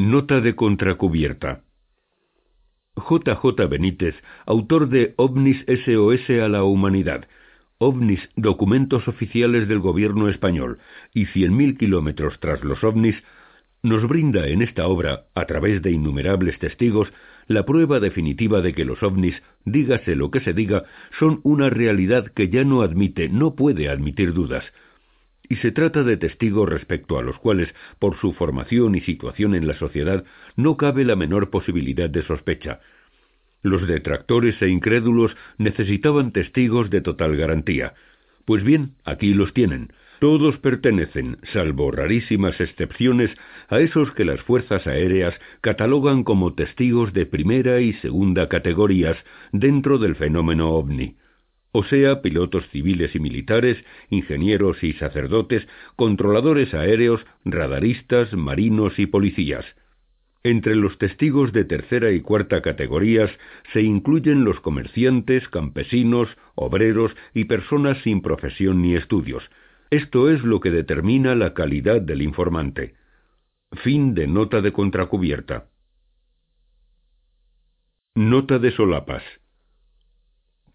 Nota de contracubierta. J. J. Benítez, autor de OVNIS SOS a la humanidad, OVNIS, documentos oficiales del gobierno español, y cien mil kilómetros tras los OVNIS, nos brinda en esta obra, a través de innumerables testigos, la prueba definitiva de que los ovnis, dígase lo que se diga, son una realidad que ya no admite, no puede admitir dudas. Y se trata de testigos respecto a los cuales, por su formación y situación en la sociedad, no cabe la menor posibilidad de sospecha. Los detractores e incrédulos necesitaban testigos de total garantía. Pues bien, aquí los tienen, todos pertenecen, salvo rarísimas excepciones, a esos que las fuerzas aéreas catalogan como testigos de primera y segunda categorías dentro del fenómeno ovni, o sea, pilotos civiles y militares, ingenieros y sacerdotes, controladores aéreos, radaristas, marinos y policías. Entre los testigos de tercera y cuarta categorías se incluyen los comerciantes, campesinos, obreros y personas sin profesión ni estudios, esto es lo que determina la calidad del informante. Fin de nota de contracubierta. Nota de solapas.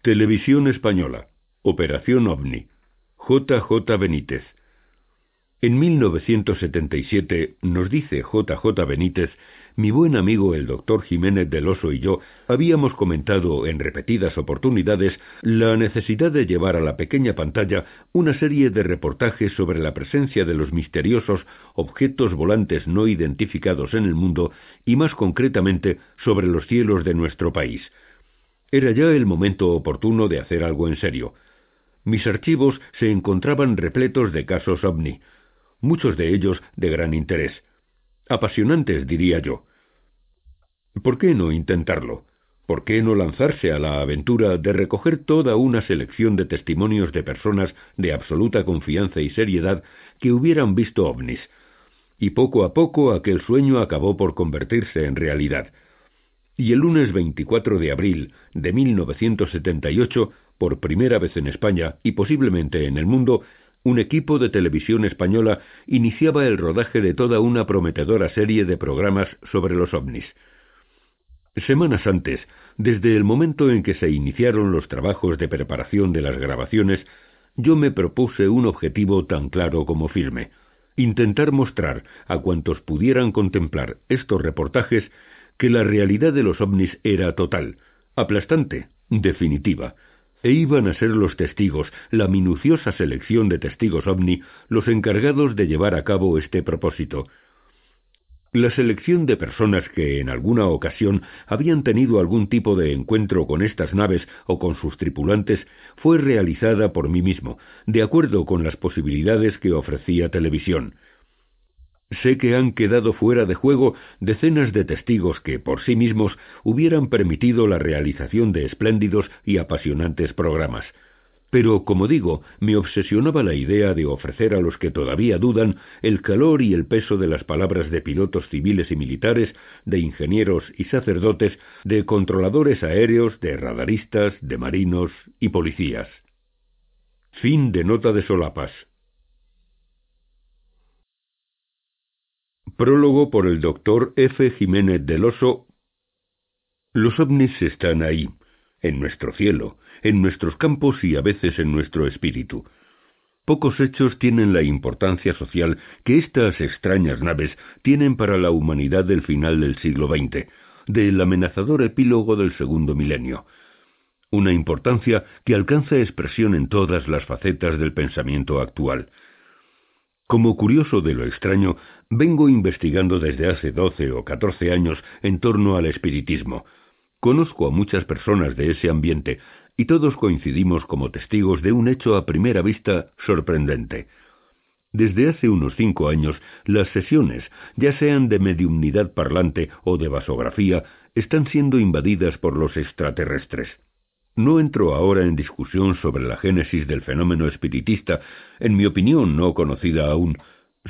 Televisión Española. Operación OVNI. J. J. Benítez. En 1977 nos dice J. J. Benítez mi buen amigo el doctor Jiménez del Oso y yo habíamos comentado en repetidas oportunidades la necesidad de llevar a la pequeña pantalla una serie de reportajes sobre la presencia de los misteriosos objetos volantes no identificados en el mundo y más concretamente sobre los cielos de nuestro país. Era ya el momento oportuno de hacer algo en serio. Mis archivos se encontraban repletos de casos ovni, muchos de ellos de gran interés apasionantes, diría yo. ¿Por qué no intentarlo? ¿Por qué no lanzarse a la aventura de recoger toda una selección de testimonios de personas de absoluta confianza y seriedad que hubieran visto ovnis? Y poco a poco aquel sueño acabó por convertirse en realidad. Y el lunes 24 de abril de 1978, por primera vez en España y posiblemente en el mundo, un equipo de televisión española iniciaba el rodaje de toda una prometedora serie de programas sobre los ovnis. Semanas antes, desde el momento en que se iniciaron los trabajos de preparación de las grabaciones, yo me propuse un objetivo tan claro como firme, intentar mostrar a cuantos pudieran contemplar estos reportajes que la realidad de los ovnis era total, aplastante, definitiva, e iban a ser los testigos, la minuciosa selección de testigos ovni, los encargados de llevar a cabo este propósito. La selección de personas que en alguna ocasión habían tenido algún tipo de encuentro con estas naves o con sus tripulantes fue realizada por mí mismo, de acuerdo con las posibilidades que ofrecía televisión. Sé que han quedado fuera de juego decenas de testigos que por sí mismos hubieran permitido la realización de espléndidos y apasionantes programas. Pero, como digo, me obsesionaba la idea de ofrecer a los que todavía dudan el calor y el peso de las palabras de pilotos civiles y militares, de ingenieros y sacerdotes, de controladores aéreos, de radaristas, de marinos y policías. Fin de nota de solapas. Prólogo por el doctor F. Jiménez del Oso. Los ovnis están ahí, en nuestro cielo, en nuestros campos y a veces en nuestro espíritu. Pocos hechos tienen la importancia social que estas extrañas naves tienen para la humanidad del final del siglo XX, del amenazador epílogo del segundo milenio. Una importancia que alcanza expresión en todas las facetas del pensamiento actual. Como curioso de lo extraño, vengo investigando desde hace doce o catorce años en torno al espiritismo. Conozco a muchas personas de ese ambiente y todos coincidimos como testigos de un hecho a primera vista sorprendente. Desde hace unos cinco años, las sesiones, ya sean de mediumnidad parlante o de vasografía, están siendo invadidas por los extraterrestres. No entro ahora en discusión sobre la génesis del fenómeno espiritista, en mi opinión no conocida aún.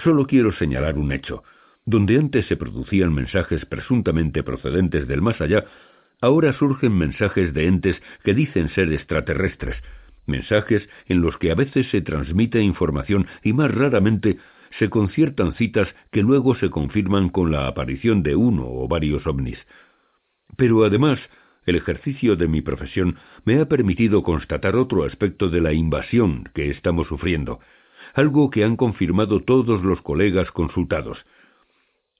Solo quiero señalar un hecho. Donde antes se producían mensajes presuntamente procedentes del más allá, ahora surgen mensajes de entes que dicen ser extraterrestres, mensajes en los que a veces se transmite información y más raramente se conciertan citas que luego se confirman con la aparición de uno o varios ovnis. Pero además, el ejercicio de mi profesión me ha permitido constatar otro aspecto de la invasión que estamos sufriendo, algo que han confirmado todos los colegas consultados.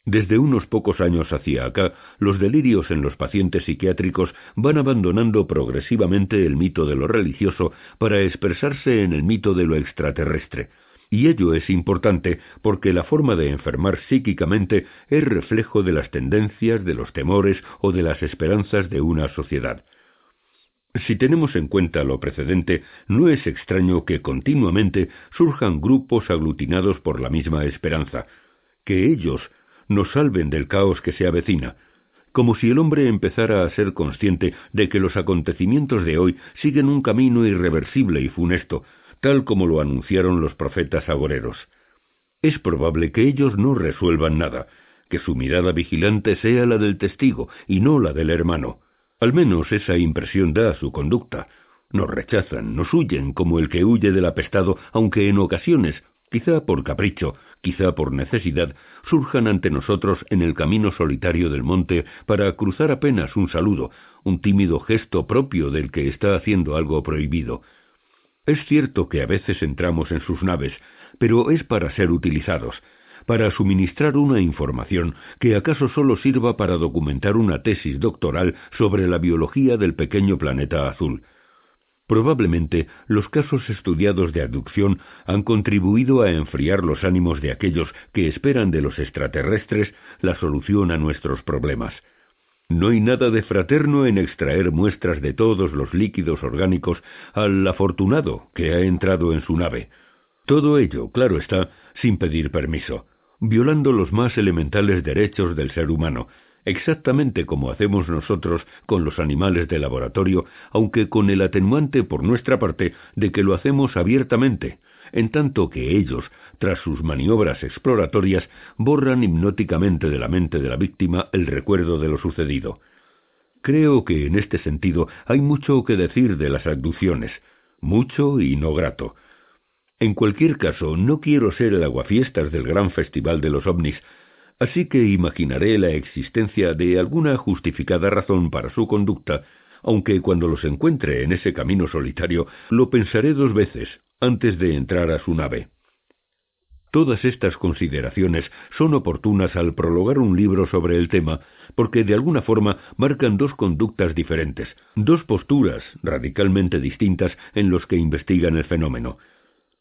Desde unos pocos años hacia acá, los delirios en los pacientes psiquiátricos van abandonando progresivamente el mito de lo religioso para expresarse en el mito de lo extraterrestre. Y ello es importante porque la forma de enfermar psíquicamente es reflejo de las tendencias, de los temores o de las esperanzas de una sociedad. Si tenemos en cuenta lo precedente, no es extraño que continuamente surjan grupos aglutinados por la misma esperanza, que ellos nos salven del caos que se avecina, como si el hombre empezara a ser consciente de que los acontecimientos de hoy siguen un camino irreversible y funesto, tal como lo anunciaron los profetas agoreros. Es probable que ellos no resuelvan nada, que su mirada vigilante sea la del testigo y no la del hermano. Al menos esa impresión da su conducta. Nos rechazan, nos huyen como el que huye del apestado, aunque en ocasiones, quizá por capricho, quizá por necesidad, surjan ante nosotros en el camino solitario del monte para cruzar apenas un saludo, un tímido gesto propio del que está haciendo algo prohibido. Es cierto que a veces entramos en sus naves, pero es para ser utilizados, para suministrar una información que acaso solo sirva para documentar una tesis doctoral sobre la biología del pequeño planeta azul. Probablemente los casos estudiados de abducción han contribuido a enfriar los ánimos de aquellos que esperan de los extraterrestres la solución a nuestros problemas. No hay nada de fraterno en extraer muestras de todos los líquidos orgánicos al afortunado que ha entrado en su nave. Todo ello, claro está, sin pedir permiso, violando los más elementales derechos del ser humano, exactamente como hacemos nosotros con los animales de laboratorio, aunque con el atenuante por nuestra parte de que lo hacemos abiertamente, en tanto que ellos, tras sus maniobras exploratorias, borran hipnóticamente de la mente de la víctima el recuerdo de lo sucedido. Creo que en este sentido hay mucho que decir de las abducciones, mucho y no grato. En cualquier caso, no quiero ser el aguafiestas del gran festival de los ovnis, Así que imaginaré la existencia de alguna justificada razón para su conducta, aunque cuando los encuentre en ese camino solitario lo pensaré dos veces antes de entrar a su nave. Todas estas consideraciones son oportunas al prologar un libro sobre el tema, porque de alguna forma marcan dos conductas diferentes, dos posturas radicalmente distintas en los que investigan el fenómeno.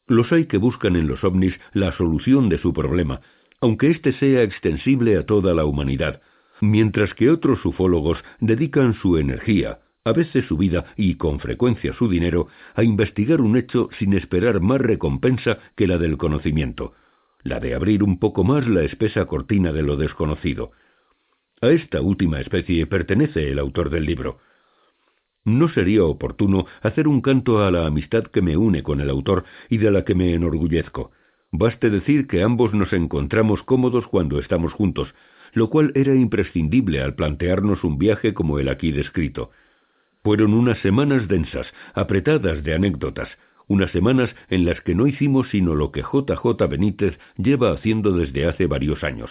Los hay que buscan en los ovnis la solución de su problema, aunque éste sea extensible a toda la humanidad, mientras que otros ufólogos dedican su energía, a veces su vida y con frecuencia su dinero, a investigar un hecho sin esperar más recompensa que la del conocimiento, la de abrir un poco más la espesa cortina de lo desconocido. A esta última especie pertenece el autor del libro. No sería oportuno hacer un canto a la amistad que me une con el autor y de la que me enorgullezco. Baste decir que ambos nos encontramos cómodos cuando estamos juntos, lo cual era imprescindible al plantearnos un viaje como el aquí descrito. Fueron unas semanas densas, apretadas de anécdotas, unas semanas en las que no hicimos sino lo que JJ Benítez lleva haciendo desde hace varios años.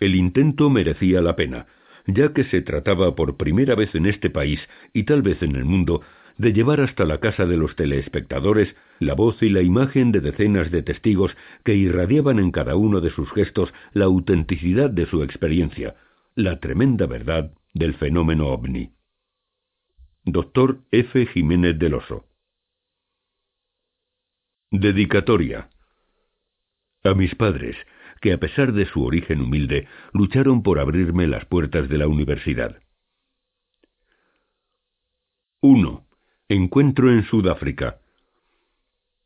El intento merecía la pena, ya que se trataba por primera vez en este país y tal vez en el mundo de llevar hasta la casa de los telespectadores la voz y la imagen de decenas de testigos que irradiaban en cada uno de sus gestos la autenticidad de su experiencia, la tremenda verdad del fenómeno ovni. Doctor F. Jiménez del Oso Dedicatoria A mis padres, que a pesar de su origen humilde, lucharon por abrirme las puertas de la universidad. 1. Encuentro en Sudáfrica.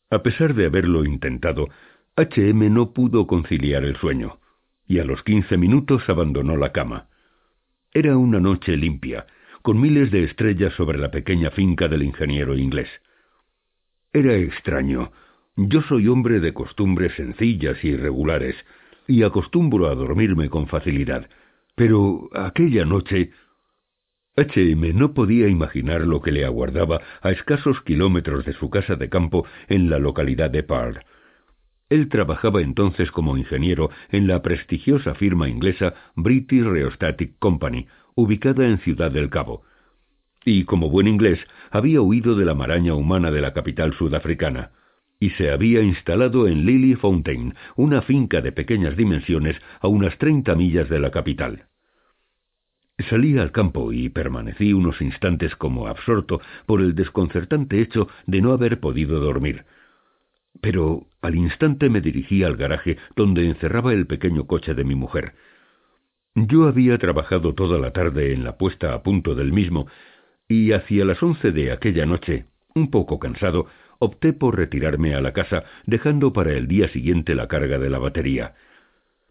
A pesar de haberlo intentado, H.M. no pudo conciliar el sueño, y a los quince minutos abandonó la cama. Era una noche limpia, con miles de estrellas sobre la pequeña finca del ingeniero inglés. Era extraño. Yo soy hombre de costumbres sencillas y regulares, y acostumbro a dormirme con facilidad. Pero aquella noche H.M. no podía imaginar lo que le aguardaba a escasos kilómetros de su casa de campo en la localidad de Parr. Él trabajaba entonces como ingeniero en la prestigiosa firma inglesa British Rheostatic Company, ubicada en Ciudad del Cabo. Y como buen inglés, había huido de la maraña humana de la capital sudafricana y se había instalado en Lily Fountain, una finca de pequeñas dimensiones a unas treinta millas de la capital. Salí al campo y permanecí unos instantes como absorto por el desconcertante hecho de no haber podido dormir. Pero al instante me dirigí al garaje donde encerraba el pequeño coche de mi mujer. Yo había trabajado toda la tarde en la puesta a punto del mismo, y hacia las once de aquella noche, un poco cansado, opté por retirarme a la casa, dejando para el día siguiente la carga de la batería.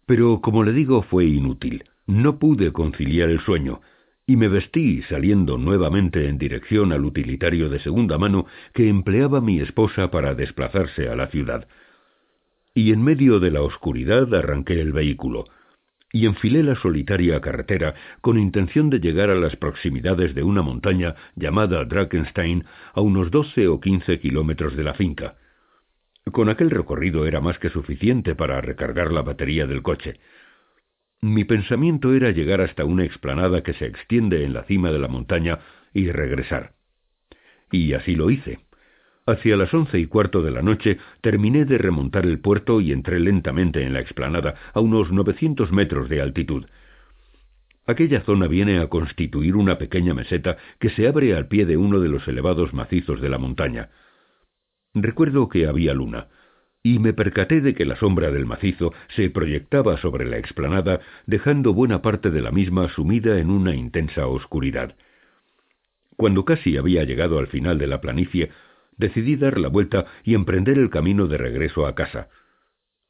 Pero, como le digo, fue inútil. No pude conciliar el sueño, y me vestí saliendo nuevamente en dirección al utilitario de segunda mano que empleaba mi esposa para desplazarse a la ciudad. Y en medio de la oscuridad arranqué el vehículo, y enfilé la solitaria carretera con intención de llegar a las proximidades de una montaña llamada Drakenstein a unos doce o quince kilómetros de la finca. Con aquel recorrido era más que suficiente para recargar la batería del coche. Mi pensamiento era llegar hasta una explanada que se extiende en la cima de la montaña y regresar. Y así lo hice. Hacia las once y cuarto de la noche terminé de remontar el puerto y entré lentamente en la explanada a unos novecientos metros de altitud. Aquella zona viene a constituir una pequeña meseta que se abre al pie de uno de los elevados macizos de la montaña. Recuerdo que había luna y me percaté de que la sombra del macizo se proyectaba sobre la explanada, dejando buena parte de la misma sumida en una intensa oscuridad. Cuando casi había llegado al final de la planicie, decidí dar la vuelta y emprender el camino de regreso a casa.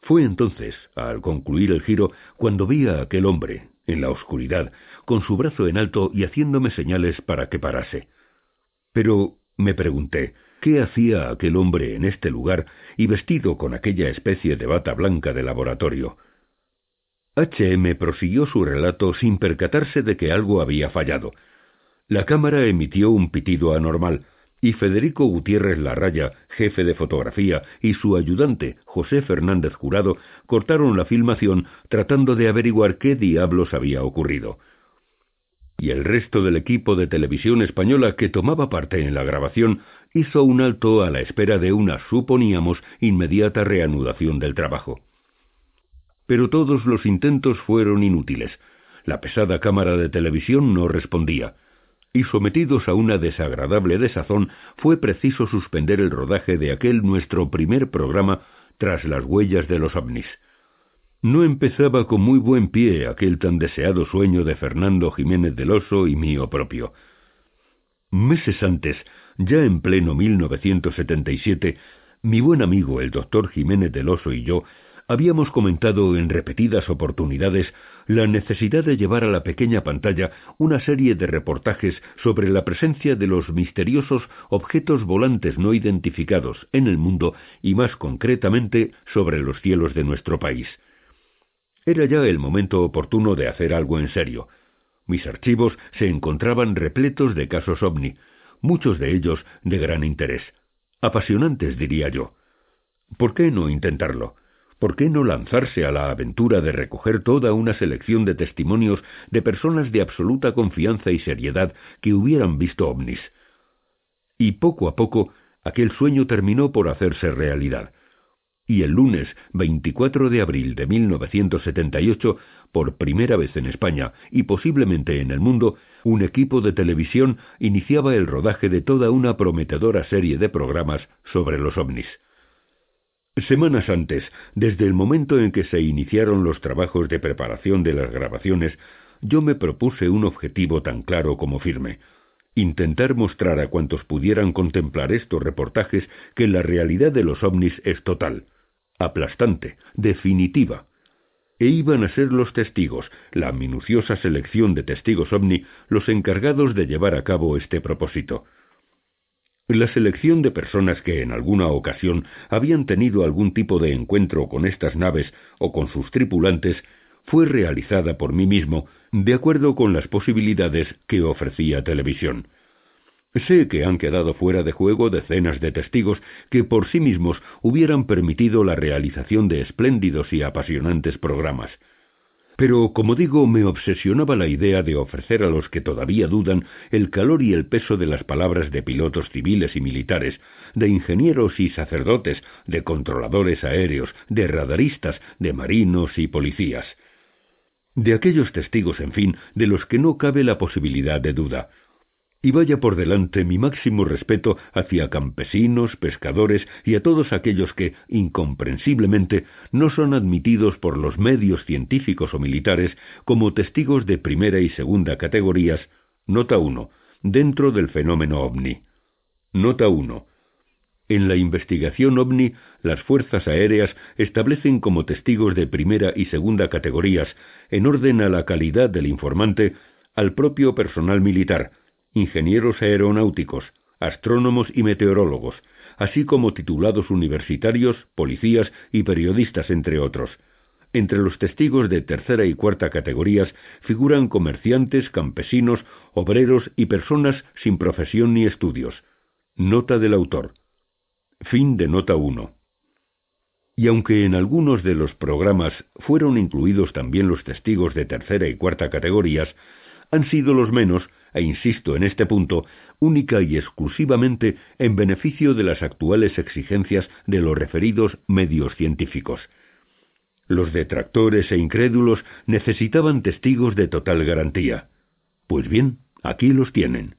Fue entonces, al concluir el giro, cuando vi a aquel hombre, en la oscuridad, con su brazo en alto y haciéndome señales para que parase. Pero, me pregunté, ¿Qué hacía aquel hombre en este lugar y vestido con aquella especie de bata blanca de laboratorio? H.M. prosiguió su relato sin percatarse de que algo había fallado. La cámara emitió un pitido anormal, y Federico Gutiérrez Larraya, jefe de fotografía, y su ayudante, José Fernández Jurado, cortaron la filmación tratando de averiguar qué diablos había ocurrido y el resto del equipo de televisión española que tomaba parte en la grabación hizo un alto a la espera de una, suponíamos, inmediata reanudación del trabajo. Pero todos los intentos fueron inútiles. La pesada cámara de televisión no respondía, y sometidos a una desagradable desazón, fue preciso suspender el rodaje de aquel nuestro primer programa tras las huellas de los ovnis. No empezaba con muy buen pie aquel tan deseado sueño de Fernando Jiménez del Oso y mío propio. Meses antes, ya en pleno 1977, mi buen amigo el doctor Jiménez del Oso y yo habíamos comentado en repetidas oportunidades la necesidad de llevar a la pequeña pantalla una serie de reportajes sobre la presencia de los misteriosos objetos volantes no identificados en el mundo y más concretamente sobre los cielos de nuestro país. Era ya el momento oportuno de hacer algo en serio. Mis archivos se encontraban repletos de casos ovni, muchos de ellos de gran interés. Apasionantes, diría yo. ¿Por qué no intentarlo? ¿Por qué no lanzarse a la aventura de recoger toda una selección de testimonios de personas de absoluta confianza y seriedad que hubieran visto ovnis? Y poco a poco aquel sueño terminó por hacerse realidad y el lunes 24 de abril de 1978, por primera vez en España y posiblemente en el mundo, un equipo de televisión iniciaba el rodaje de toda una prometedora serie de programas sobre los ovnis. Semanas antes, desde el momento en que se iniciaron los trabajos de preparación de las grabaciones, yo me propuse un objetivo tan claro como firme intentar mostrar a cuantos pudieran contemplar estos reportajes que la realidad de los ovnis es total, aplastante, definitiva. E iban a ser los testigos, la minuciosa selección de testigos ovni, los encargados de llevar a cabo este propósito. La selección de personas que en alguna ocasión habían tenido algún tipo de encuentro con estas naves o con sus tripulantes fue realizada por mí mismo de acuerdo con las posibilidades que ofrecía televisión. Sé que han quedado fuera de juego decenas de testigos que por sí mismos hubieran permitido la realización de espléndidos y apasionantes programas. Pero, como digo, me obsesionaba la idea de ofrecer a los que todavía dudan el calor y el peso de las palabras de pilotos civiles y militares, de ingenieros y sacerdotes, de controladores aéreos, de radaristas, de marinos y policías. De aquellos testigos, en fin, de los que no cabe la posibilidad de duda y vaya por delante mi máximo respeto hacia campesinos, pescadores y a todos aquellos que, incomprensiblemente, no son admitidos por los medios científicos o militares como testigos de primera y segunda categorías. Nota 1. Dentro del fenómeno ovni. Nota 1. En la investigación ovni, las fuerzas aéreas establecen como testigos de primera y segunda categorías, en orden a la calidad del informante, al propio personal militar, ingenieros aeronáuticos, astrónomos y meteorólogos, así como titulados universitarios, policías y periodistas, entre otros. Entre los testigos de tercera y cuarta categorías figuran comerciantes, campesinos, obreros y personas sin profesión ni estudios. Nota del autor. Fin de nota 1. Y aunque en algunos de los programas fueron incluidos también los testigos de tercera y cuarta categorías, han sido los menos e insisto en este punto, única y exclusivamente en beneficio de las actuales exigencias de los referidos medios científicos. Los detractores e incrédulos necesitaban testigos de total garantía. Pues bien, aquí los tienen.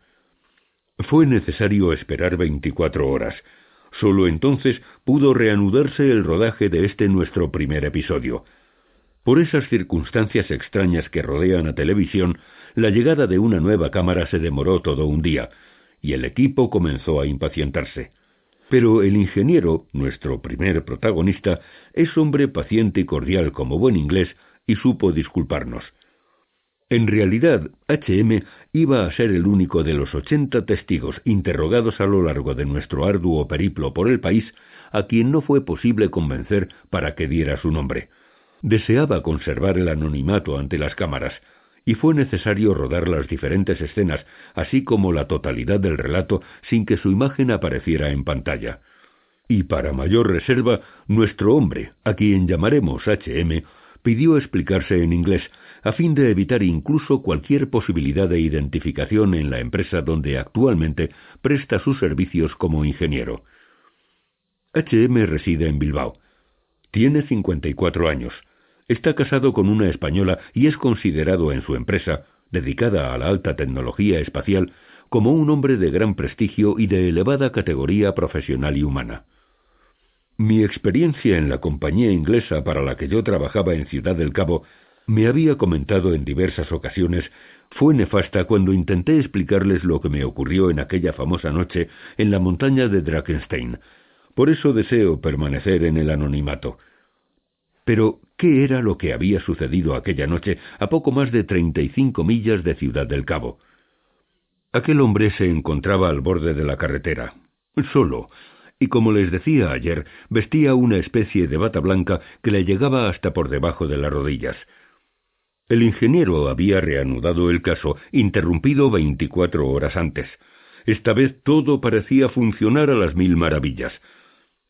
Fue necesario esperar veinticuatro horas. Solo entonces pudo reanudarse el rodaje de este nuestro primer episodio. Por esas circunstancias extrañas que rodean a televisión, la llegada de una nueva cámara se demoró todo un día, y el equipo comenzó a impacientarse. Pero el ingeniero, nuestro primer protagonista, es hombre paciente y cordial como buen inglés, y supo disculparnos. En realidad, HM iba a ser el único de los ochenta testigos interrogados a lo largo de nuestro arduo periplo por el país a quien no fue posible convencer para que diera su nombre. Deseaba conservar el anonimato ante las cámaras, y fue necesario rodar las diferentes escenas, así como la totalidad del relato, sin que su imagen apareciera en pantalla. Y para mayor reserva, nuestro hombre, a quien llamaremos HM, pidió explicarse en inglés, a fin de evitar incluso cualquier posibilidad de identificación en la empresa donde actualmente presta sus servicios como ingeniero. HM reside en Bilbao. Tiene 54 años. Está casado con una española y es considerado en su empresa, dedicada a la alta tecnología espacial, como un hombre de gran prestigio y de elevada categoría profesional y humana. Mi experiencia en la compañía inglesa para la que yo trabajaba en Ciudad del Cabo me había comentado en diversas ocasiones fue nefasta cuando intenté explicarles lo que me ocurrió en aquella famosa noche en la montaña de Drakenstein. Por eso deseo permanecer en el anonimato. Pero, ¿qué era lo que había sucedido aquella noche a poco más de treinta y cinco millas de Ciudad del Cabo? Aquel hombre se encontraba al borde de la carretera, solo, y como les decía ayer, vestía una especie de bata blanca que le llegaba hasta por debajo de las rodillas. El ingeniero había reanudado el caso, interrumpido veinticuatro horas antes. Esta vez todo parecía funcionar a las mil maravillas.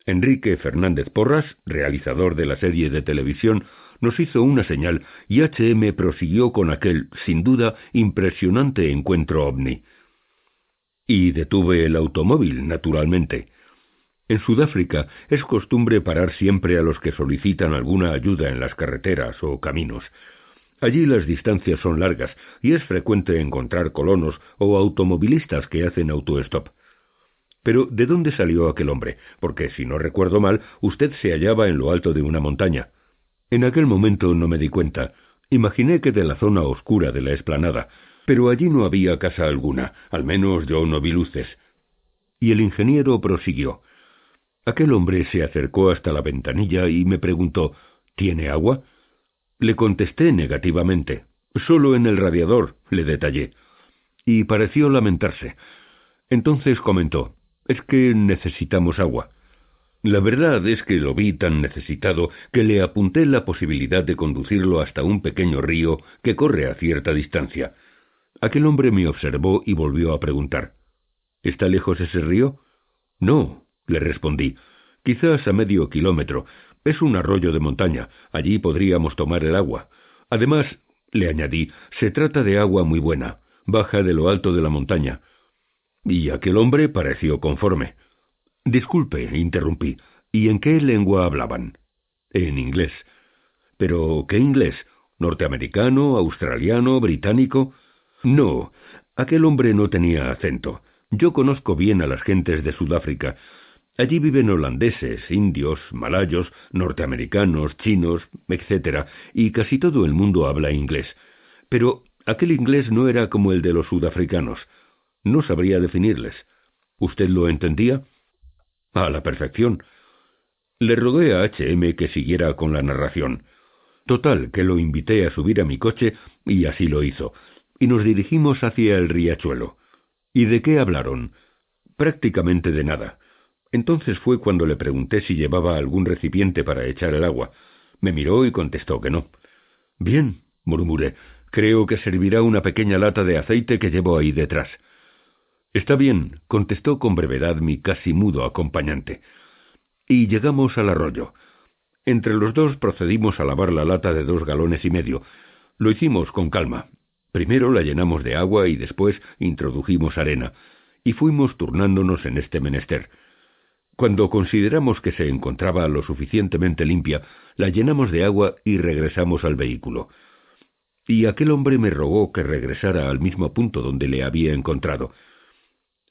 Enrique Fernández Porras, realizador de la serie de televisión, nos hizo una señal y HM prosiguió con aquel, sin duda, impresionante encuentro ovni. Y detuve el automóvil, naturalmente. En Sudáfrica es costumbre parar siempre a los que solicitan alguna ayuda en las carreteras o caminos. Allí las distancias son largas y es frecuente encontrar colonos o automovilistas que hacen autostop. Pero ¿de dónde salió aquel hombre? Porque, si no recuerdo mal, usted se hallaba en lo alto de una montaña. En aquel momento no me di cuenta. Imaginé que de la zona oscura de la explanada, pero allí no había casa alguna, al menos yo no vi luces. Y el ingeniero prosiguió. Aquel hombre se acercó hasta la ventanilla y me preguntó ¿Tiene agua? Le contesté negativamente. Solo en el radiador, le detallé. Y pareció lamentarse. Entonces comentó es que necesitamos agua. La verdad es que lo vi tan necesitado que le apunté la posibilidad de conducirlo hasta un pequeño río que corre a cierta distancia. Aquel hombre me observó y volvió a preguntar ¿Está lejos ese río? No, le respondí. Quizás a medio kilómetro. Es un arroyo de montaña. Allí podríamos tomar el agua. Además, le añadí, se trata de agua muy buena. Baja de lo alto de la montaña. Y aquel hombre pareció conforme. Disculpe, interrumpí. ¿Y en qué lengua hablaban? En inglés. ¿Pero qué inglés? ¿Norteamericano, australiano, británico? No, aquel hombre no tenía acento. Yo conozco bien a las gentes de Sudáfrica. Allí viven holandeses, indios, malayos, norteamericanos, chinos, etc., y casi todo el mundo habla inglés. Pero aquel inglés no era como el de los sudafricanos. No sabría definirles. ¿Usted lo entendía? A la perfección. Le rogué a H.M. que siguiera con la narración. Total, que lo invité a subir a mi coche y así lo hizo, y nos dirigimos hacia el riachuelo. ¿Y de qué hablaron? Prácticamente de nada. Entonces fue cuando le pregunté si llevaba algún recipiente para echar el agua. Me miró y contestó que no. Bien, murmuré, creo que servirá una pequeña lata de aceite que llevo ahí detrás. Está bien, contestó con brevedad mi casi mudo acompañante. Y llegamos al arroyo. Entre los dos procedimos a lavar la lata de dos galones y medio. Lo hicimos con calma, Primero la llenamos de agua y después introdujimos arena, y fuimos turnándonos en este menester. Cuando consideramos que se encontraba lo suficientemente limpia, la llenamos de agua y regresamos al vehículo. Y aquel hombre me rogó que regresara al mismo punto donde le había encontrado.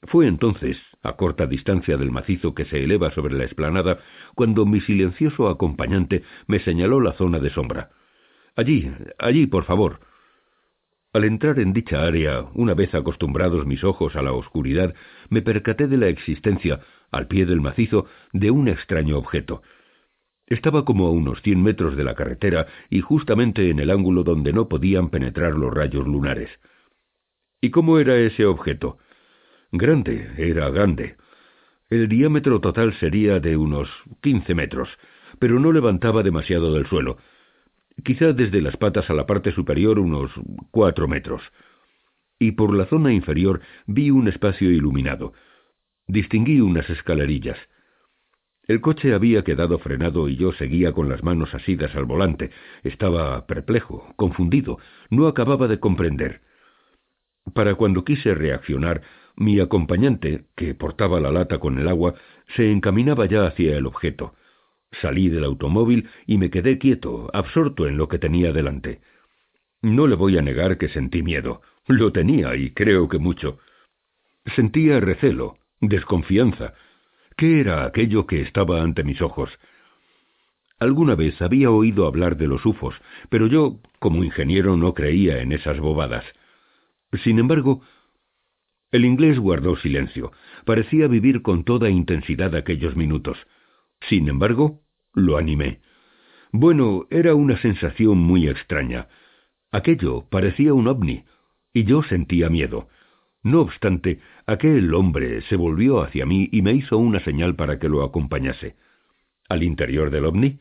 Fue entonces, a corta distancia del macizo que se eleva sobre la explanada, cuando mi silencioso acompañante me señaló la zona de sombra. Allí, allí, por favor. Al entrar en dicha área, una vez acostumbrados mis ojos a la oscuridad, me percaté de la existencia, al pie del macizo, de un extraño objeto. Estaba como a unos cien metros de la carretera y justamente en el ángulo donde no podían penetrar los rayos lunares. ¿Y cómo era ese objeto? Grande, era grande. El diámetro total sería de unos quince metros, pero no levantaba demasiado del suelo, quizá desde las patas a la parte superior unos cuatro metros. Y por la zona inferior vi un espacio iluminado. Distinguí unas escalerillas. El coche había quedado frenado y yo seguía con las manos asidas al volante. Estaba perplejo, confundido, no acababa de comprender. Para cuando quise reaccionar, mi acompañante, que portaba la lata con el agua, se encaminaba ya hacia el objeto. Salí del automóvil y me quedé quieto, absorto en lo que tenía delante. No le voy a negar que sentí miedo. Lo tenía y creo que mucho. Sentía recelo, desconfianza. ¿Qué era aquello que estaba ante mis ojos? Alguna vez había oído hablar de los ufos, pero yo, como ingeniero, no creía en esas bobadas. Sin embargo, el inglés guardó silencio. Parecía vivir con toda intensidad aquellos minutos. Sin embargo, lo animé. Bueno, era una sensación muy extraña. Aquello parecía un ovni, y yo sentía miedo. No obstante, aquel hombre se volvió hacia mí y me hizo una señal para que lo acompañase. ¿Al interior del ovni?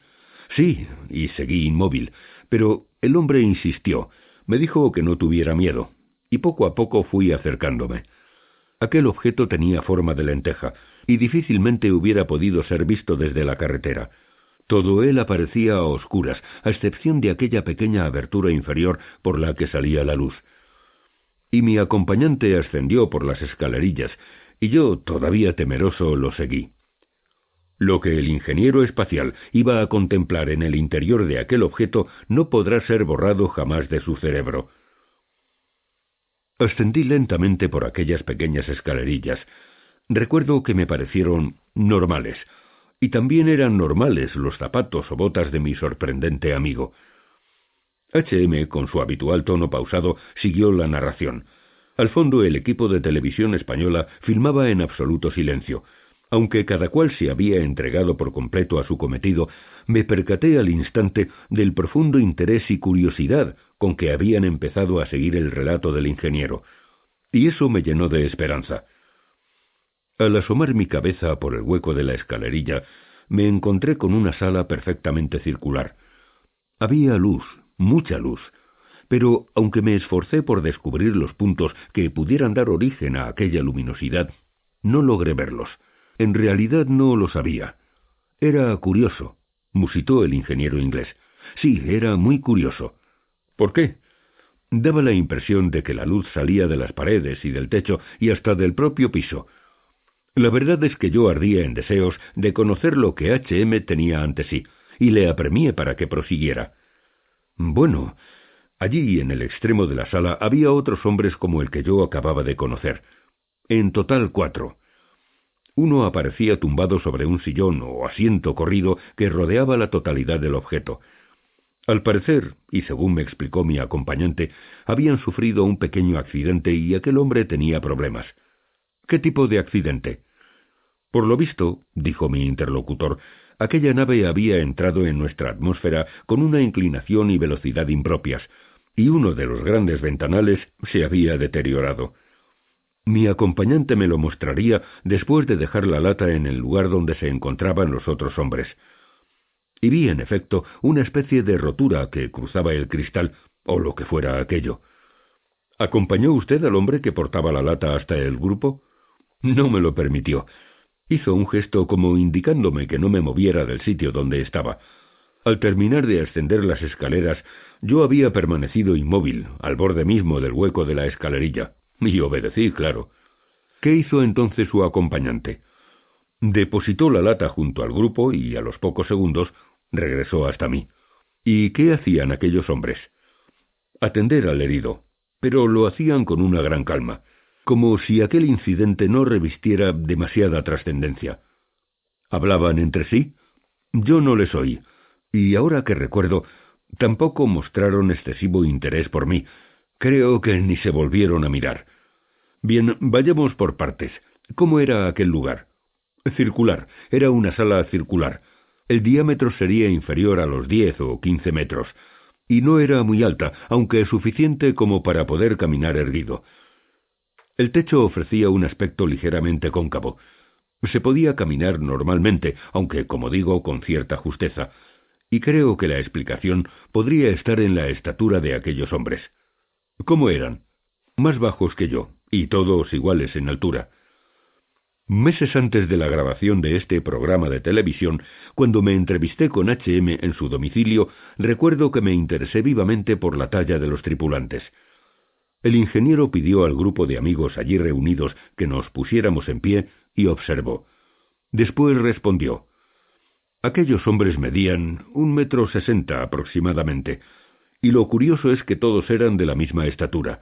Sí, y seguí inmóvil, pero el hombre insistió, me dijo que no tuviera miedo, y poco a poco fui acercándome. Aquel objeto tenía forma de lenteja, y difícilmente hubiera podido ser visto desde la carretera. Todo él aparecía a oscuras, a excepción de aquella pequeña abertura inferior por la que salía la luz. Y mi acompañante ascendió por las escalerillas, y yo, todavía temeroso, lo seguí. Lo que el ingeniero espacial iba a contemplar en el interior de aquel objeto no podrá ser borrado jamás de su cerebro. Ascendí lentamente por aquellas pequeñas escalerillas. Recuerdo que me parecieron normales, y también eran normales los zapatos o botas de mi sorprendente amigo. H.M., con su habitual tono pausado, siguió la narración. Al fondo el equipo de televisión española filmaba en absoluto silencio. Aunque cada cual se había entregado por completo a su cometido, me percaté al instante del profundo interés y curiosidad con que habían empezado a seguir el relato del ingeniero, y eso me llenó de esperanza. Al asomar mi cabeza por el hueco de la escalerilla, me encontré con una sala perfectamente circular. Había luz, mucha luz, pero aunque me esforcé por descubrir los puntos que pudieran dar origen a aquella luminosidad, No logré verlos. En realidad no lo sabía. Era curioso, musitó el ingeniero inglés. Sí, era muy curioso. ¿Por qué? Daba la impresión de que la luz salía de las paredes y del techo y hasta del propio piso. La verdad es que yo ardía en deseos de conocer lo que H.M. tenía ante sí, y le apremié para que prosiguiera. Bueno, allí en el extremo de la sala había otros hombres como el que yo acababa de conocer. En total cuatro. Uno aparecía tumbado sobre un sillón o asiento corrido que rodeaba la totalidad del objeto. Al parecer, y según me explicó mi acompañante, habían sufrido un pequeño accidente y aquel hombre tenía problemas. ¿Qué tipo de accidente? Por lo visto, dijo mi interlocutor, aquella nave había entrado en nuestra atmósfera con una inclinación y velocidad impropias, y uno de los grandes ventanales se había deteriorado. Mi acompañante me lo mostraría después de dejar la lata en el lugar donde se encontraban los otros hombres. Y vi, en efecto, una especie de rotura que cruzaba el cristal, o lo que fuera aquello. ¿Acompañó usted al hombre que portaba la lata hasta el grupo? No me lo permitió. Hizo un gesto como indicándome que no me moviera del sitio donde estaba. Al terminar de ascender las escaleras, yo había permanecido inmóvil, al borde mismo del hueco de la escalerilla. Y obedecí, claro. ¿Qué hizo entonces su acompañante? Depositó la lata junto al grupo y a los pocos segundos regresó hasta mí. ¿Y qué hacían aquellos hombres? Atender al herido, pero lo hacían con una gran calma, como si aquel incidente no revistiera demasiada trascendencia. ¿Hablaban entre sí? Yo no les oí, y ahora que recuerdo, tampoco mostraron excesivo interés por mí, Creo que ni se volvieron a mirar. Bien, vayamos por partes. ¿Cómo era aquel lugar? Circular. Era una sala circular. El diámetro sería inferior a los diez o quince metros, y no era muy alta, aunque suficiente como para poder caminar erguido. El techo ofrecía un aspecto ligeramente cóncavo. Se podía caminar normalmente, aunque, como digo, con cierta justeza, y creo que la explicación podría estar en la estatura de aquellos hombres. ¿Cómo eran? Más bajos que yo, y todos iguales en altura. Meses antes de la grabación de este programa de televisión, cuando me entrevisté con HM en su domicilio, recuerdo que me interesé vivamente por la talla de los tripulantes. El ingeniero pidió al grupo de amigos allí reunidos que nos pusiéramos en pie y observó. Después respondió. Aquellos hombres medían un metro sesenta aproximadamente, y lo curioso es que todos eran de la misma estatura.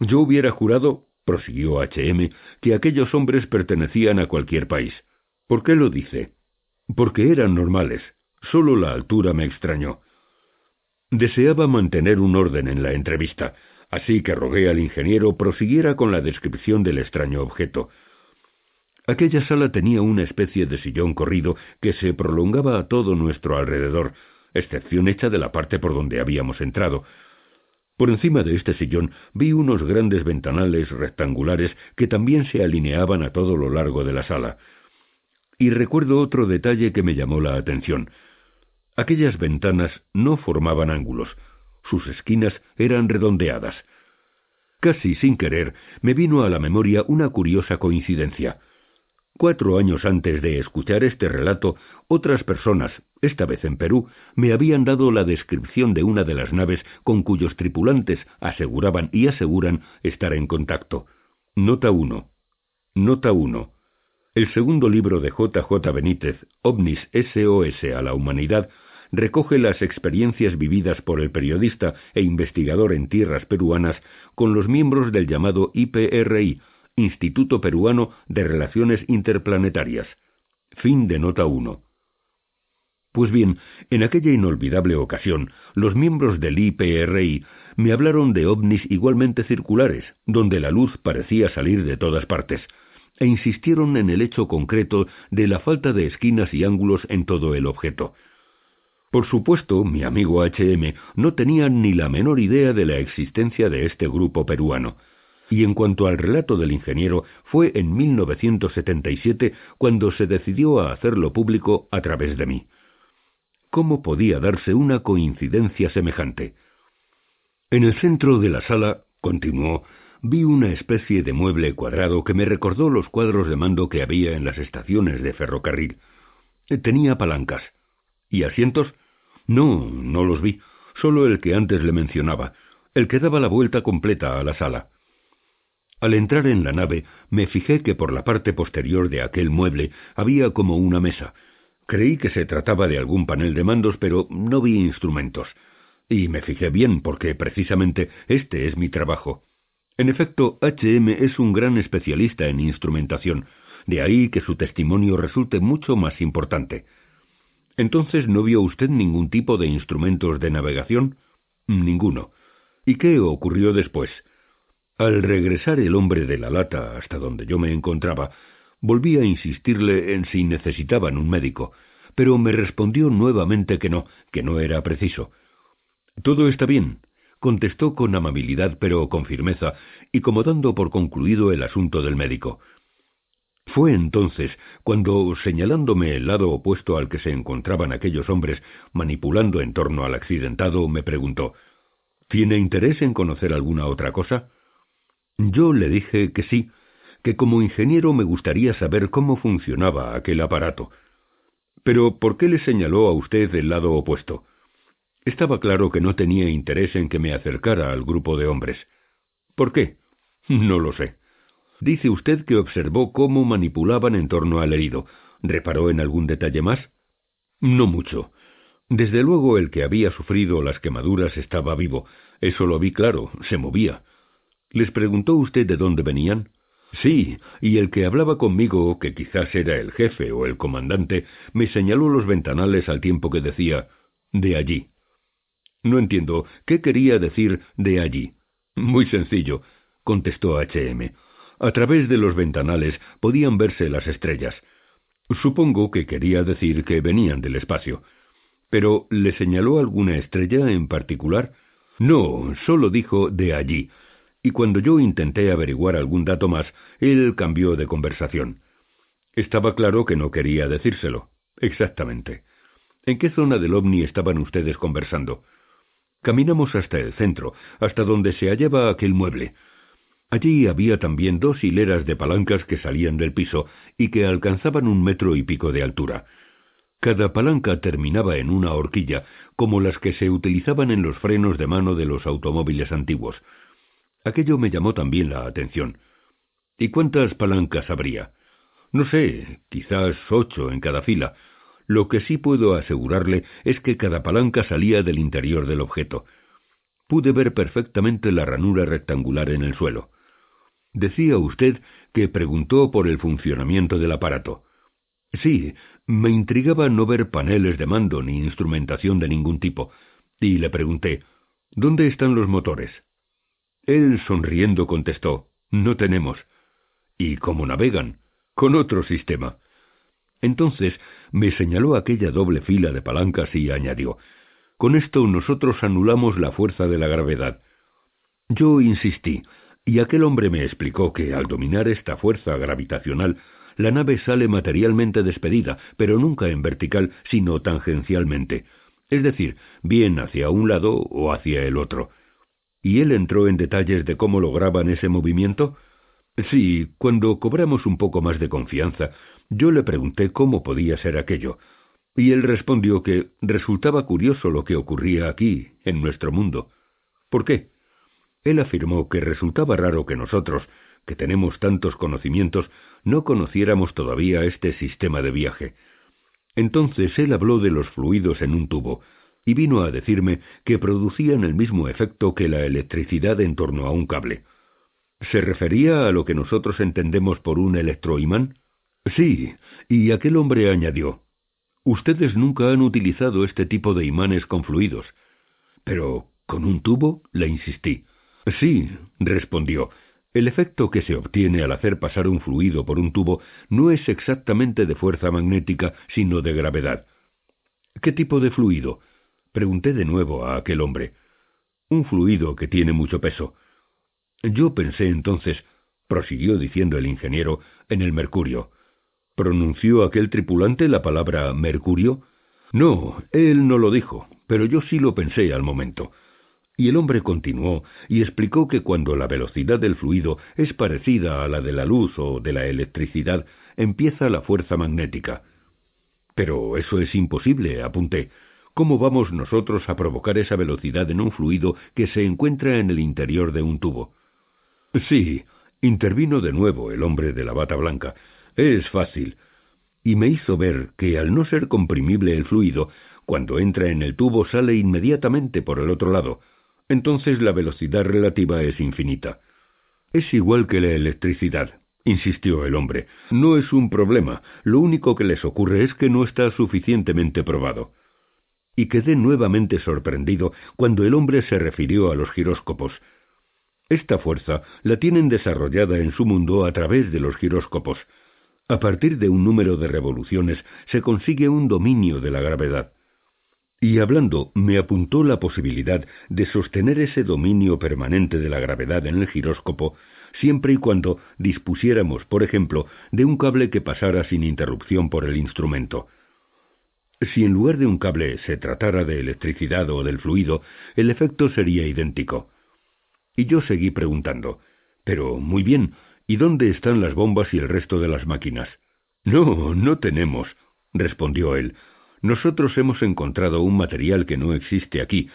Yo hubiera jurado, prosiguió H.M., que aquellos hombres pertenecían a cualquier país. ¿Por qué lo dice? Porque eran normales. Solo la altura me extrañó. Deseaba mantener un orden en la entrevista, así que rogué al ingeniero prosiguiera con la descripción del extraño objeto. Aquella sala tenía una especie de sillón corrido que se prolongaba a todo nuestro alrededor, excepción hecha de la parte por donde habíamos entrado. Por encima de este sillón vi unos grandes ventanales rectangulares que también se alineaban a todo lo largo de la sala. Y recuerdo otro detalle que me llamó la atención. Aquellas ventanas no formaban ángulos, sus esquinas eran redondeadas. Casi sin querer me vino a la memoria una curiosa coincidencia. Cuatro años antes de escuchar este relato, otras personas, esta vez en Perú, me habían dado la descripción de una de las naves con cuyos tripulantes aseguraban y aseguran estar en contacto. Nota 1. Nota 1. El segundo libro de J. J. Benítez, OVNIS SOS a la humanidad, recoge las experiencias vividas por el periodista e investigador en tierras peruanas con los miembros del llamado IPRI, Instituto Peruano de Relaciones Interplanetarias. Fin de nota 1. Pues bien, en aquella inolvidable ocasión, los miembros del IPRI me hablaron de ovnis igualmente circulares, donde la luz parecía salir de todas partes, e insistieron en el hecho concreto de la falta de esquinas y ángulos en todo el objeto. Por supuesto, mi amigo HM no tenía ni la menor idea de la existencia de este grupo peruano y en cuanto al relato del ingeniero, fue en 1977 cuando se decidió a hacerlo público a través de mí. ¿Cómo podía darse una coincidencia semejante? En el centro de la sala, continuó, vi una especie de mueble cuadrado que me recordó los cuadros de mando que había en las estaciones de ferrocarril. Tenía palancas. ¿Y asientos? No, no los vi, solo el que antes le mencionaba, el que daba la vuelta completa a la sala. Al entrar en la nave me fijé que por la parte posterior de aquel mueble había como una mesa. Creí que se trataba de algún panel de mandos, pero no vi instrumentos. Y me fijé bien porque precisamente este es mi trabajo. En efecto, HM es un gran especialista en instrumentación, de ahí que su testimonio resulte mucho más importante. Entonces, ¿no vio usted ningún tipo de instrumentos de navegación? Ninguno. ¿Y qué ocurrió después? Al regresar el hombre de la lata hasta donde yo me encontraba, volví a insistirle en si necesitaban un médico, pero me respondió nuevamente que no, que no era preciso. Todo está bien, contestó con amabilidad pero con firmeza, y como dando por concluido el asunto del médico. Fue entonces cuando, señalándome el lado opuesto al que se encontraban aquellos hombres manipulando en torno al accidentado, me preguntó ¿Tiene interés en conocer alguna otra cosa? Yo le dije que sí, que como ingeniero me gustaría saber cómo funcionaba aquel aparato. Pero ¿por qué le señaló a usted el lado opuesto? Estaba claro que no tenía interés en que me acercara al grupo de hombres. ¿Por qué? No lo sé. Dice usted que observó cómo manipulaban en torno al herido. ¿Reparó en algún detalle más? No mucho. Desde luego el que había sufrido las quemaduras estaba vivo. Eso lo vi claro, se movía. ¿Les preguntó usted de dónde venían? Sí, y el que hablaba conmigo, que quizás era el jefe o el comandante, me señaló los ventanales al tiempo que decía de allí. No entiendo, ¿qué quería decir de allí? Muy sencillo, contestó H.M. A través de los ventanales podían verse las estrellas. Supongo que quería decir que venían del espacio. ¿Pero le señaló alguna estrella en particular? No, solo dijo de allí, y cuando yo intenté averiguar algún dato más, él cambió de conversación. Estaba claro que no quería decírselo. Exactamente. ¿En qué zona del ovni estaban ustedes conversando? Caminamos hasta el centro, hasta donde se hallaba aquel mueble. Allí había también dos hileras de palancas que salían del piso y que alcanzaban un metro y pico de altura. Cada palanca terminaba en una horquilla, como las que se utilizaban en los frenos de mano de los automóviles antiguos. Aquello me llamó también la atención. ¿Y cuántas palancas habría? No sé, quizás ocho en cada fila. Lo que sí puedo asegurarle es que cada palanca salía del interior del objeto. Pude ver perfectamente la ranura rectangular en el suelo. Decía usted que preguntó por el funcionamiento del aparato. Sí, me intrigaba no ver paneles de mando ni instrumentación de ningún tipo, y le pregunté ¿Dónde están los motores? Él sonriendo contestó No tenemos. ¿Y cómo navegan? Con otro sistema. Entonces me señaló aquella doble fila de palancas y añadió Con esto nosotros anulamos la fuerza de la gravedad. Yo insistí, y aquel hombre me explicó que al dominar esta fuerza gravitacional la nave sale materialmente despedida, pero nunca en vertical, sino tangencialmente, es decir, bien hacia un lado o hacia el otro. ¿Y él entró en detalles de cómo lograban ese movimiento? Sí, cuando cobramos un poco más de confianza, yo le pregunté cómo podía ser aquello, y él respondió que resultaba curioso lo que ocurría aquí, en nuestro mundo. ¿Por qué? Él afirmó que resultaba raro que nosotros, que tenemos tantos conocimientos, no conociéramos todavía este sistema de viaje. Entonces él habló de los fluidos en un tubo, y vino a decirme que producían el mismo efecto que la electricidad en torno a un cable. ¿Se refería a lo que nosotros entendemos por un electroimán? Sí, y aquel hombre añadió Ustedes nunca han utilizado este tipo de imanes con fluidos. Pero, ¿con un tubo? le insistí. Sí, respondió, el efecto que se obtiene al hacer pasar un fluido por un tubo no es exactamente de fuerza magnética, sino de gravedad. ¿Qué tipo de fluido? Pregunté de nuevo a aquel hombre. Un fluido que tiene mucho peso. Yo pensé entonces, prosiguió diciendo el ingeniero, en el mercurio. ¿Pronunció aquel tripulante la palabra mercurio? No, él no lo dijo, pero yo sí lo pensé al momento. Y el hombre continuó y explicó que cuando la velocidad del fluido es parecida a la de la luz o de la electricidad, empieza la fuerza magnética. Pero eso es imposible, apunté. ¿Cómo vamos nosotros a provocar esa velocidad en un fluido que se encuentra en el interior de un tubo? Sí, intervino de nuevo el hombre de la bata blanca. Es fácil. Y me hizo ver que al no ser comprimible el fluido, cuando entra en el tubo sale inmediatamente por el otro lado. Entonces la velocidad relativa es infinita. Es igual que la electricidad insistió el hombre. No es un problema. Lo único que les ocurre es que no está suficientemente probado. Y quedé nuevamente sorprendido cuando el hombre se refirió a los giróscopos. Esta fuerza la tienen desarrollada en su mundo a través de los giróscopos. A partir de un número de revoluciones se consigue un dominio de la gravedad. Y hablando, me apuntó la posibilidad de sostener ese dominio permanente de la gravedad en el giróscopo siempre y cuando dispusiéramos, por ejemplo, de un cable que pasara sin interrupción por el instrumento. Si en lugar de un cable se tratara de electricidad o del fluido, el efecto sería idéntico. Y yo seguí preguntando, pero muy bien, ¿y dónde están las bombas y el resto de las máquinas? No, no tenemos, respondió él. Nosotros hemos encontrado un material que no existe aquí.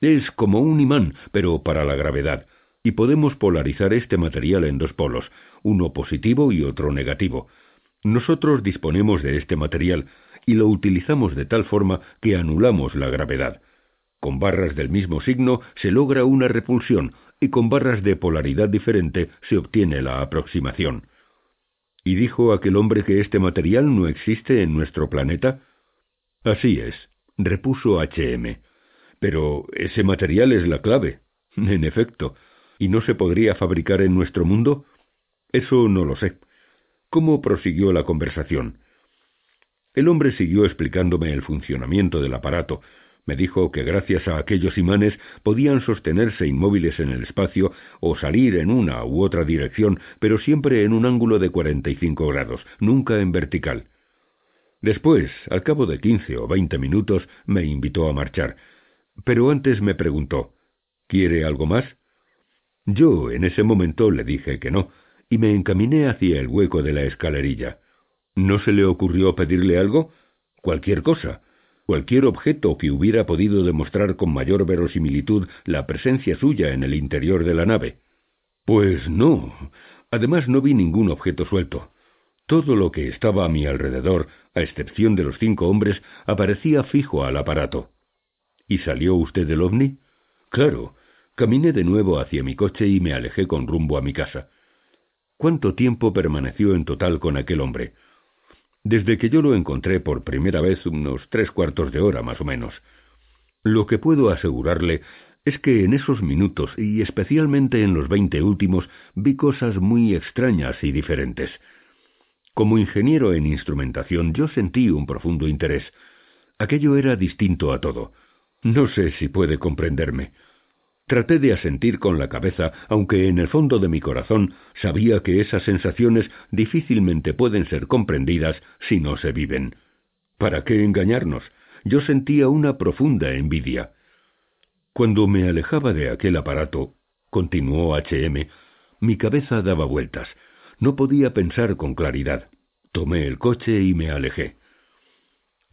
Es como un imán, pero para la gravedad y podemos polarizar este material en dos polos, uno positivo y otro negativo. Nosotros disponemos de este material y lo utilizamos de tal forma que anulamos la gravedad. Con barras del mismo signo se logra una repulsión y con barras de polaridad diferente se obtiene la aproximación. ¿Y dijo aquel hombre que este material no existe en nuestro planeta? Así es, repuso H.M. Pero ese material es la clave. En efecto, ¿Y no se podría fabricar en nuestro mundo? Eso no lo sé. ¿Cómo prosiguió la conversación? El hombre siguió explicándome el funcionamiento del aparato. Me dijo que gracias a aquellos imanes podían sostenerse inmóviles en el espacio o salir en una u otra dirección, pero siempre en un ángulo de 45 grados, nunca en vertical. Después, al cabo de quince o veinte minutos, me invitó a marchar. Pero antes me preguntó ¿Quiere algo más? Yo en ese momento le dije que no, y me encaminé hacia el hueco de la escalerilla. ¿No se le ocurrió pedirle algo? Cualquier cosa, cualquier objeto que hubiera podido demostrar con mayor verosimilitud la presencia suya en el interior de la nave. Pues no. Además no vi ningún objeto suelto. Todo lo que estaba a mi alrededor, a excepción de los cinco hombres, aparecía fijo al aparato. ¿Y salió usted del ovni? Claro, Caminé de nuevo hacia mi coche y me alejé con rumbo a mi casa. ¿Cuánto tiempo permaneció en total con aquel hombre? Desde que yo lo encontré por primera vez unos tres cuartos de hora más o menos. Lo que puedo asegurarle es que en esos minutos, y especialmente en los veinte últimos, vi cosas muy extrañas y diferentes. Como ingeniero en instrumentación yo sentí un profundo interés. Aquello era distinto a todo. No sé si puede comprenderme. Traté de asentir con la cabeza, aunque en el fondo de mi corazón sabía que esas sensaciones difícilmente pueden ser comprendidas si no se viven. ¿Para qué engañarnos? Yo sentía una profunda envidia. Cuando me alejaba de aquel aparato, continuó H.M., mi cabeza daba vueltas. No podía pensar con claridad. Tomé el coche y me alejé.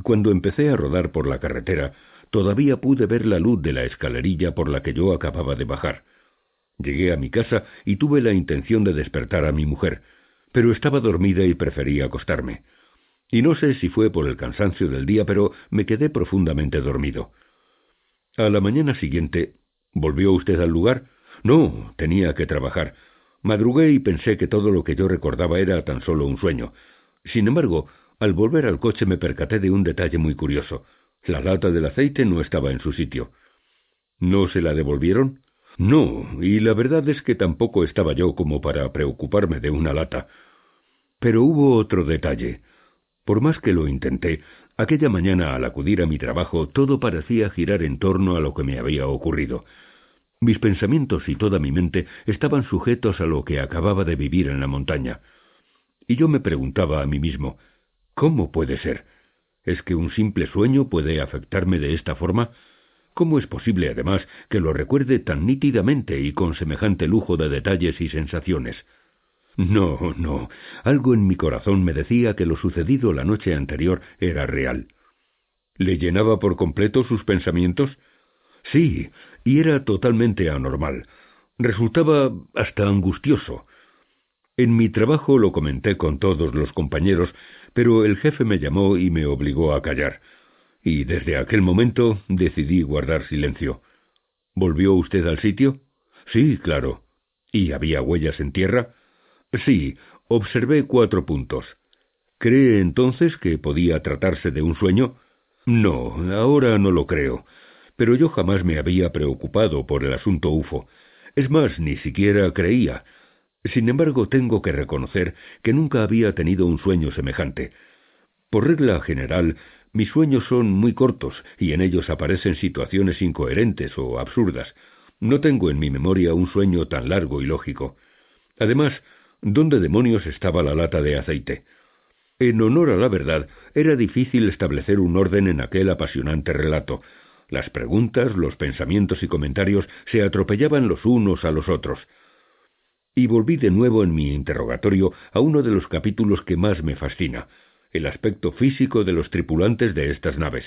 Cuando empecé a rodar por la carretera, todavía pude ver la luz de la escalerilla por la que yo acababa de bajar. Llegué a mi casa y tuve la intención de despertar a mi mujer, pero estaba dormida y preferí acostarme. Y no sé si fue por el cansancio del día, pero me quedé profundamente dormido. A la mañana siguiente, ¿volvió usted al lugar? No, tenía que trabajar. Madrugué y pensé que todo lo que yo recordaba era tan solo un sueño. Sin embargo, al volver al coche me percaté de un detalle muy curioso. La lata del aceite no estaba en su sitio. ¿No se la devolvieron? No, y la verdad es que tampoco estaba yo como para preocuparme de una lata. Pero hubo otro detalle. Por más que lo intenté, aquella mañana al acudir a mi trabajo todo parecía girar en torno a lo que me había ocurrido. Mis pensamientos y toda mi mente estaban sujetos a lo que acababa de vivir en la montaña. Y yo me preguntaba a mí mismo, ¿cómo puede ser? ¿Es que un simple sueño puede afectarme de esta forma? ¿Cómo es posible, además, que lo recuerde tan nítidamente y con semejante lujo de detalles y sensaciones? No, no. Algo en mi corazón me decía que lo sucedido la noche anterior era real. ¿Le llenaba por completo sus pensamientos? Sí, y era totalmente anormal. Resultaba hasta angustioso. En mi trabajo lo comenté con todos los compañeros, pero el jefe me llamó y me obligó a callar. Y desde aquel momento decidí guardar silencio. ¿Volvió usted al sitio? Sí, claro. ¿Y había huellas en tierra? Sí, observé cuatro puntos. ¿Cree entonces que podía tratarse de un sueño? No, ahora no lo creo. Pero yo jamás me había preocupado por el asunto UFO. Es más, ni siquiera creía. Sin embargo, tengo que reconocer que nunca había tenido un sueño semejante. Por regla general, mis sueños son muy cortos y en ellos aparecen situaciones incoherentes o absurdas. No tengo en mi memoria un sueño tan largo y lógico. Además, ¿dónde demonios estaba la lata de aceite? En honor a la verdad, era difícil establecer un orden en aquel apasionante relato. Las preguntas, los pensamientos y comentarios se atropellaban los unos a los otros. Y volví de nuevo en mi interrogatorio a uno de los capítulos que más me fascina, el aspecto físico de los tripulantes de estas naves.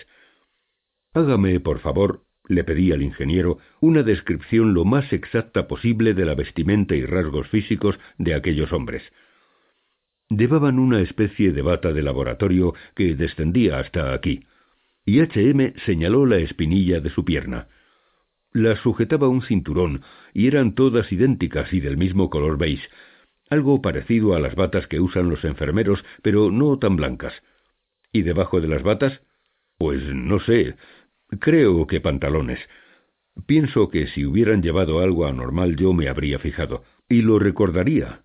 Hágame, por favor, le pedí al ingeniero, una descripción lo más exacta posible de la vestimenta y rasgos físicos de aquellos hombres. Llevaban una especie de bata de laboratorio que descendía hasta aquí, y H.M. señaló la espinilla de su pierna. La sujetaba un cinturón, y eran todas idénticas y del mismo color beige, algo parecido a las batas que usan los enfermeros, pero no tan blancas. ¿Y debajo de las batas? Pues no sé. Creo que pantalones. Pienso que si hubieran llevado algo anormal yo me habría fijado, y lo recordaría.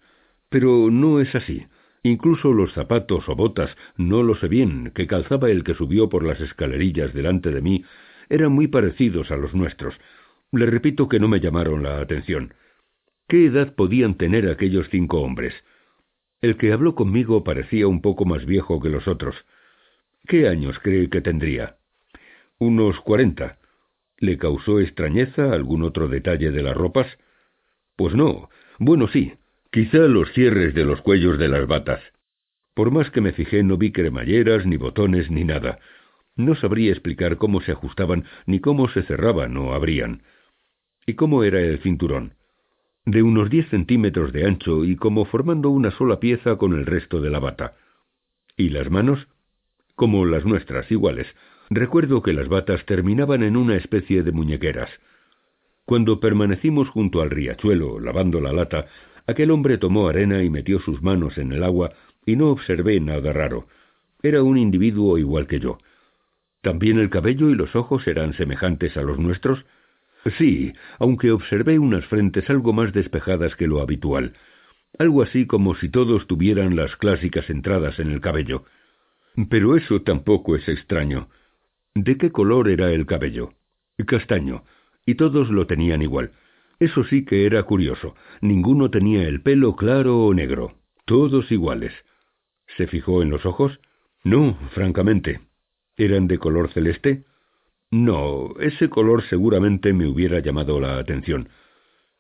Pero no es así. Incluso los zapatos o botas, no lo sé bien, que calzaba el que subió por las escalerillas delante de mí, eran muy parecidos a los nuestros, le repito que no me llamaron la atención. ¿Qué edad podían tener aquellos cinco hombres? El que habló conmigo parecía un poco más viejo que los otros. ¿Qué años cree que tendría? Unos cuarenta. ¿Le causó extrañeza algún otro detalle de las ropas? Pues no. Bueno, sí. Quizá los cierres de los cuellos de las batas. Por más que me fijé no vi cremalleras, ni botones, ni nada. No sabría explicar cómo se ajustaban, ni cómo se cerraban o abrían. ¿Y cómo era el cinturón? De unos diez centímetros de ancho y como formando una sola pieza con el resto de la bata. ¿Y las manos? Como las nuestras, iguales. Recuerdo que las batas terminaban en una especie de muñequeras. Cuando permanecimos junto al riachuelo, lavando la lata, aquel hombre tomó arena y metió sus manos en el agua y no observé nada raro. Era un individuo igual que yo. ¿También el cabello y los ojos eran semejantes a los nuestros? Sí, aunque observé unas frentes algo más despejadas que lo habitual, algo así como si todos tuvieran las clásicas entradas en el cabello. Pero eso tampoco es extraño. ¿De qué color era el cabello? Castaño, y todos lo tenían igual. Eso sí que era curioso. Ninguno tenía el pelo claro o negro. Todos iguales. ¿Se fijó en los ojos? No, francamente. ¿Eran de color celeste? No, ese color seguramente me hubiera llamado la atención.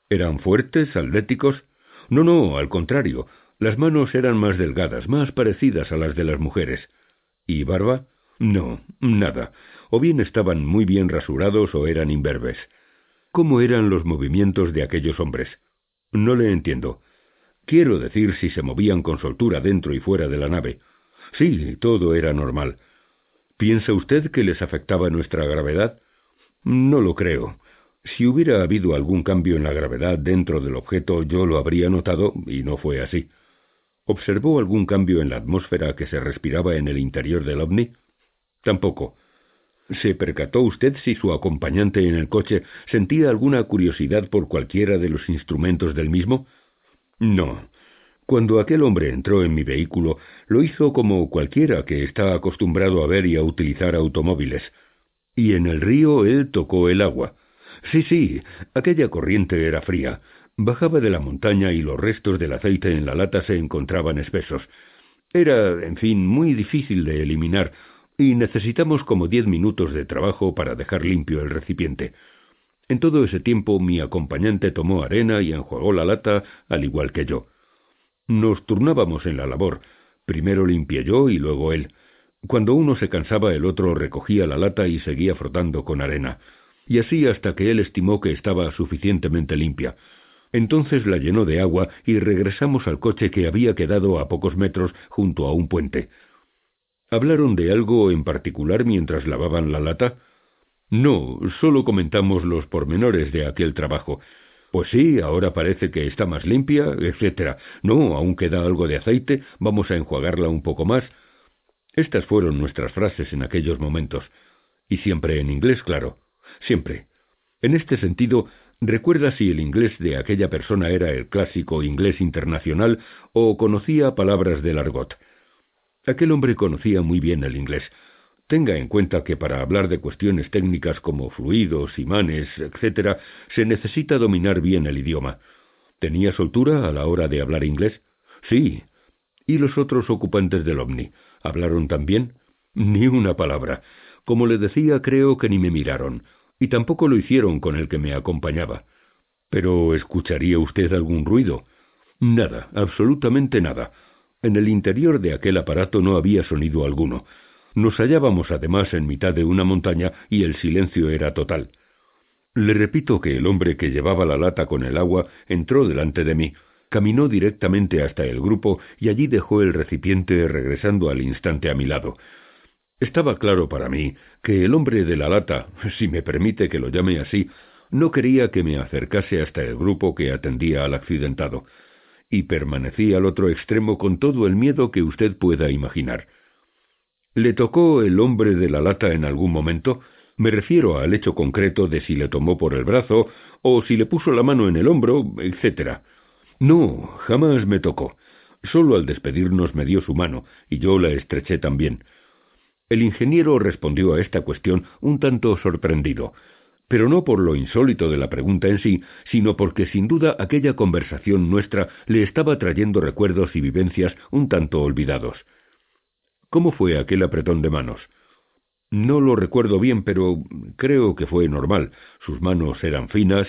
¿Eran fuertes, atléticos? No, no, al contrario. Las manos eran más delgadas, más parecidas a las de las mujeres. ¿Y barba? No, nada. O bien estaban muy bien rasurados o eran imberbes. ¿Cómo eran los movimientos de aquellos hombres? No le entiendo. Quiero decir si se movían con soltura dentro y fuera de la nave. Sí, todo era normal. ¿Piensa usted que les afectaba nuestra gravedad? No lo creo. Si hubiera habido algún cambio en la gravedad dentro del objeto, yo lo habría notado, y no fue así. ¿Observó algún cambio en la atmósfera que se respiraba en el interior del ovni? Tampoco. ¿Se percató usted si su acompañante en el coche sentía alguna curiosidad por cualquiera de los instrumentos del mismo? No. Cuando aquel hombre entró en mi vehículo, lo hizo como cualquiera que está acostumbrado a ver y a utilizar automóviles. Y en el río él tocó el agua. Sí, sí, aquella corriente era fría. Bajaba de la montaña y los restos del aceite en la lata se encontraban espesos. Era, en fin, muy difícil de eliminar, y necesitamos como diez minutos de trabajo para dejar limpio el recipiente. En todo ese tiempo mi acompañante tomó arena y enjuagó la lata al igual que yo. Nos turnábamos en la labor. Primero limpié yo y luego él. Cuando uno se cansaba el otro recogía la lata y seguía frotando con arena. Y así hasta que él estimó que estaba suficientemente limpia. Entonces la llenó de agua y regresamos al coche que había quedado a pocos metros junto a un puente. ¿Hablaron de algo en particular mientras lavaban la lata? No, solo comentamos los pormenores de aquel trabajo. Pues sí, ahora parece que está más limpia, etcétera. No, aún queda algo de aceite, vamos a enjuagarla un poco más. Estas fueron nuestras frases en aquellos momentos. Y siempre en inglés, claro. Siempre. En este sentido, ¿Recuerda si el inglés de aquella persona era el clásico inglés internacional o conocía palabras del argot? Aquel hombre conocía muy bien el inglés. Tenga en cuenta que para hablar de cuestiones técnicas como fluidos, imanes, etc., se necesita dominar bien el idioma. ¿Tenía soltura a la hora de hablar inglés? Sí. ¿Y los otros ocupantes del ovni? ¿Hablaron también? Ni una palabra. Como le decía, creo que ni me miraron y tampoco lo hicieron con el que me acompañaba. Pero ¿escucharía usted algún ruido? Nada, absolutamente nada. En el interior de aquel aparato no había sonido alguno. Nos hallábamos además en mitad de una montaña y el silencio era total. Le repito que el hombre que llevaba la lata con el agua entró delante de mí, caminó directamente hasta el grupo y allí dejó el recipiente regresando al instante a mi lado. Estaba claro para mí que el hombre de la lata, si me permite que lo llame así, no quería que me acercase hasta el grupo que atendía al accidentado, y permanecí al otro extremo con todo el miedo que usted pueda imaginar. ¿Le tocó el hombre de la lata en algún momento? Me refiero al hecho concreto de si le tomó por el brazo, o si le puso la mano en el hombro, etc. No, jamás me tocó. Solo al despedirnos me dio su mano, y yo la estreché también. El ingeniero respondió a esta cuestión un tanto sorprendido, pero no por lo insólito de la pregunta en sí, sino porque sin duda aquella conversación nuestra le estaba trayendo recuerdos y vivencias un tanto olvidados. ¿Cómo fue aquel apretón de manos? No lo recuerdo bien, pero creo que fue normal. Sus manos eran finas.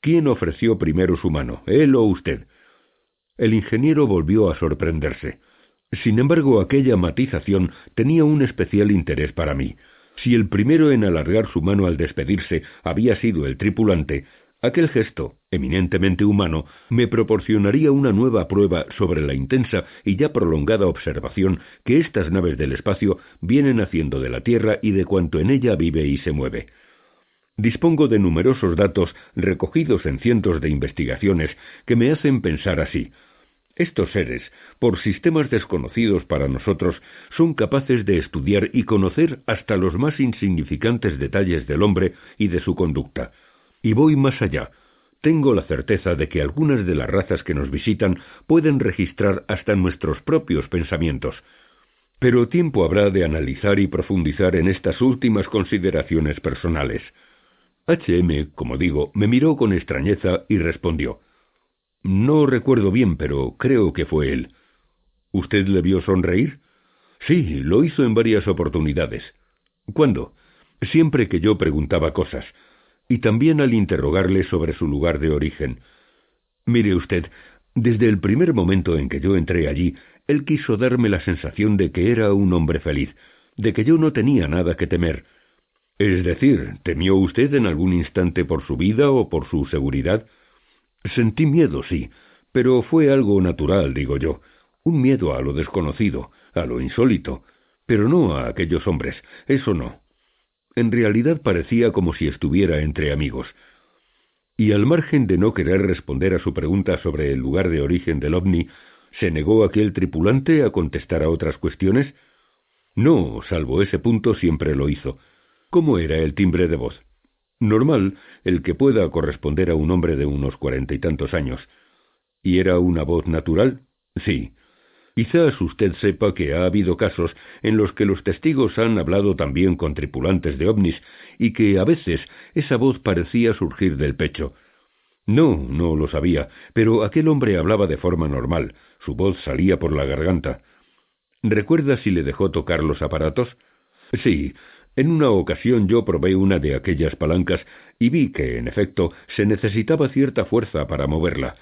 ¿Quién ofreció primero su mano, él o usted? El ingeniero volvió a sorprenderse. Sin embargo, aquella matización tenía un especial interés para mí. Si el primero en alargar su mano al despedirse había sido el tripulante, aquel gesto, eminentemente humano, me proporcionaría una nueva prueba sobre la intensa y ya prolongada observación que estas naves del espacio vienen haciendo de la Tierra y de cuanto en ella vive y se mueve. Dispongo de numerosos datos recogidos en cientos de investigaciones que me hacen pensar así. Estos seres, por sistemas desconocidos para nosotros, son capaces de estudiar y conocer hasta los más insignificantes detalles del hombre y de su conducta. Y voy más allá. Tengo la certeza de que algunas de las razas que nos visitan pueden registrar hasta nuestros propios pensamientos. Pero tiempo habrá de analizar y profundizar en estas últimas consideraciones personales. H.M., como digo, me miró con extrañeza y respondió no recuerdo bien, pero creo que fue él. ¿Usted le vio sonreír? Sí, lo hizo en varias oportunidades. ¿Cuándo? Siempre que yo preguntaba cosas, y también al interrogarle sobre su lugar de origen. Mire usted, desde el primer momento en que yo entré allí, él quiso darme la sensación de que era un hombre feliz, de que yo no tenía nada que temer. Es decir, ¿temió usted en algún instante por su vida o por su seguridad? Sentí miedo, sí, pero fue algo natural, digo yo, un miedo a lo desconocido, a lo insólito, pero no a aquellos hombres, eso no. En realidad parecía como si estuviera entre amigos. Y al margen de no querer responder a su pregunta sobre el lugar de origen del ovni, ¿se negó aquel tripulante a contestar a otras cuestiones? No, salvo ese punto siempre lo hizo. ¿Cómo era el timbre de voz? Normal el que pueda corresponder a un hombre de unos cuarenta y tantos años. ¿Y era una voz natural? Sí. Quizás usted sepa que ha habido casos en los que los testigos han hablado también con tripulantes de ovnis y que a veces esa voz parecía surgir del pecho. No, no lo sabía, pero aquel hombre hablaba de forma normal, su voz salía por la garganta. ¿Recuerda si le dejó tocar los aparatos? Sí, en una ocasión yo probé una de aquellas palancas y vi que, en efecto, se necesitaba cierta fuerza para moverla.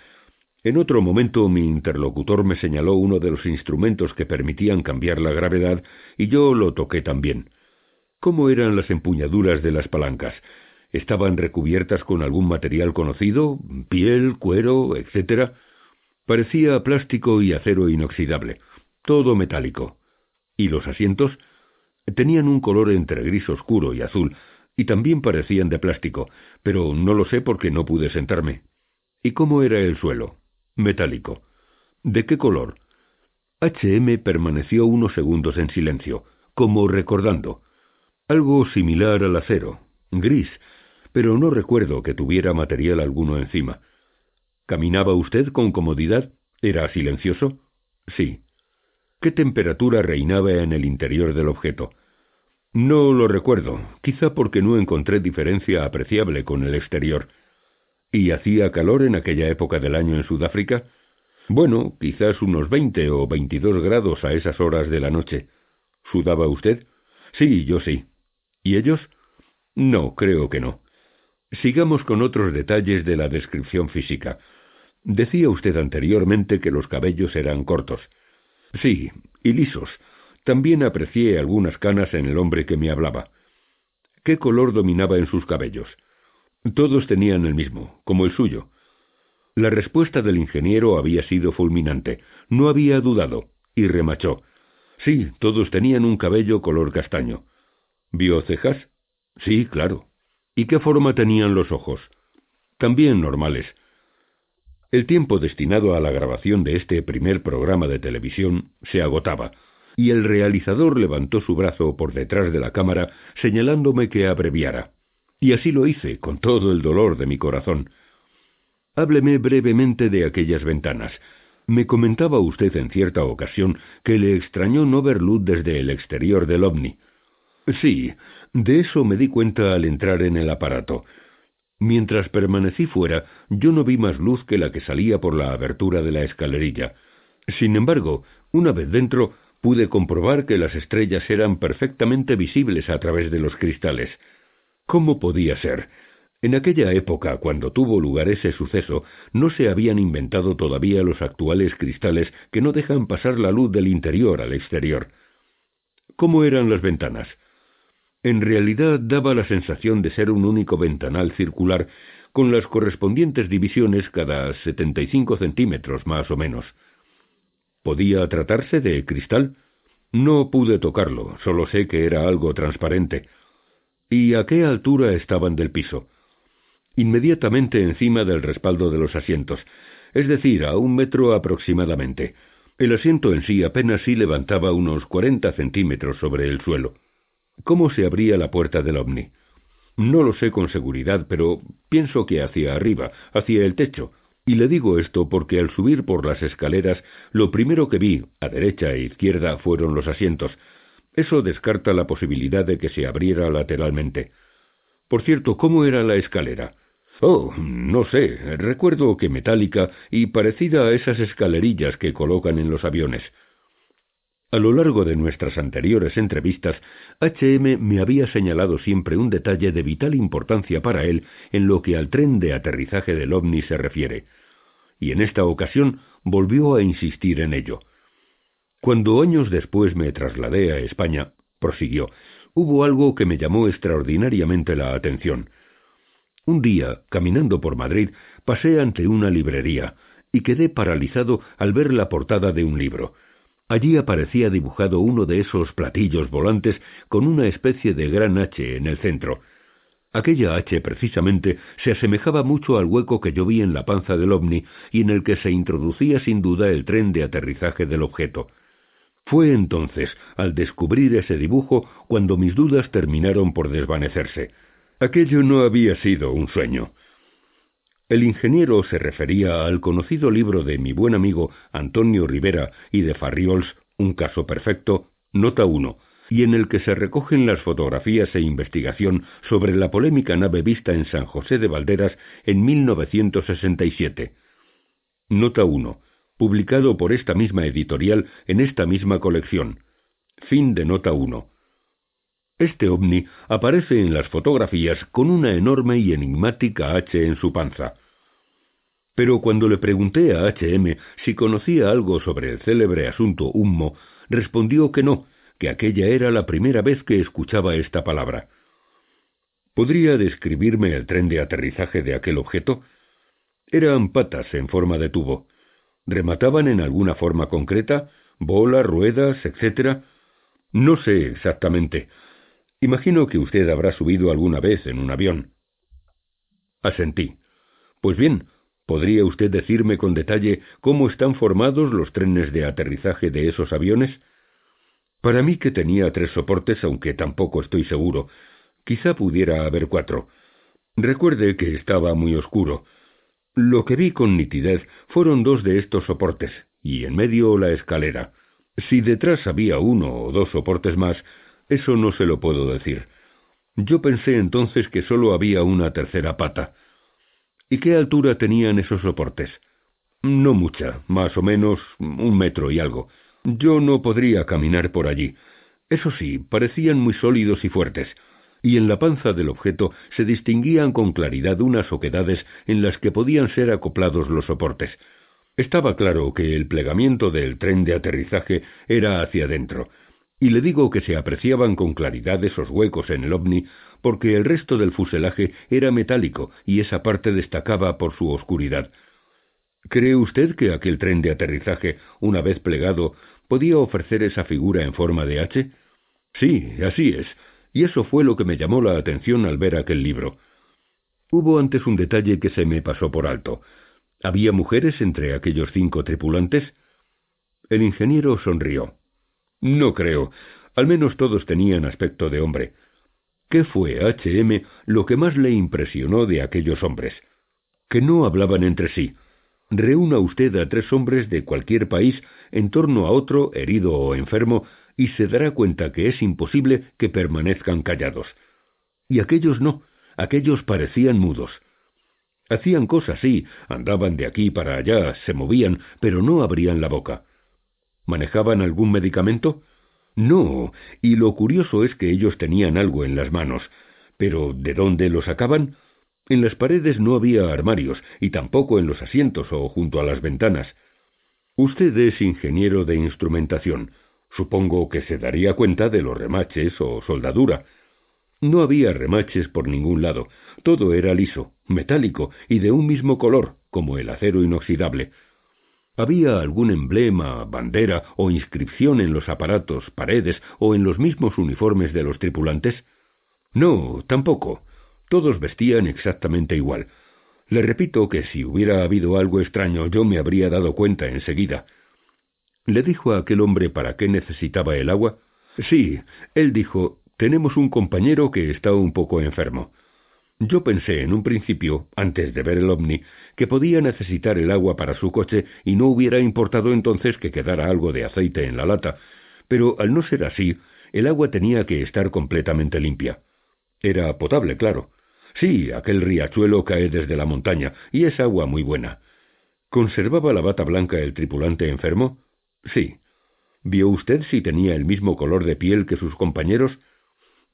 En otro momento mi interlocutor me señaló uno de los instrumentos que permitían cambiar la gravedad y yo lo toqué también. ¿Cómo eran las empuñaduras de las palancas? ¿Estaban recubiertas con algún material conocido? ¿Piel, cuero, etcétera? Parecía plástico y acero inoxidable, todo metálico. ¿Y los asientos? Tenían un color entre gris oscuro y azul, y también parecían de plástico, pero no lo sé porque no pude sentarme. ¿Y cómo era el suelo? Metálico. ¿De qué color? H.M. permaneció unos segundos en silencio, como recordando. Algo similar al acero, gris, pero no recuerdo que tuviera material alguno encima. ¿Caminaba usted con comodidad? ¿Era silencioso? Sí. ¿Qué temperatura reinaba en el interior del objeto? No lo recuerdo, quizá porque no encontré diferencia apreciable con el exterior. ¿Y hacía calor en aquella época del año en Sudáfrica? Bueno, quizás unos veinte o veintidós grados a esas horas de la noche. ¿Sudaba usted? Sí, yo sí. ¿Y ellos? No, creo que no. Sigamos con otros detalles de la descripción física. Decía usted anteriormente que los cabellos eran cortos. Sí, y lisos. También aprecié algunas canas en el hombre que me hablaba. ¿Qué color dominaba en sus cabellos? Todos tenían el mismo, como el suyo. La respuesta del ingeniero había sido fulminante. No había dudado, y remachó. Sí, todos tenían un cabello color castaño. ¿Vio cejas? Sí, claro. ¿Y qué forma tenían los ojos? También normales. El tiempo destinado a la grabación de este primer programa de televisión se agotaba, y el realizador levantó su brazo por detrás de la cámara señalándome que abreviara. Y así lo hice, con todo el dolor de mi corazón. Hábleme brevemente de aquellas ventanas. Me comentaba usted en cierta ocasión que le extrañó no ver luz desde el exterior del ovni. Sí, de eso me di cuenta al entrar en el aparato. Mientras permanecí fuera, yo no vi más luz que la que salía por la abertura de la escalerilla. Sin embargo, una vez dentro, pude comprobar que las estrellas eran perfectamente visibles a través de los cristales. ¿Cómo podía ser? En aquella época, cuando tuvo lugar ese suceso, no se habían inventado todavía los actuales cristales que no dejan pasar la luz del interior al exterior. ¿Cómo eran las ventanas? En realidad daba la sensación de ser un único ventanal circular con las correspondientes divisiones cada setenta y cinco centímetros más o menos. ¿Podía tratarse de cristal? No pude tocarlo, solo sé que era algo transparente. ¿Y a qué altura estaban del piso? Inmediatamente encima del respaldo de los asientos, es decir, a un metro aproximadamente. El asiento en sí apenas sí levantaba unos cuarenta centímetros sobre el suelo. ¿Cómo se abría la puerta del ovni? No lo sé con seguridad, pero pienso que hacia arriba, hacia el techo, y le digo esto porque al subir por las escaleras, lo primero que vi, a derecha e izquierda, fueron los asientos. Eso descarta la posibilidad de que se abriera lateralmente. Por cierto, ¿cómo era la escalera? Oh, no sé. Recuerdo que metálica y parecida a esas escalerillas que colocan en los aviones. A lo largo de nuestras anteriores entrevistas, H.M. me había señalado siempre un detalle de vital importancia para él en lo que al tren de aterrizaje del ovni se refiere, y en esta ocasión volvió a insistir en ello. Cuando años después me trasladé a España, prosiguió, hubo algo que me llamó extraordinariamente la atención. Un día, caminando por Madrid, pasé ante una librería y quedé paralizado al ver la portada de un libro. Allí aparecía dibujado uno de esos platillos volantes con una especie de gran H en el centro. Aquella H precisamente se asemejaba mucho al hueco que yo vi en la panza del ovni y en el que se introducía sin duda el tren de aterrizaje del objeto. Fue entonces, al descubrir ese dibujo, cuando mis dudas terminaron por desvanecerse. Aquello no había sido un sueño. El ingeniero se refería al conocido libro de mi buen amigo Antonio Rivera y de Farriols, Un caso perfecto, nota 1, y en el que se recogen las fotografías e investigación sobre la polémica nave vista en San José de Valderas en 1967. Nota 1, publicado por esta misma editorial en esta misma colección. Fin de nota 1. Este ovni aparece en las fotografías con una enorme y enigmática H en su panza. Pero cuando le pregunté a HM si conocía algo sobre el célebre asunto Hummo, respondió que no, que aquella era la primera vez que escuchaba esta palabra. ¿Podría describirme el tren de aterrizaje de aquel objeto? Eran patas en forma de tubo. ¿Remataban en alguna forma concreta? ¿Bolas, ruedas, etcétera? No sé exactamente. Imagino que usted habrá subido alguna vez en un avión. Asentí. Pues bien, ¿podría usted decirme con detalle cómo están formados los trenes de aterrizaje de esos aviones? Para mí que tenía tres soportes, aunque tampoco estoy seguro. Quizá pudiera haber cuatro. Recuerde que estaba muy oscuro. Lo que vi con nitidez fueron dos de estos soportes, y en medio la escalera. Si detrás había uno o dos soportes más, eso no se lo puedo decir. Yo pensé entonces que sólo había una tercera pata. ¿Y qué altura tenían esos soportes? No mucha, más o menos un metro y algo. Yo no podría caminar por allí. Eso sí, parecían muy sólidos y fuertes, y en la panza del objeto se distinguían con claridad unas oquedades en las que podían ser acoplados los soportes. Estaba claro que el plegamiento del tren de aterrizaje era hacia adentro, y le digo que se apreciaban con claridad esos huecos en el ovni porque el resto del fuselaje era metálico y esa parte destacaba por su oscuridad. ¿Cree usted que aquel tren de aterrizaje, una vez plegado, podía ofrecer esa figura en forma de H? Sí, así es, y eso fue lo que me llamó la atención al ver aquel libro. Hubo antes un detalle que se me pasó por alto. ¿Había mujeres entre aquellos cinco tripulantes? El ingeniero sonrió. No creo. Al menos todos tenían aspecto de hombre. ¿Qué fue H.M. lo que más le impresionó de aquellos hombres? Que no hablaban entre sí. Reúna usted a tres hombres de cualquier país en torno a otro herido o enfermo y se dará cuenta que es imposible que permanezcan callados. Y aquellos no, aquellos parecían mudos. Hacían cosas, sí, andaban de aquí para allá, se movían, pero no abrían la boca. ¿Manejaban algún medicamento? No, y lo curioso es que ellos tenían algo en las manos. Pero ¿de dónde lo sacaban? En las paredes no había armarios, y tampoco en los asientos o junto a las ventanas. Usted es ingeniero de instrumentación. Supongo que se daría cuenta de los remaches o soldadura. No había remaches por ningún lado. Todo era liso, metálico y de un mismo color, como el acero inoxidable. ¿Había algún emblema, bandera o inscripción en los aparatos, paredes o en los mismos uniformes de los tripulantes? No, tampoco. Todos vestían exactamente igual. Le repito que si hubiera habido algo extraño yo me habría dado cuenta enseguida. ¿Le dijo a aquel hombre para qué necesitaba el agua? Sí, él dijo, tenemos un compañero que está un poco enfermo. Yo pensé en un principio, antes de ver el ovni, que podía necesitar el agua para su coche y no hubiera importado entonces que quedara algo de aceite en la lata, pero al no ser así, el agua tenía que estar completamente limpia. Era potable, claro. Sí, aquel riachuelo cae desde la montaña, y es agua muy buena. ¿Conservaba la bata blanca el tripulante enfermo? Sí. ¿Vio usted si tenía el mismo color de piel que sus compañeros?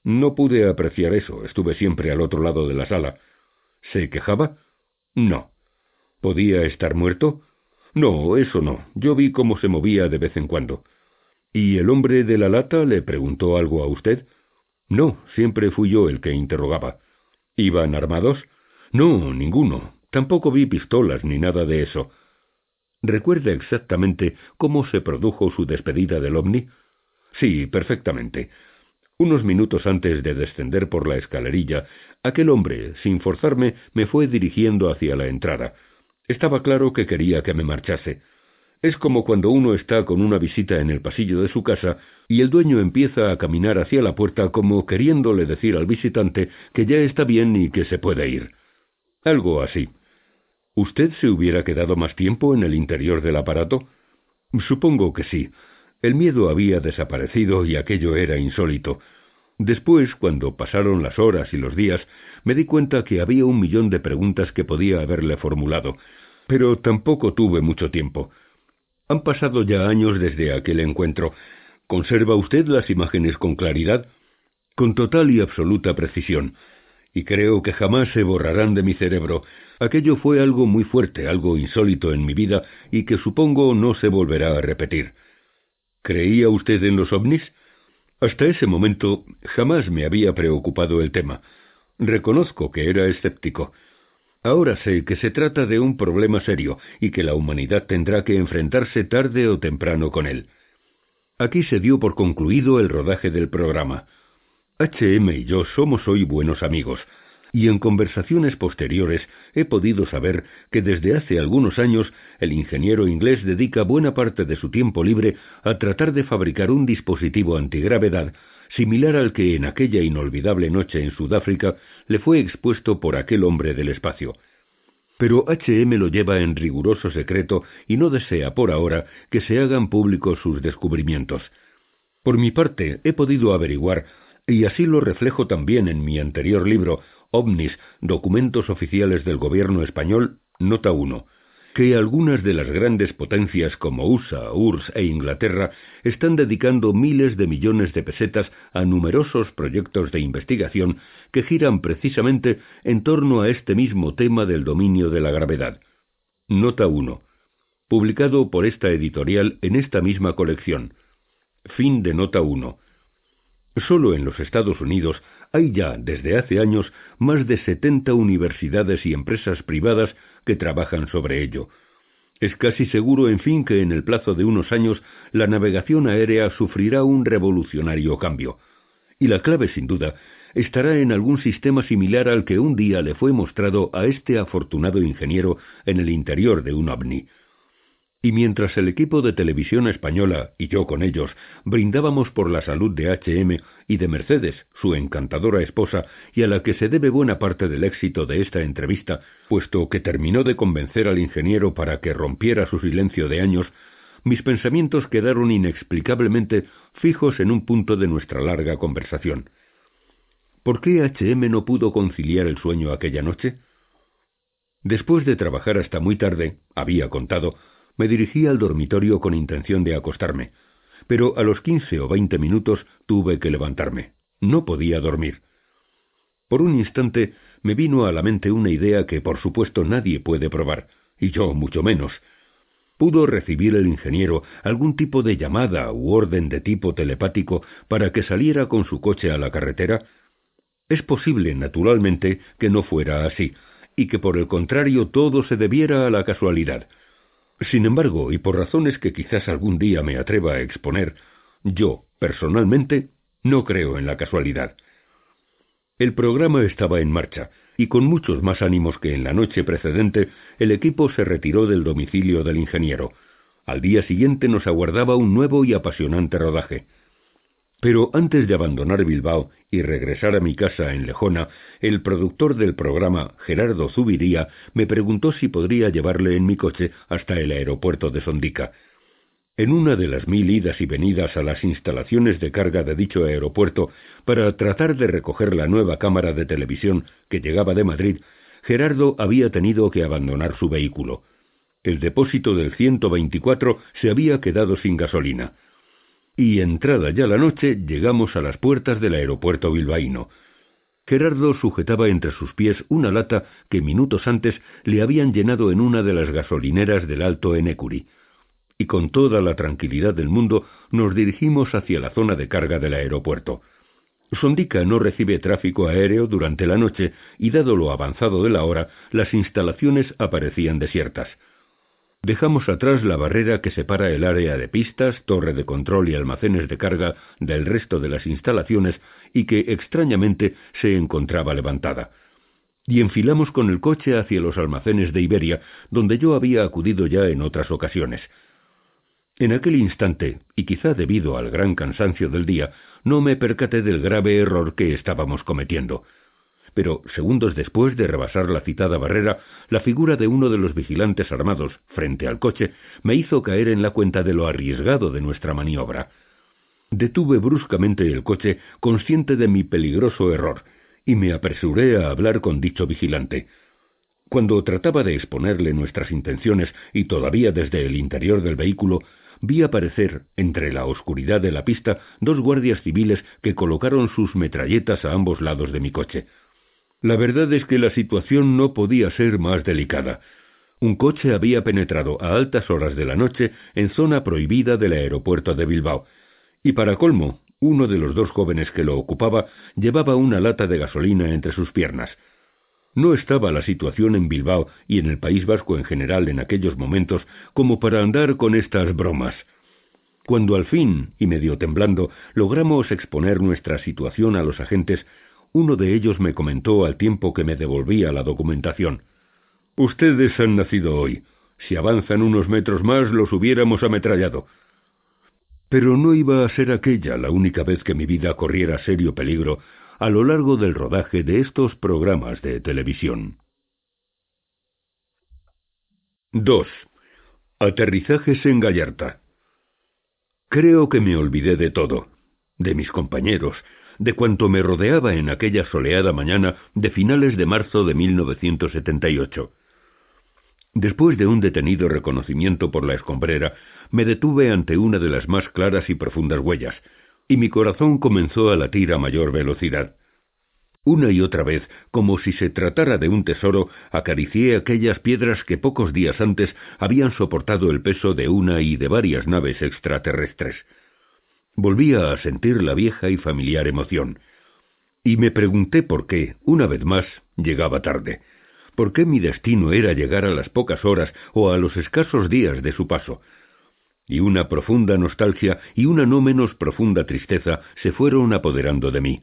No pude apreciar eso, estuve siempre al otro lado de la sala. ¿Se quejaba? No. ¿Podía estar muerto? No, eso no. Yo vi cómo se movía de vez en cuando. ¿Y el hombre de la lata le preguntó algo a usted? No, siempre fui yo el que interrogaba. ¿Iban armados? No, ninguno. Tampoco vi pistolas ni nada de eso. ¿Recuerda exactamente cómo se produjo su despedida del ovni? Sí, perfectamente. Unos minutos antes de descender por la escalerilla, aquel hombre, sin forzarme, me fue dirigiendo hacia la entrada. Estaba claro que quería que me marchase. Es como cuando uno está con una visita en el pasillo de su casa y el dueño empieza a caminar hacia la puerta como queriéndole decir al visitante que ya está bien y que se puede ir. Algo así. ¿Usted se hubiera quedado más tiempo en el interior del aparato? Supongo que sí. El miedo había desaparecido y aquello era insólito. Después, cuando pasaron las horas y los días, me di cuenta que había un millón de preguntas que podía haberle formulado, pero tampoco tuve mucho tiempo. Han pasado ya años desde aquel encuentro. ¿Conserva usted las imágenes con claridad? con total y absoluta precisión, y creo que jamás se borrarán de mi cerebro. Aquello fue algo muy fuerte, algo insólito en mi vida, y que supongo no se volverá a repetir. ¿Creía usted en los ovnis? Hasta ese momento jamás me había preocupado el tema. Reconozco que era escéptico. Ahora sé que se trata de un problema serio y que la humanidad tendrá que enfrentarse tarde o temprano con él. Aquí se dio por concluido el rodaje del programa. HM y yo somos hoy buenos amigos, y en conversaciones posteriores he podido saber que desde hace algunos años el ingeniero inglés dedica buena parte de su tiempo libre a tratar de fabricar un dispositivo antigravedad similar al que en aquella inolvidable noche en Sudáfrica le fue expuesto por aquel hombre del espacio. Pero HM lo lleva en riguroso secreto y no desea por ahora que se hagan públicos sus descubrimientos. Por mi parte, he podido averiguar, y así lo reflejo también en mi anterior libro, OVNIS, Documentos Oficiales del Gobierno Español, Nota 1, que algunas de las grandes potencias como USA, URSS e Inglaterra están dedicando miles de millones de pesetas a numerosos proyectos de investigación que giran precisamente en torno a este mismo tema del dominio de la gravedad. Nota 1. Publicado por esta editorial en esta misma colección. Fin de nota 1. Solo en los Estados Unidos hay ya, desde hace años, más de 70 universidades y empresas privadas que trabajan sobre ello. Es casi seguro, en fin, que en el plazo de unos años la navegación aérea sufrirá un revolucionario cambio. Y la clave, sin duda, estará en algún sistema similar al que un día le fue mostrado a este afortunado ingeniero en el interior de un ovni y mientras el equipo de televisión española y yo con ellos brindábamos por la salud de HM y de Mercedes, su encantadora esposa, y a la que se debe buena parte del éxito de esta entrevista, puesto que terminó de convencer al ingeniero para que rompiera su silencio de años, mis pensamientos quedaron inexplicablemente fijos en un punto de nuestra larga conversación. ¿Por qué HM no pudo conciliar el sueño aquella noche? Después de trabajar hasta muy tarde, había contado, me dirigí al dormitorio con intención de acostarme, pero a los quince o veinte minutos tuve que levantarme. No podía dormir. Por un instante me vino a la mente una idea que por supuesto nadie puede probar, y yo mucho menos. ¿Pudo recibir el ingeniero algún tipo de llamada u orden de tipo telepático para que saliera con su coche a la carretera? Es posible, naturalmente, que no fuera así, y que por el contrario todo se debiera a la casualidad. Sin embargo, y por razones que quizás algún día me atreva a exponer, yo, personalmente, no creo en la casualidad. El programa estaba en marcha, y con muchos más ánimos que en la noche precedente, el equipo se retiró del domicilio del ingeniero. Al día siguiente nos aguardaba un nuevo y apasionante rodaje. Pero antes de abandonar Bilbao y regresar a mi casa en Lejona, el productor del programa, Gerardo Zubiría, me preguntó si podría llevarle en mi coche hasta el aeropuerto de Sondica. En una de las mil idas y venidas a las instalaciones de carga de dicho aeropuerto para tratar de recoger la nueva cámara de televisión que llegaba de Madrid, Gerardo había tenido que abandonar su vehículo. El depósito del 124 se había quedado sin gasolina y entrada ya la noche llegamos a las puertas del aeropuerto bilbaíno. Gerardo sujetaba entre sus pies una lata que minutos antes le habían llenado en una de las gasolineras del Alto Enecuri, y con toda la tranquilidad del mundo nos dirigimos hacia la zona de carga del aeropuerto. Sondica no recibe tráfico aéreo durante la noche y dado lo avanzado de la hora, las instalaciones aparecían desiertas. Dejamos atrás la barrera que separa el área de pistas, torre de control y almacenes de carga del resto de las instalaciones y que extrañamente se encontraba levantada. Y enfilamos con el coche hacia los almacenes de Iberia, donde yo había acudido ya en otras ocasiones. En aquel instante, y quizá debido al gran cansancio del día, no me percaté del grave error que estábamos cometiendo pero segundos después de rebasar la citada barrera, la figura de uno de los vigilantes armados frente al coche me hizo caer en la cuenta de lo arriesgado de nuestra maniobra. Detuve bruscamente el coche, consciente de mi peligroso error, y me apresuré a hablar con dicho vigilante. Cuando trataba de exponerle nuestras intenciones y todavía desde el interior del vehículo, vi aparecer, entre la oscuridad de la pista, dos guardias civiles que colocaron sus metralletas a ambos lados de mi coche. La verdad es que la situación no podía ser más delicada. Un coche había penetrado a altas horas de la noche en zona prohibida del aeropuerto de Bilbao, y para colmo, uno de los dos jóvenes que lo ocupaba llevaba una lata de gasolina entre sus piernas. No estaba la situación en Bilbao y en el País Vasco en general en aquellos momentos como para andar con estas bromas. Cuando al fin, y medio temblando, logramos exponer nuestra situación a los agentes, uno de ellos me comentó al tiempo que me devolvía la documentación. Ustedes han nacido hoy. Si avanzan unos metros más los hubiéramos ametrallado. Pero no iba a ser aquella la única vez que mi vida corriera serio peligro a lo largo del rodaje de estos programas de televisión. 2. Aterrizajes en Gallarta. Creo que me olvidé de todo, de mis compañeros, de cuanto me rodeaba en aquella soleada mañana de finales de marzo de 1978. Después de un detenido reconocimiento por la escombrera, me detuve ante una de las más claras y profundas huellas, y mi corazón comenzó a latir a mayor velocidad. Una y otra vez, como si se tratara de un tesoro, acaricié aquellas piedras que pocos días antes habían soportado el peso de una y de varias naves extraterrestres. Volvía a sentir la vieja y familiar emoción. Y me pregunté por qué, una vez más, llegaba tarde. ¿Por qué mi destino era llegar a las pocas horas o a los escasos días de su paso? y una profunda nostalgia y una no menos profunda tristeza se fueron apoderando de mí.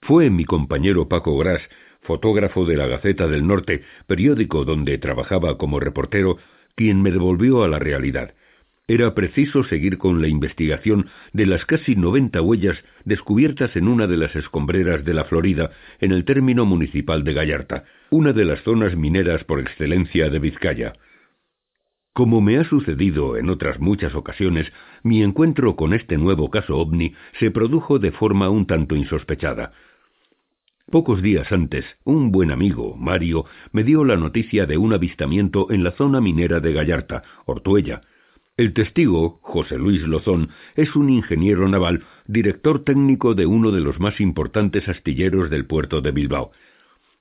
Fue mi compañero Paco Gras, fotógrafo de la Gaceta del Norte, periódico donde trabajaba como reportero, quien me devolvió a la realidad. Era preciso seguir con la investigación de las casi noventa huellas descubiertas en una de las escombreras de la Florida, en el término municipal de Gallarta, una de las zonas mineras por excelencia de Vizcaya. Como me ha sucedido en otras muchas ocasiones, mi encuentro con este nuevo caso ovni se produjo de forma un tanto insospechada. Pocos días antes, un buen amigo, Mario, me dio la noticia de un avistamiento en la zona minera de Gallarta, Ortuella. El testigo, José Luis Lozón, es un ingeniero naval, director técnico de uno de los más importantes astilleros del puerto de Bilbao.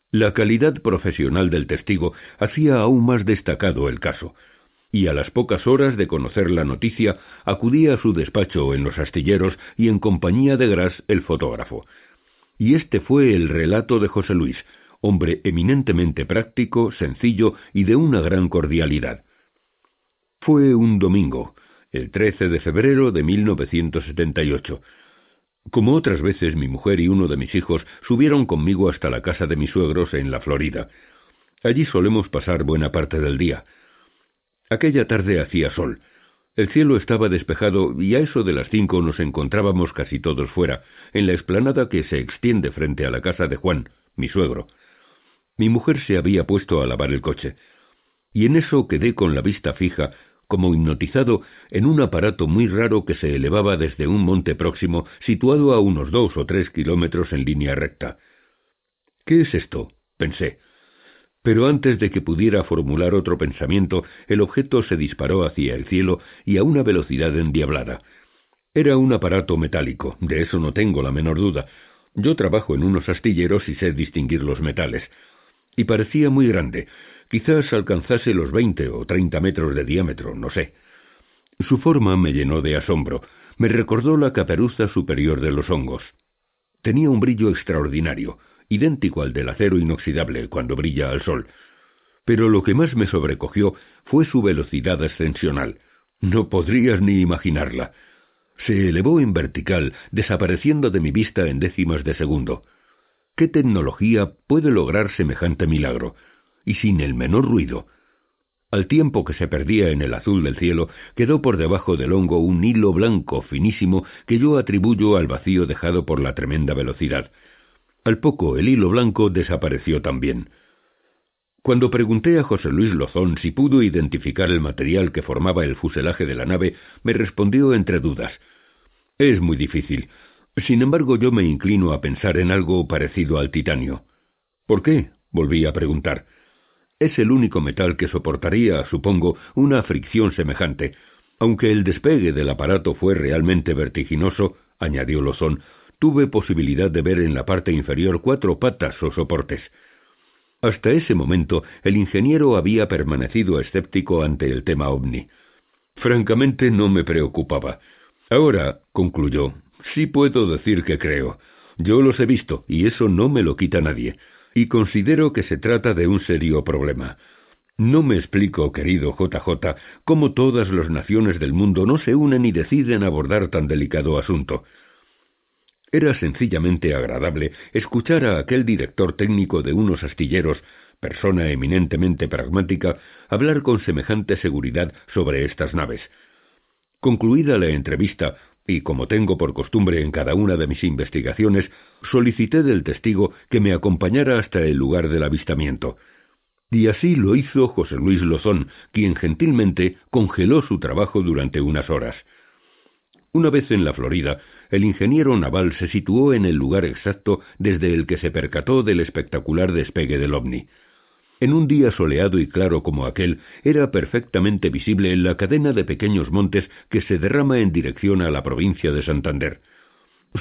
La calidad profesional del testigo hacía aún más destacado el caso y a las pocas horas de conocer la noticia acudía a su despacho en los astilleros y en compañía de Gras, el fotógrafo. Y este fue el relato de José Luis, hombre eminentemente práctico, sencillo y de una gran cordialidad. Fue un domingo, el 13 de febrero de 1978. Como otras veces mi mujer y uno de mis hijos subieron conmigo hasta la casa de mis suegros en la Florida. Allí solemos pasar buena parte del día. Aquella tarde hacía sol. El cielo estaba despejado y a eso de las cinco nos encontrábamos casi todos fuera, en la explanada que se extiende frente a la casa de Juan, mi suegro. Mi mujer se había puesto a lavar el coche, y en eso quedé con la vista fija, como hipnotizado, en un aparato muy raro que se elevaba desde un monte próximo, situado a unos dos o tres kilómetros en línea recta. ¿Qué es esto? pensé. Pero antes de que pudiera formular otro pensamiento, el objeto se disparó hacia el cielo y a una velocidad endiablada. Era un aparato metálico, de eso no tengo la menor duda. Yo trabajo en unos astilleros y sé distinguir los metales. Y parecía muy grande. Quizás alcanzase los veinte o treinta metros de diámetro, no sé. Su forma me llenó de asombro. Me recordó la caperuza superior de los hongos. Tenía un brillo extraordinario idéntico al del acero inoxidable cuando brilla al sol. Pero lo que más me sobrecogió fue su velocidad ascensional. No podrías ni imaginarla. Se elevó en vertical, desapareciendo de mi vista en décimas de segundo. ¿Qué tecnología puede lograr semejante milagro? Y sin el menor ruido. Al tiempo que se perdía en el azul del cielo, quedó por debajo del hongo un hilo blanco finísimo que yo atribuyo al vacío dejado por la tremenda velocidad. Al poco el hilo blanco desapareció también. Cuando pregunté a José Luis Lozón si pudo identificar el material que formaba el fuselaje de la nave, me respondió entre dudas. Es muy difícil. Sin embargo, yo me inclino a pensar en algo parecido al titanio. ¿Por qué? volví a preguntar. Es el único metal que soportaría, supongo, una fricción semejante, Aunque el despegue del aparato fue realmente vertiginoso, añadió Lozón, tuve posibilidad de ver en la parte inferior cuatro patas o soportes. Hasta ese momento el ingeniero había permanecido escéptico ante el tema ovni. Francamente no me preocupaba. Ahora, concluyó, sí puedo decir que creo. Yo los he visto, y eso no me lo quita nadie, y considero que se trata de un serio problema. No me explico, querido JJ, cómo todas las naciones del mundo no se unen y deciden abordar tan delicado asunto. Era sencillamente agradable escuchar a aquel director técnico de unos astilleros, persona eminentemente pragmática, hablar con semejante seguridad sobre estas naves. Concluida la entrevista, y como tengo por costumbre en cada una de mis investigaciones, solicité del testigo que me acompañara hasta el lugar del avistamiento. Y así lo hizo José Luis Lozón, quien gentilmente congeló su trabajo durante unas horas. Una vez en la Florida, el ingeniero naval se situó en el lugar exacto desde el que se percató del espectacular despegue del ovni. En un día soleado y claro como aquel, era perfectamente visible la cadena de pequeños montes que se derrama en dirección a la provincia de Santander.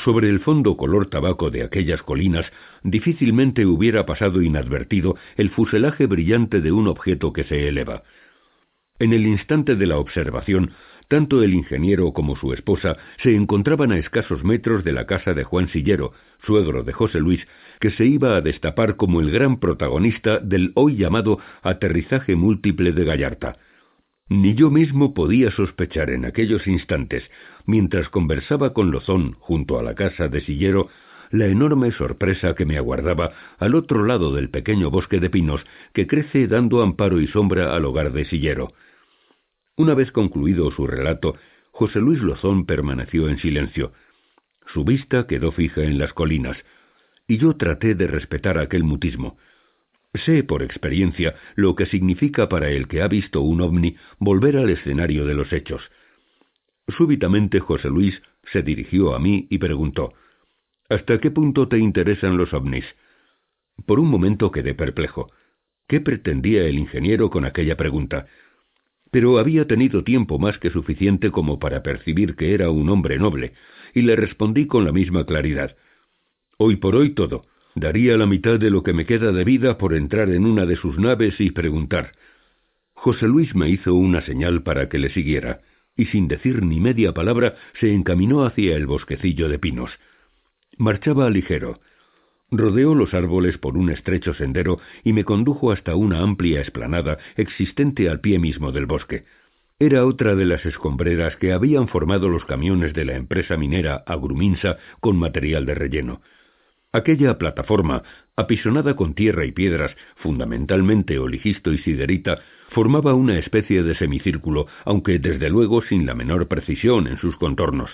Sobre el fondo color tabaco de aquellas colinas difícilmente hubiera pasado inadvertido el fuselaje brillante de un objeto que se eleva. En el instante de la observación, tanto el ingeniero como su esposa se encontraban a escasos metros de la casa de Juan Sillero, suegro de José Luis, que se iba a destapar como el gran protagonista del hoy llamado aterrizaje múltiple de Gallarta. Ni yo mismo podía sospechar en aquellos instantes, mientras conversaba con Lozón junto a la casa de Sillero, la enorme sorpresa que me aguardaba al otro lado del pequeño bosque de pinos que crece dando amparo y sombra al hogar de Sillero. Una vez concluido su relato, José Luis Lozón permaneció en silencio. Su vista quedó fija en las colinas, y yo traté de respetar aquel mutismo. Sé por experiencia lo que significa para el que ha visto un ovni volver al escenario de los hechos. Súbitamente José Luis se dirigió a mí y preguntó ¿Hasta qué punto te interesan los ovnis? Por un momento quedé perplejo. ¿Qué pretendía el ingeniero con aquella pregunta? Pero había tenido tiempo más que suficiente como para percibir que era un hombre noble, y le respondí con la misma claridad. Hoy por hoy todo. Daría la mitad de lo que me queda de vida por entrar en una de sus naves y preguntar. José Luis me hizo una señal para que le siguiera, y sin decir ni media palabra se encaminó hacia el bosquecillo de pinos. Marchaba ligero. Rodeó los árboles por un estrecho sendero y me condujo hasta una amplia explanada existente al pie mismo del bosque. Era otra de las escombreras que habían formado los camiones de la empresa minera Agruminsa con material de relleno. Aquella plataforma, apisonada con tierra y piedras, fundamentalmente oligisto y siderita, formaba una especie de semicírculo, aunque desde luego sin la menor precisión en sus contornos.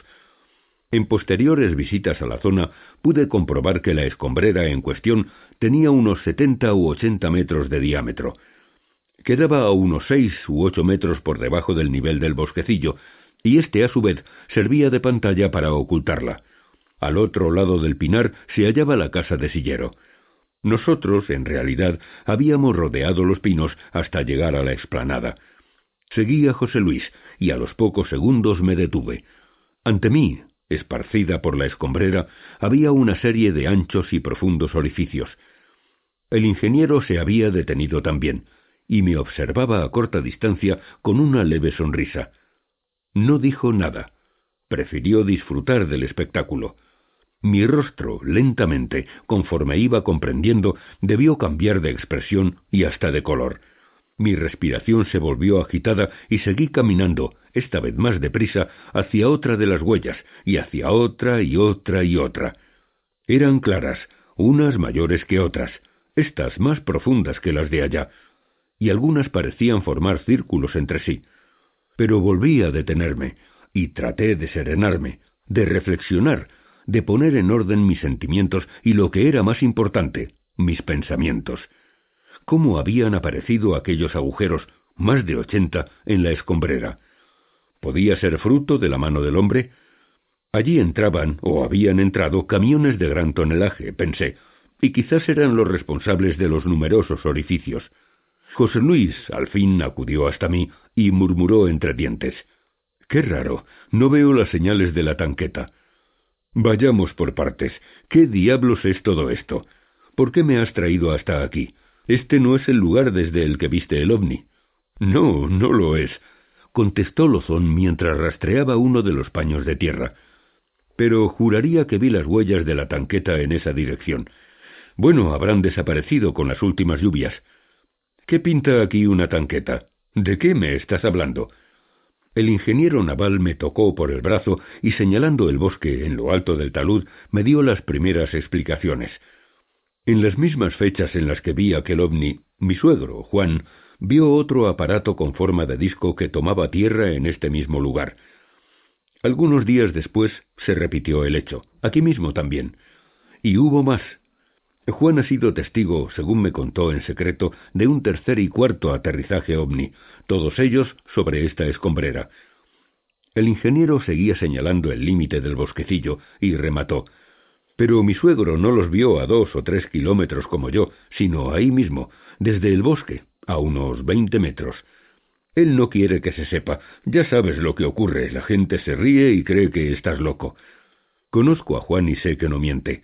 En posteriores visitas a la zona pude comprobar que la escombrera en cuestión tenía unos setenta u ochenta metros de diámetro. Quedaba a unos seis u ocho metros por debajo del nivel del bosquecillo, y éste a su vez servía de pantalla para ocultarla. Al otro lado del pinar se hallaba la casa de Sillero. Nosotros, en realidad, habíamos rodeado los pinos hasta llegar a la explanada. Seguí a José Luis, y a los pocos segundos me detuve. Ante mí, esparcida por la escombrera, había una serie de anchos y profundos orificios. El ingeniero se había detenido también, y me observaba a corta distancia con una leve sonrisa. No dijo nada. Prefirió disfrutar del espectáculo. Mi rostro, lentamente, conforme iba comprendiendo, debió cambiar de expresión y hasta de color. Mi respiración se volvió agitada y seguí caminando, esta vez más deprisa, hacia otra de las huellas, y hacia otra y otra y otra. Eran claras, unas mayores que otras, estas más profundas que las de allá, y algunas parecían formar círculos entre sí. Pero volví a detenerme, y traté de serenarme, de reflexionar, de poner en orden mis sentimientos y lo que era más importante, mis pensamientos. ¿Cómo habían aparecido aquellos agujeros, más de ochenta, en la escombrera? ¿Podía ser fruto de la mano del hombre? Allí entraban, o habían entrado, camiones de gran tonelaje, pensé, y quizás eran los responsables de los numerosos orificios. José Luis al fin acudió hasta mí y murmuró entre dientes Qué raro, no veo las señales de la tanqueta. Vayamos por partes. ¿Qué diablos es todo esto? ¿Por qué me has traído hasta aquí? Este no es el lugar desde el que viste el ovni. No, no lo es, contestó Lozón mientras rastreaba uno de los paños de tierra. Pero juraría que vi las huellas de la tanqueta en esa dirección. Bueno, habrán desaparecido con las últimas lluvias. ¿Qué pinta aquí una tanqueta? ¿De qué me estás hablando? El ingeniero naval me tocó por el brazo y señalando el bosque en lo alto del talud me dio las primeras explicaciones. En las mismas fechas en las que vi aquel ovni, mi suegro, Juan, vio otro aparato con forma de disco que tomaba tierra en este mismo lugar. Algunos días después se repitió el hecho, aquí mismo también. Y hubo más. Juan ha sido testigo, según me contó en secreto, de un tercer y cuarto aterrizaje ovni, todos ellos sobre esta escombrera. El ingeniero seguía señalando el límite del bosquecillo y remató. Pero mi suegro no los vio a dos o tres kilómetros como yo, sino ahí mismo, desde el bosque, a unos veinte metros. Él no quiere que se sepa. Ya sabes lo que ocurre. La gente se ríe y cree que estás loco. Conozco a Juan y sé que no miente.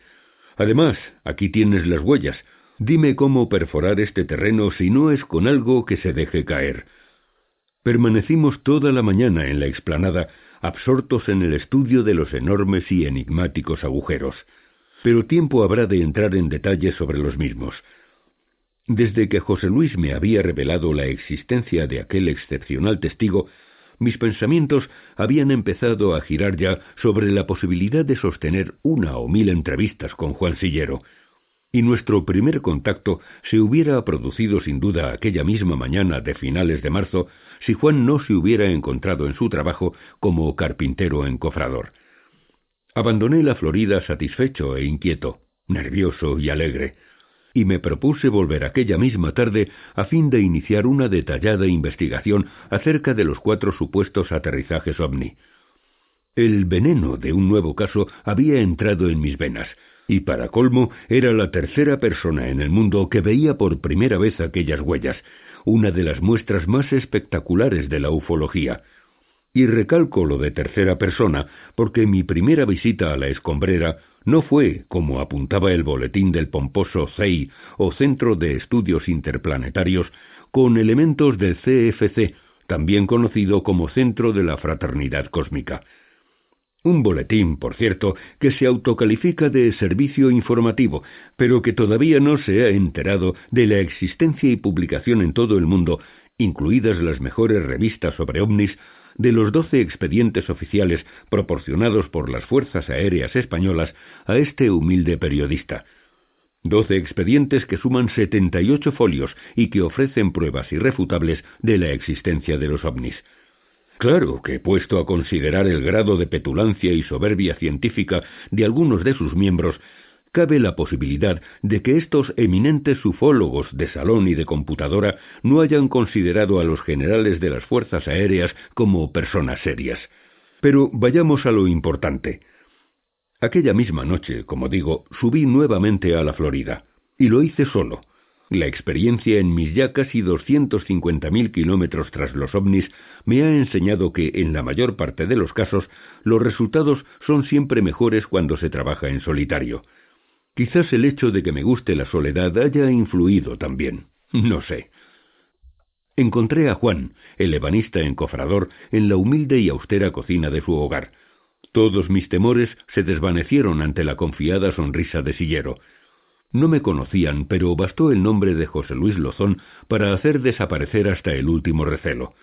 Además, aquí tienes las huellas. Dime cómo perforar este terreno si no es con algo que se deje caer. Permanecimos toda la mañana en la explanada, absortos en el estudio de los enormes y enigmáticos agujeros. Pero tiempo habrá de entrar en detalles sobre los mismos. Desde que José Luis me había revelado la existencia de aquel excepcional testigo, mis pensamientos habían empezado a girar ya sobre la posibilidad de sostener una o mil entrevistas con Juan Sillero y nuestro primer contacto se hubiera producido sin duda aquella misma mañana de finales de marzo si Juan no se hubiera encontrado en su trabajo como carpintero encofrador. Abandoné la Florida satisfecho e inquieto, nervioso y alegre, y me propuse volver aquella misma tarde a fin de iniciar una detallada investigación acerca de los cuatro supuestos aterrizajes ovni. El veneno de un nuevo caso había entrado en mis venas, y para colmo era la tercera persona en el mundo que veía por primera vez aquellas huellas, una de las muestras más espectaculares de la ufología. Y recalco lo de tercera persona, porque mi primera visita a la escombrera no fue, como apuntaba el boletín del pomposo CEI o Centro de Estudios Interplanetarios, con elementos del CFC, también conocido como Centro de la Fraternidad Cósmica. Un boletín, por cierto, que se autocalifica de servicio informativo, pero que todavía no se ha enterado de la existencia y publicación en todo el mundo, incluidas las mejores revistas sobre ovnis, de los doce expedientes oficiales proporcionados por las Fuerzas Aéreas Españolas a este humilde periodista. Doce expedientes que suman setenta y ocho folios y que ofrecen pruebas irrefutables de la existencia de los ovnis. Claro que, puesto a considerar el grado de petulancia y soberbia científica de algunos de sus miembros, cabe la posibilidad de que estos eminentes ufólogos de salón y de computadora no hayan considerado a los generales de las fuerzas aéreas como personas serias. Pero vayamos a lo importante. Aquella misma noche, como digo, subí nuevamente a la Florida, y lo hice solo, la experiencia en mis ya casi mil kilómetros tras los ovnis me ha enseñado que, en la mayor parte de los casos, los resultados son siempre mejores cuando se trabaja en solitario. Quizás el hecho de que me guste la soledad haya influido también. No sé. Encontré a Juan, el ebanista encofrador, en la humilde y austera cocina de su hogar. Todos mis temores se desvanecieron ante la confiada sonrisa de Sillero. No me conocían, pero bastó el nombre de José Luis Lozón para hacer desaparecer hasta el último recelo.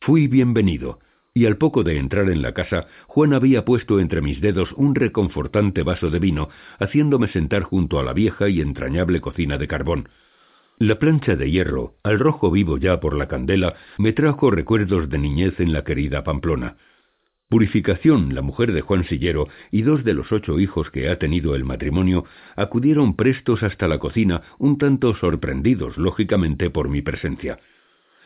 Fui bienvenido, y al poco de entrar en la casa, Juan había puesto entre mis dedos un reconfortante vaso de vino, haciéndome sentar junto a la vieja y entrañable cocina de carbón. La plancha de hierro, al rojo vivo ya por la candela, me trajo recuerdos de niñez en la querida Pamplona. Purificación, la mujer de Juan Sillero, y dos de los ocho hijos que ha tenido el matrimonio, acudieron prestos hasta la cocina, un tanto sorprendidos, lógicamente, por mi presencia.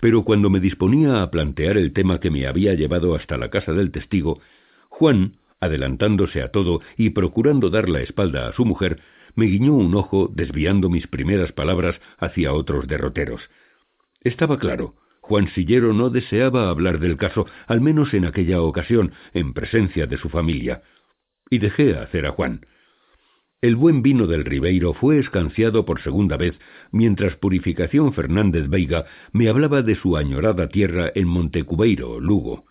Pero cuando me disponía a plantear el tema que me había llevado hasta la casa del testigo, Juan, adelantándose a todo y procurando dar la espalda a su mujer, me guiñó un ojo desviando mis primeras palabras hacia otros derroteros. Estaba claro, Juan Sillero no deseaba hablar del caso, al menos en aquella ocasión, en presencia de su familia. Y dejé hacer a Juan. El buen vino del Ribeiro fue escanciado por segunda vez, mientras Purificación Fernández Veiga me hablaba de su añorada tierra en Montecubeiro, Lugo.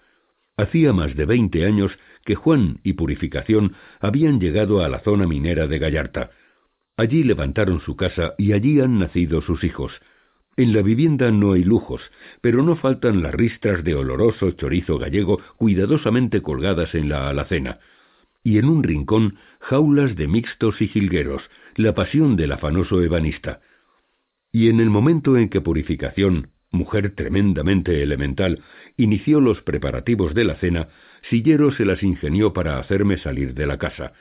Hacía más de veinte años que Juan y Purificación habían llegado a la zona minera de Gallarta. Allí levantaron su casa y allí han nacido sus hijos. En la vivienda no hay lujos, pero no faltan las ristras de oloroso chorizo gallego cuidadosamente colgadas en la alacena. Y en un rincón, jaulas de mixtos y jilgueros, la pasión del afanoso ebanista. Y en el momento en que Purificación, mujer tremendamente elemental, inició los preparativos de la cena, Sillero se las ingenió para hacerme salir de la casa.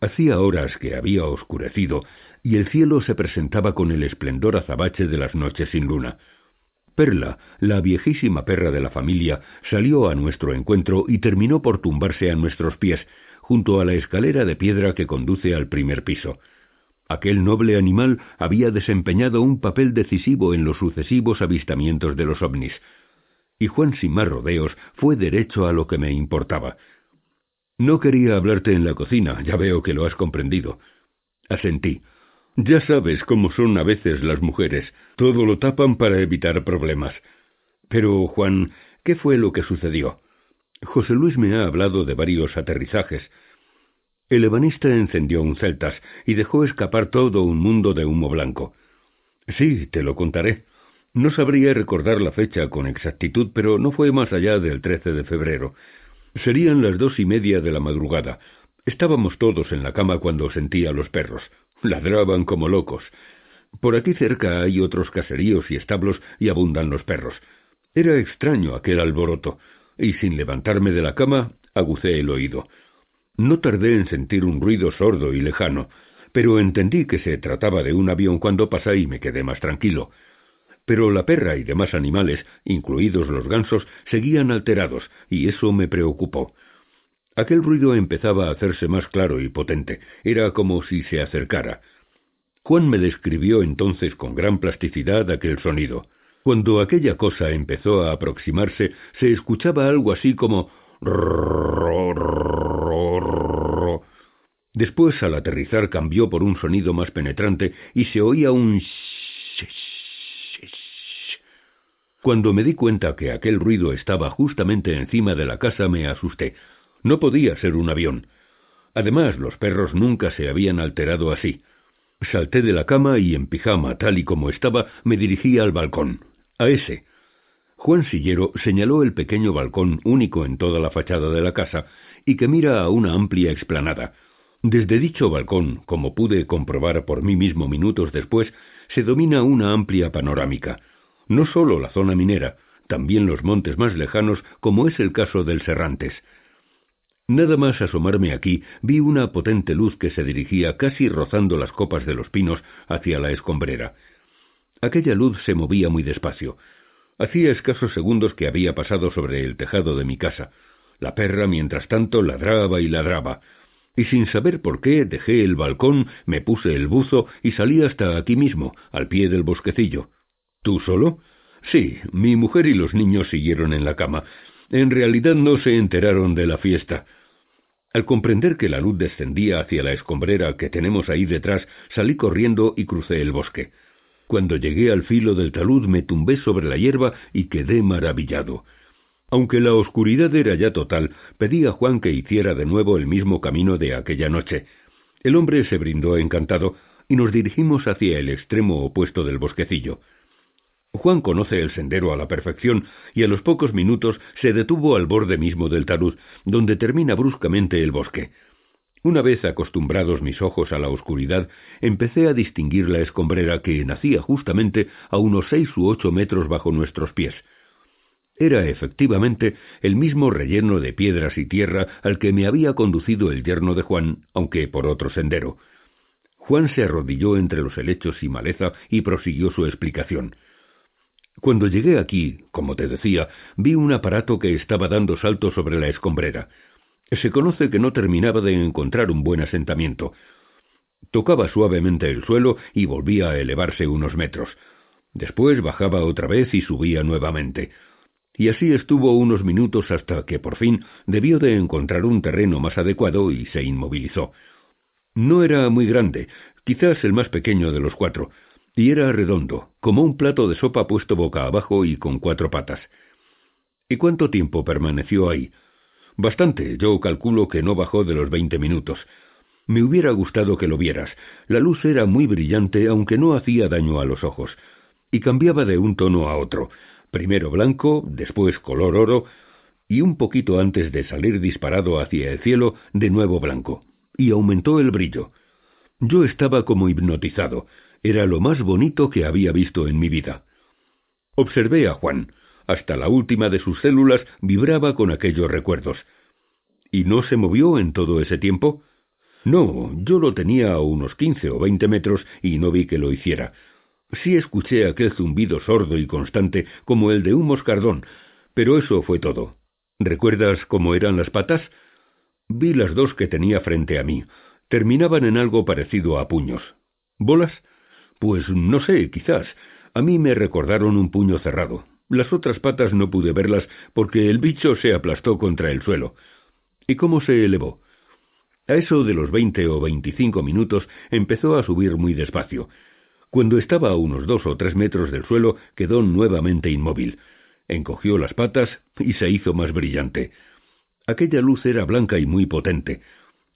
Hacía horas que había oscurecido y el cielo se presentaba con el esplendor azabache de las noches sin luna. Perla, la viejísima perra de la familia, salió a nuestro encuentro y terminó por tumbarse a nuestros pies, junto a la escalera de piedra que conduce al primer piso. Aquel noble animal había desempeñado un papel decisivo en los sucesivos avistamientos de los ovnis. Y Juan sin más rodeos fue derecho a lo que me importaba. No quería hablarte en la cocina, ya veo que lo has comprendido. Asentí. Ya sabes cómo son a veces las mujeres. Todo lo tapan para evitar problemas. Pero, Juan, ¿qué fue lo que sucedió? José Luis me ha hablado de varios aterrizajes. El ebanista encendió un celtas y dejó escapar todo un mundo de humo blanco. Sí, te lo contaré. No sabría recordar la fecha con exactitud, pero no fue más allá del 13 de febrero. Serían las dos y media de la madrugada. Estábamos todos en la cama cuando sentí a los perros. Ladraban como locos. Por aquí cerca hay otros caseríos y establos y abundan los perros. Era extraño aquel alboroto, y sin levantarme de la cama agucé el oído. No tardé en sentir un ruido sordo y lejano, pero entendí que se trataba de un avión cuando pasé y me quedé más tranquilo. Pero la perra y demás animales, incluidos los gansos, seguían alterados, y eso me preocupó. Aquel ruido empezaba a hacerse más claro y potente, era como si se acercara. Juan me describió entonces con gran plasticidad aquel sonido. Cuando aquella cosa empezó a aproximarse, se escuchaba algo así como Después, al aterrizar, cambió por un sonido más penetrante y se oía un Cuando me di cuenta que aquel ruido estaba justamente encima de la casa me asusté. No podía ser un avión. Además, los perros nunca se habían alterado así. Salté de la cama y en pijama, tal y como estaba, me dirigí al balcón. A ese. Juan Sillero señaló el pequeño balcón único en toda la fachada de la casa y que mira a una amplia explanada. Desde dicho balcón, como pude comprobar por mí mismo minutos después, se domina una amplia panorámica. No sólo la zona minera, también los montes más lejanos, como es el caso del Serrantes. Nada más asomarme aquí, vi una potente luz que se dirigía casi rozando las copas de los pinos hacia la escombrera. Aquella luz se movía muy despacio. Hacía escasos segundos que había pasado sobre el tejado de mi casa. La perra, mientras tanto, ladraba y ladraba. Y sin saber por qué, dejé el balcón, me puse el buzo y salí hasta aquí mismo, al pie del bosquecillo. ¿Tú solo? Sí, mi mujer y los niños siguieron en la cama. En realidad no se enteraron de la fiesta. Al comprender que la luz descendía hacia la escombrera que tenemos ahí detrás, salí corriendo y crucé el bosque. Cuando llegué al filo del talud me tumbé sobre la hierba y quedé maravillado. Aunque la oscuridad era ya total, pedí a Juan que hiciera de nuevo el mismo camino de aquella noche. El hombre se brindó encantado y nos dirigimos hacia el extremo opuesto del bosquecillo. Juan conoce el sendero a la perfección y a los pocos minutos se detuvo al borde mismo del talud, donde termina bruscamente el bosque. Una vez acostumbrados mis ojos a la oscuridad, empecé a distinguir la escombrera que nacía justamente a unos seis u ocho metros bajo nuestros pies. Era efectivamente el mismo relleno de piedras y tierra al que me había conducido el yerno de Juan, aunque por otro sendero. Juan se arrodilló entre los helechos y maleza y prosiguió su explicación. Cuando llegué aquí, como te decía, vi un aparato que estaba dando saltos sobre la escombrera. Se conoce que no terminaba de encontrar un buen asentamiento. Tocaba suavemente el suelo y volvía a elevarse unos metros. Después bajaba otra vez y subía nuevamente. Y así estuvo unos minutos hasta que por fin debió de encontrar un terreno más adecuado y se inmovilizó. No era muy grande, quizás el más pequeño de los cuatro, y era redondo, como un plato de sopa puesto boca abajo y con cuatro patas. ¿Y cuánto tiempo permaneció ahí? Bastante, yo calculo que no bajó de los veinte minutos. Me hubiera gustado que lo vieras. La luz era muy brillante, aunque no hacía daño a los ojos, y cambiaba de un tono a otro, primero blanco, después color oro, y un poquito antes de salir disparado hacia el cielo, de nuevo blanco, y aumentó el brillo. Yo estaba como hipnotizado, era lo más bonito que había visto en mi vida. Observé a Juan, hasta la última de sus células vibraba con aquellos recuerdos. ¿Y no se movió en todo ese tiempo? No, yo lo tenía a unos quince o veinte metros y no vi que lo hiciera. Sí escuché aquel zumbido sordo y constante como el de un moscardón, pero eso fue todo. ¿Recuerdas cómo eran las patas? Vi las dos que tenía frente a mí. Terminaban en algo parecido a puños. ¿Bolas? Pues no sé, quizás. A mí me recordaron un puño cerrado. Las otras patas no pude verlas porque el bicho se aplastó contra el suelo. ¿Y cómo se elevó? A eso de los veinte o veinticinco minutos empezó a subir muy despacio. Cuando estaba a unos dos o tres metros del suelo, quedó nuevamente inmóvil. Encogió las patas y se hizo más brillante. Aquella luz era blanca y muy potente.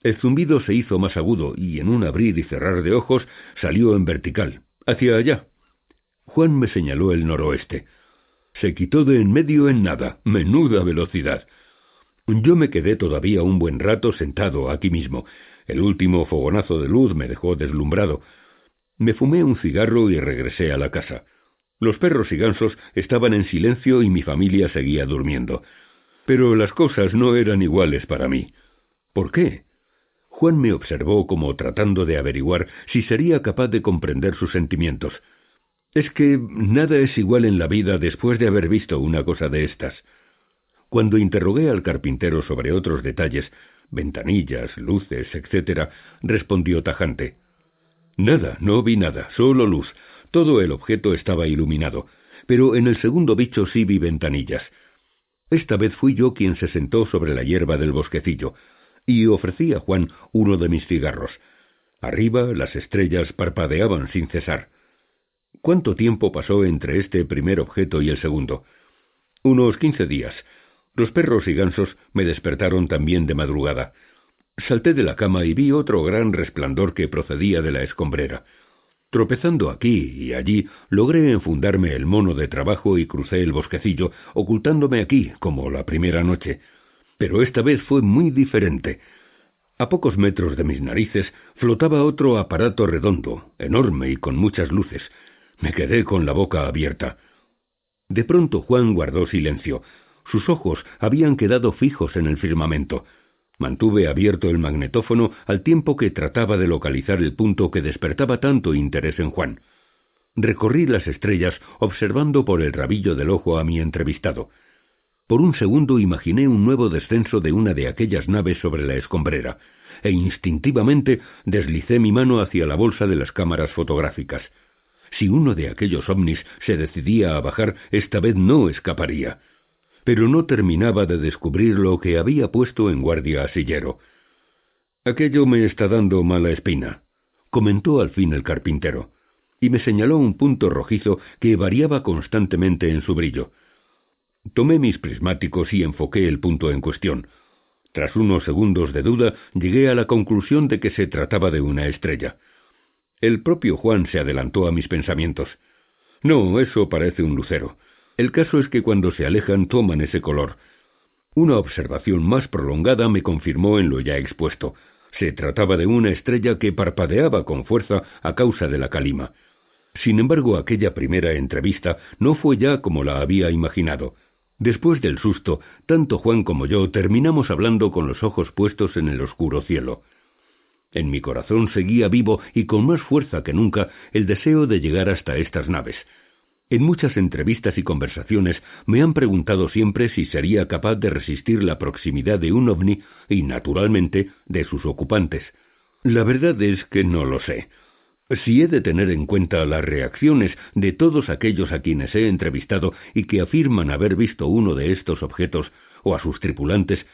El zumbido se hizo más agudo y en un abrir y cerrar de ojos salió en vertical, hacia allá. Juan me señaló el noroeste. Se quitó de en medio en nada, menuda velocidad. Yo me quedé todavía un buen rato sentado aquí mismo. El último fogonazo de luz me dejó deslumbrado. Me fumé un cigarro y regresé a la casa. Los perros y gansos estaban en silencio y mi familia seguía durmiendo. Pero las cosas no eran iguales para mí. ¿Por qué? Juan me observó como tratando de averiguar si sería capaz de comprender sus sentimientos. Es que nada es igual en la vida después de haber visto una cosa de estas. Cuando interrogué al carpintero sobre otros detalles, ventanillas, luces, etc., respondió tajante. Nada, no vi nada, solo luz. Todo el objeto estaba iluminado, pero en el segundo bicho sí vi ventanillas. Esta vez fui yo quien se sentó sobre la hierba del bosquecillo, y ofrecí a Juan uno de mis cigarros. Arriba las estrellas parpadeaban sin cesar. ¿Cuánto tiempo pasó entre este primer objeto y el segundo? Unos quince días. Los perros y gansos me despertaron también de madrugada. Salté de la cama y vi otro gran resplandor que procedía de la escombrera. Tropezando aquí y allí, logré enfundarme el mono de trabajo y crucé el bosquecillo, ocultándome aquí, como la primera noche. Pero esta vez fue muy diferente. A pocos metros de mis narices flotaba otro aparato redondo, enorme y con muchas luces. Me quedé con la boca abierta. De pronto Juan guardó silencio. Sus ojos habían quedado fijos en el firmamento. Mantuve abierto el magnetófono al tiempo que trataba de localizar el punto que despertaba tanto interés en Juan. Recorrí las estrellas observando por el rabillo del ojo a mi entrevistado. Por un segundo imaginé un nuevo descenso de una de aquellas naves sobre la escombrera, e instintivamente deslicé mi mano hacia la bolsa de las cámaras fotográficas. Si uno de aquellos ovnis se decidía a bajar, esta vez no escaparía pero no terminaba de descubrir lo que había puesto en guardia a Sillero. Aquello me está dando mala espina, comentó al fin el carpintero, y me señaló un punto rojizo que variaba constantemente en su brillo. Tomé mis prismáticos y enfoqué el punto en cuestión. Tras unos segundos de duda, llegué a la conclusión de que se trataba de una estrella. El propio Juan se adelantó a mis pensamientos. No, eso parece un lucero. El caso es que cuando se alejan toman ese color. Una observación más prolongada me confirmó en lo ya expuesto. Se trataba de una estrella que parpadeaba con fuerza a causa de la calima. Sin embargo, aquella primera entrevista no fue ya como la había imaginado. Después del susto, tanto Juan como yo terminamos hablando con los ojos puestos en el oscuro cielo. En mi corazón seguía vivo y con más fuerza que nunca el deseo de llegar hasta estas naves. En muchas entrevistas y conversaciones me han preguntado siempre si sería capaz de resistir la proximidad de un ovni y, naturalmente, de sus ocupantes. La verdad es que no lo sé. Si he de tener en cuenta las reacciones de todos aquellos a quienes he entrevistado y que afirman haber visto uno de estos objetos o a sus tripulantes,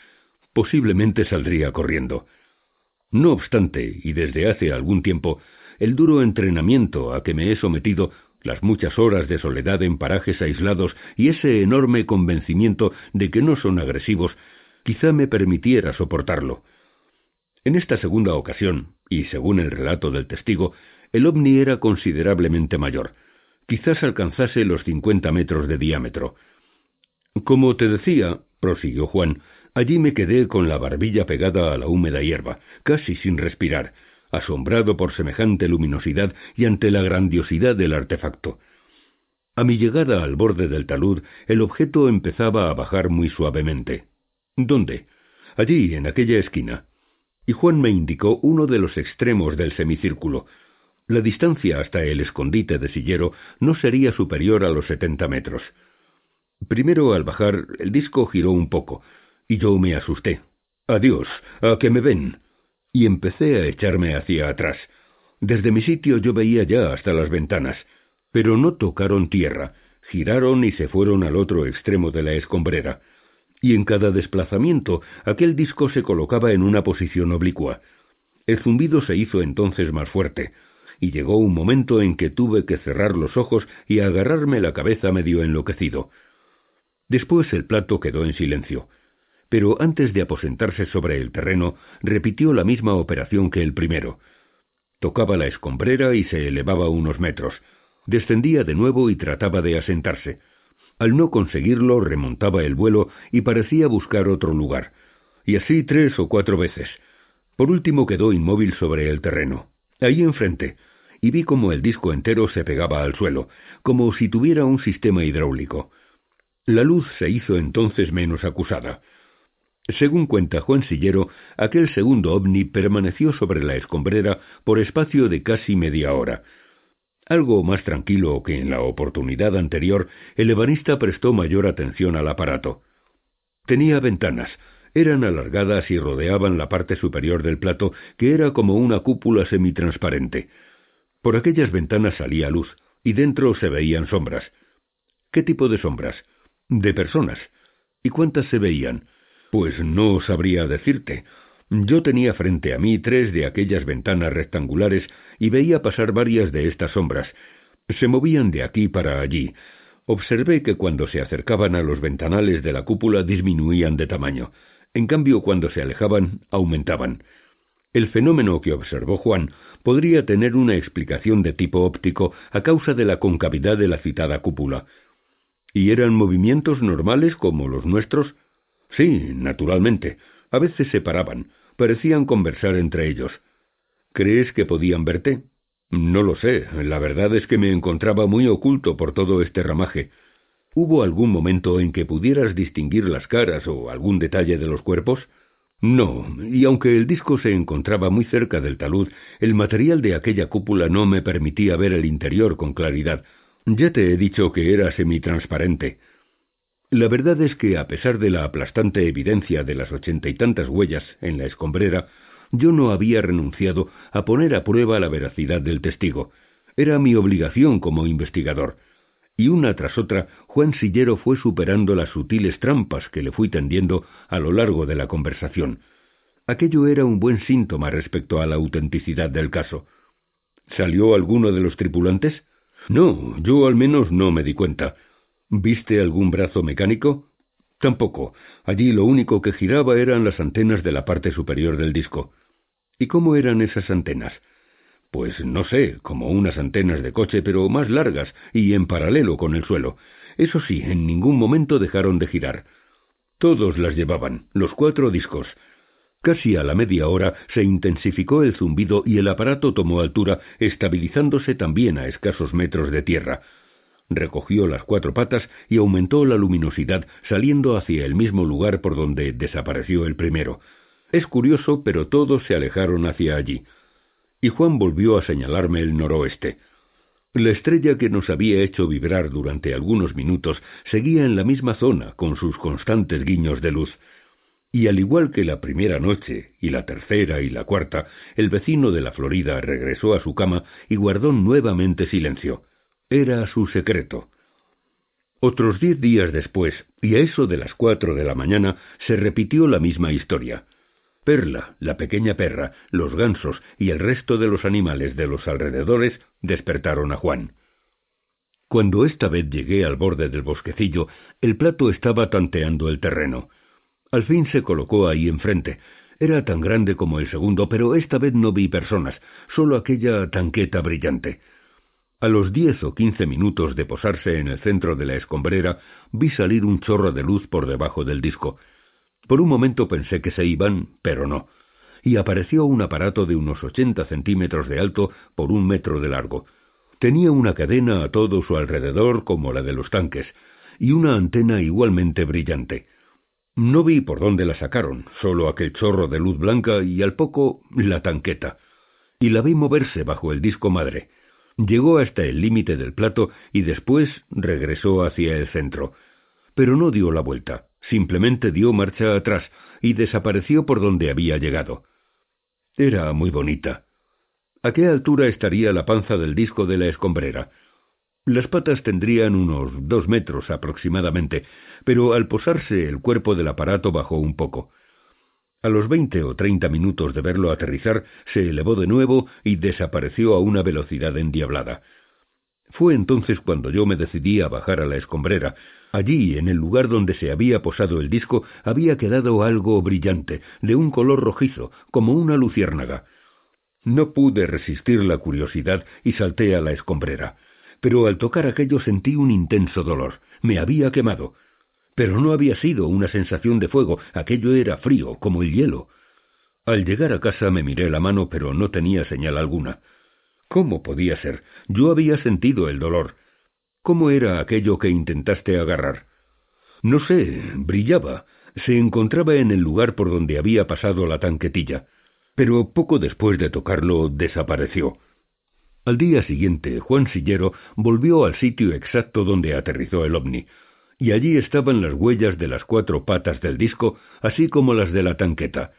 posiblemente saldría corriendo. No obstante, y desde hace algún tiempo, el duro entrenamiento a que me he sometido, las muchas horas de soledad en parajes aislados y ese enorme convencimiento de que no son agresivos, quizá me permitiera soportarlo. En esta segunda ocasión, y según el relato del testigo, el ovni era considerablemente mayor. Quizás alcanzase los cincuenta metros de diámetro. Como te decía, prosiguió Juan, allí me quedé con la barbilla pegada a la húmeda hierba, casi sin respirar, asombrado por semejante luminosidad y ante la grandiosidad del artefacto. A mi llegada al borde del talud, el objeto empezaba a bajar muy suavemente. ¿Dónde? Allí, en aquella esquina. Y Juan me indicó uno de los extremos del semicírculo. La distancia hasta el escondite de sillero no sería superior a los setenta metros. Primero, al bajar, el disco giró un poco, y yo me asusté. Adiós, a que me ven y empecé a echarme hacia atrás. Desde mi sitio yo veía ya hasta las ventanas, pero no tocaron tierra, giraron y se fueron al otro extremo de la escombrera, y en cada desplazamiento aquel disco se colocaba en una posición oblicua. El zumbido se hizo entonces más fuerte, y llegó un momento en que tuve que cerrar los ojos y agarrarme la cabeza medio enloquecido. Después el plato quedó en silencio pero antes de aposentarse sobre el terreno repitió la misma operación que el primero. Tocaba la escombrera y se elevaba unos metros. Descendía de nuevo y trataba de asentarse. Al no conseguirlo remontaba el vuelo y parecía buscar otro lugar. Y así tres o cuatro veces. Por último quedó inmóvil sobre el terreno, ahí enfrente, y vi como el disco entero se pegaba al suelo, como si tuviera un sistema hidráulico. La luz se hizo entonces menos acusada. Según cuenta Juan Sillero, aquel segundo ovni permaneció sobre la escombrera por espacio de casi media hora. Algo más tranquilo que en la oportunidad anterior, el ebanista prestó mayor atención al aparato. Tenía ventanas, eran alargadas y rodeaban la parte superior del plato, que era como una cúpula semitransparente. Por aquellas ventanas salía luz, y dentro se veían sombras. ¿Qué tipo de sombras? De personas. ¿Y cuántas se veían? Pues no sabría decirte. Yo tenía frente a mí tres de aquellas ventanas rectangulares y veía pasar varias de estas sombras. Se movían de aquí para allí. Observé que cuando se acercaban a los ventanales de la cúpula disminuían de tamaño. En cambio, cuando se alejaban, aumentaban. El fenómeno que observó Juan podría tener una explicación de tipo óptico a causa de la concavidad de la citada cúpula. ¿Y eran movimientos normales como los nuestros? Sí, naturalmente. A veces se paraban. Parecían conversar entre ellos. ¿Crees que podían verte? No lo sé. La verdad es que me encontraba muy oculto por todo este ramaje. ¿Hubo algún momento en que pudieras distinguir las caras o algún detalle de los cuerpos? No, y aunque el disco se encontraba muy cerca del talud, el material de aquella cúpula no me permitía ver el interior con claridad. Ya te he dicho que era semitransparente. La verdad es que, a pesar de la aplastante evidencia de las ochenta y tantas huellas en la escombrera, yo no había renunciado a poner a prueba la veracidad del testigo. Era mi obligación como investigador. Y una tras otra, Juan Sillero fue superando las sutiles trampas que le fui tendiendo a lo largo de la conversación. Aquello era un buen síntoma respecto a la autenticidad del caso. ¿Salió alguno de los tripulantes? No, yo al menos no me di cuenta. ¿Viste algún brazo mecánico? Tampoco. Allí lo único que giraba eran las antenas de la parte superior del disco. ¿Y cómo eran esas antenas? Pues no sé, como unas antenas de coche, pero más largas y en paralelo con el suelo. Eso sí, en ningún momento dejaron de girar. Todos las llevaban, los cuatro discos. Casi a la media hora se intensificó el zumbido y el aparato tomó altura, estabilizándose también a escasos metros de tierra recogió las cuatro patas y aumentó la luminosidad, saliendo hacia el mismo lugar por donde desapareció el primero. Es curioso, pero todos se alejaron hacia allí. Y Juan volvió a señalarme el noroeste. La estrella que nos había hecho vibrar durante algunos minutos seguía en la misma zona, con sus constantes guiños de luz. Y al igual que la primera noche, y la tercera y la cuarta, el vecino de la Florida regresó a su cama y guardó nuevamente silencio. Era su secreto. Otros diez días después, y a eso de las cuatro de la mañana, se repitió la misma historia. Perla, la pequeña perra, los gansos y el resto de los animales de los alrededores despertaron a Juan. Cuando esta vez llegué al borde del bosquecillo, el plato estaba tanteando el terreno. Al fin se colocó ahí enfrente. Era tan grande como el segundo, pero esta vez no vi personas, solo aquella tanqueta brillante. A los diez o quince minutos de posarse en el centro de la escombrera, vi salir un chorro de luz por debajo del disco. Por un momento pensé que se iban, pero no. Y apareció un aparato de unos ochenta centímetros de alto por un metro de largo. Tenía una cadena a todo su alrededor como la de los tanques, y una antena igualmente brillante. No vi por dónde la sacaron, solo aquel chorro de luz blanca y al poco la tanqueta. Y la vi moverse bajo el disco madre. Llegó hasta el límite del plato y después regresó hacia el centro. Pero no dio la vuelta, simplemente dio marcha atrás y desapareció por donde había llegado. Era muy bonita. ¿A qué altura estaría la panza del disco de la escombrera? Las patas tendrían unos dos metros aproximadamente, pero al posarse el cuerpo del aparato bajó un poco. A los veinte o treinta minutos de verlo aterrizar, se elevó de nuevo y desapareció a una velocidad endiablada. Fue entonces cuando yo me decidí a bajar a la escombrera. Allí, en el lugar donde se había posado el disco, había quedado algo brillante, de un color rojizo, como una luciérnaga. No pude resistir la curiosidad y salté a la escombrera. Pero al tocar aquello sentí un intenso dolor. Me había quemado. Pero no había sido una sensación de fuego, aquello era frío, como el hielo. Al llegar a casa me miré la mano, pero no tenía señal alguna. ¿Cómo podía ser? Yo había sentido el dolor. ¿Cómo era aquello que intentaste agarrar? No sé, brillaba. Se encontraba en el lugar por donde había pasado la tanquetilla. Pero poco después de tocarlo desapareció. Al día siguiente, Juan Sillero volvió al sitio exacto donde aterrizó el ovni y allí estaban las huellas de las cuatro patas del disco, así como las de la tanqueta.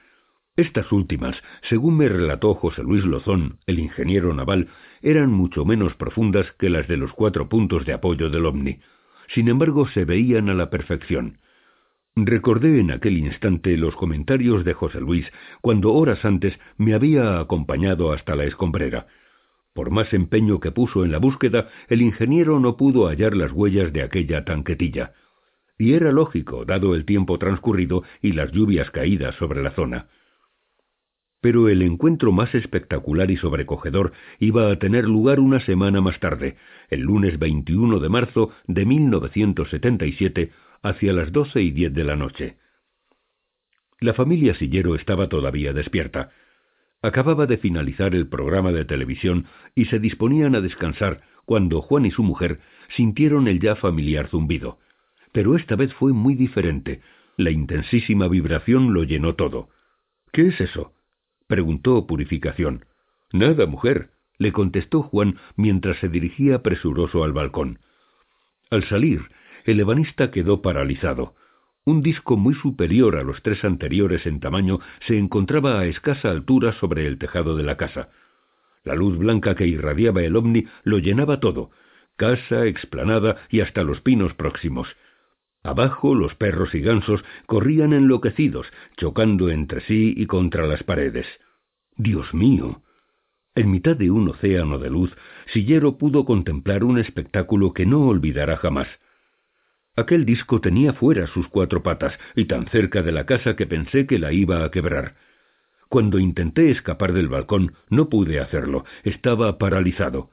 Estas últimas, según me relató José Luis Lozón, el ingeniero naval, eran mucho menos profundas que las de los cuatro puntos de apoyo del ovni. Sin embargo, se veían a la perfección. Recordé en aquel instante los comentarios de José Luis cuando horas antes me había acompañado hasta la escombrera. Por más empeño que puso en la búsqueda, el ingeniero no pudo hallar las huellas de aquella tanquetilla. Y era lógico, dado el tiempo transcurrido y las lluvias caídas sobre la zona. Pero el encuentro más espectacular y sobrecogedor iba a tener lugar una semana más tarde, el lunes 21 de marzo de 1977, hacia las doce y diez de la noche. La familia Sillero estaba todavía despierta. Acababa de finalizar el programa de televisión y se disponían a descansar cuando Juan y su mujer sintieron el ya familiar zumbido. Pero esta vez fue muy diferente. La intensísima vibración lo llenó todo. ¿Qué es eso? preguntó Purificación. Nada, mujer, le contestó Juan mientras se dirigía presuroso al balcón. Al salir, el ebanista quedó paralizado. Un disco muy superior a los tres anteriores en tamaño se encontraba a escasa altura sobre el tejado de la casa. La luz blanca que irradiaba el ovni lo llenaba todo, casa, explanada y hasta los pinos próximos. Abajo los perros y gansos corrían enloquecidos, chocando entre sí y contra las paredes. Dios mío. En mitad de un océano de luz, Sillero pudo contemplar un espectáculo que no olvidará jamás. Aquel disco tenía fuera sus cuatro patas y tan cerca de la casa que pensé que la iba a quebrar. Cuando intenté escapar del balcón no pude hacerlo, estaba paralizado.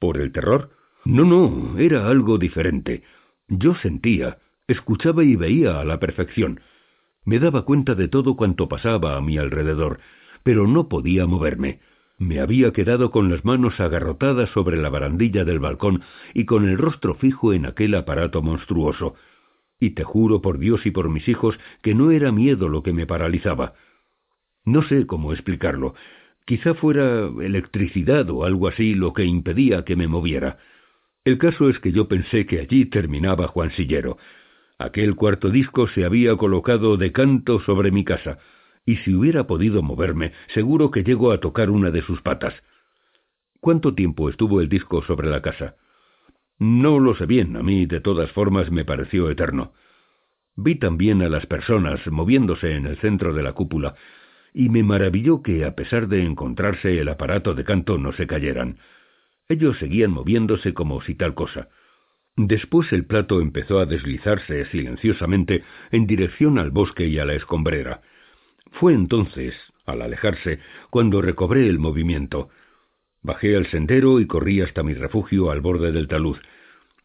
¿Por el terror? No, no, era algo diferente. Yo sentía, escuchaba y veía a la perfección. Me daba cuenta de todo cuanto pasaba a mi alrededor, pero no podía moverme. Me había quedado con las manos agarrotadas sobre la barandilla del balcón y con el rostro fijo en aquel aparato monstruoso. Y te juro por Dios y por mis hijos que no era miedo lo que me paralizaba. No sé cómo explicarlo. Quizá fuera electricidad o algo así lo que impedía que me moviera. El caso es que yo pensé que allí terminaba Juan Sillero. Aquel cuarto disco se había colocado de canto sobre mi casa, y si hubiera podido moverme, seguro que llego a tocar una de sus patas. ¿Cuánto tiempo estuvo el disco sobre la casa? No lo sé bien, a mí de todas formas me pareció eterno. Vi también a las personas moviéndose en el centro de la cúpula, y me maravilló que, a pesar de encontrarse el aparato de canto, no se cayeran. Ellos seguían moviéndose como si tal cosa. Después el plato empezó a deslizarse silenciosamente en dirección al bosque y a la escombrera. Fue entonces, al alejarse, cuando recobré el movimiento. Bajé al sendero y corrí hasta mi refugio al borde del talud.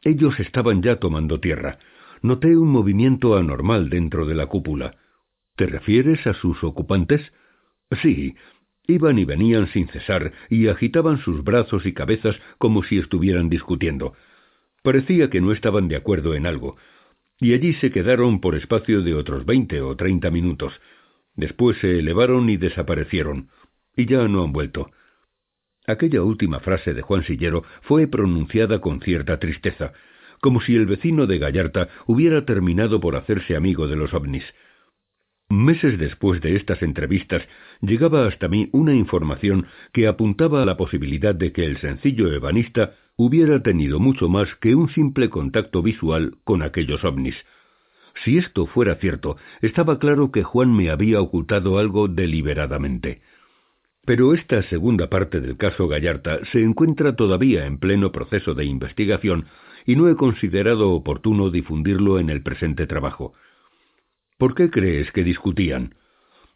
Ellos estaban ya tomando tierra. Noté un movimiento anormal dentro de la cúpula. ¿Te refieres a sus ocupantes? Sí. Iban y venían sin cesar y agitaban sus brazos y cabezas como si estuvieran discutiendo. Parecía que no estaban de acuerdo en algo, y allí se quedaron por espacio de otros veinte o treinta minutos. Después se elevaron y desaparecieron, y ya no han vuelto. Aquella última frase de Juan Sillero fue pronunciada con cierta tristeza, como si el vecino de Gallarta hubiera terminado por hacerse amigo de los ovnis. Meses después de estas entrevistas llegaba hasta mí una información que apuntaba a la posibilidad de que el sencillo ebanista hubiera tenido mucho más que un simple contacto visual con aquellos ovnis. Si esto fuera cierto, estaba claro que Juan me había ocultado algo deliberadamente. Pero esta segunda parte del caso Gallarta se encuentra todavía en pleno proceso de investigación y no he considerado oportuno difundirlo en el presente trabajo. ¿Por qué crees que discutían?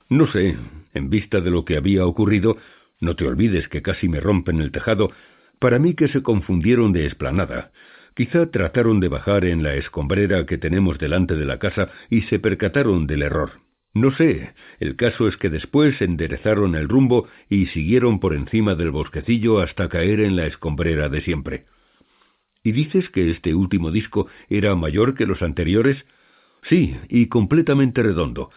No sé, en vista de lo que había ocurrido, no te olvides que casi me rompen el tejado, para mí que se confundieron de esplanada. Quizá trataron de bajar en la escombrera que tenemos delante de la casa y se percataron del error. No sé, el caso es que después enderezaron el rumbo y siguieron por encima del bosquecillo hasta caer en la escombrera de siempre. ¿Y dices que este último disco era mayor que los anteriores? Sí, y completamente redondo.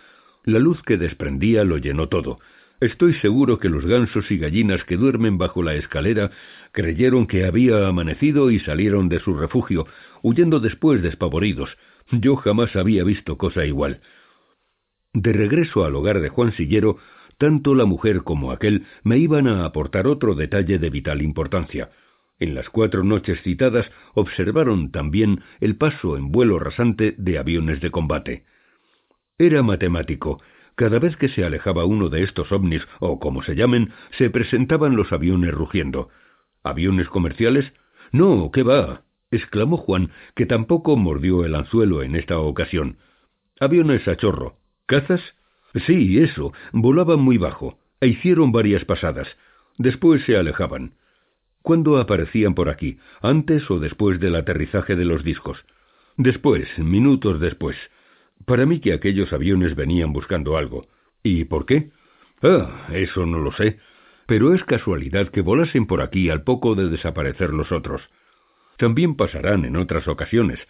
La luz que desprendía lo llenó todo. Estoy seguro que los gansos y gallinas que duermen bajo la escalera creyeron que había amanecido y salieron de su refugio, huyendo después despavoridos. Yo jamás había visto cosa igual. De regreso al hogar de Juan Sillero, tanto la mujer como aquel me iban a aportar otro detalle de vital importancia. En las cuatro noches citadas observaron también el paso en vuelo rasante de aviones de combate. Era matemático. Cada vez que se alejaba uno de estos ovnis, o como se llamen, se presentaban los aviones rugiendo. ¿Aviones comerciales? No, ¿qué va? exclamó Juan, que tampoco mordió el anzuelo en esta ocasión. Aviones a chorro. ¿Cazas? Sí, eso. Volaban muy bajo. E hicieron varias pasadas. Después se alejaban. ¿Cuándo aparecían por aquí? ¿Antes o después del aterrizaje de los discos? Después, minutos después. Para mí que aquellos aviones venían buscando algo. ¿Y por qué? Ah, eso no lo sé. Pero es casualidad que volasen por aquí al poco de desaparecer los otros. También pasarán en otras ocasiones.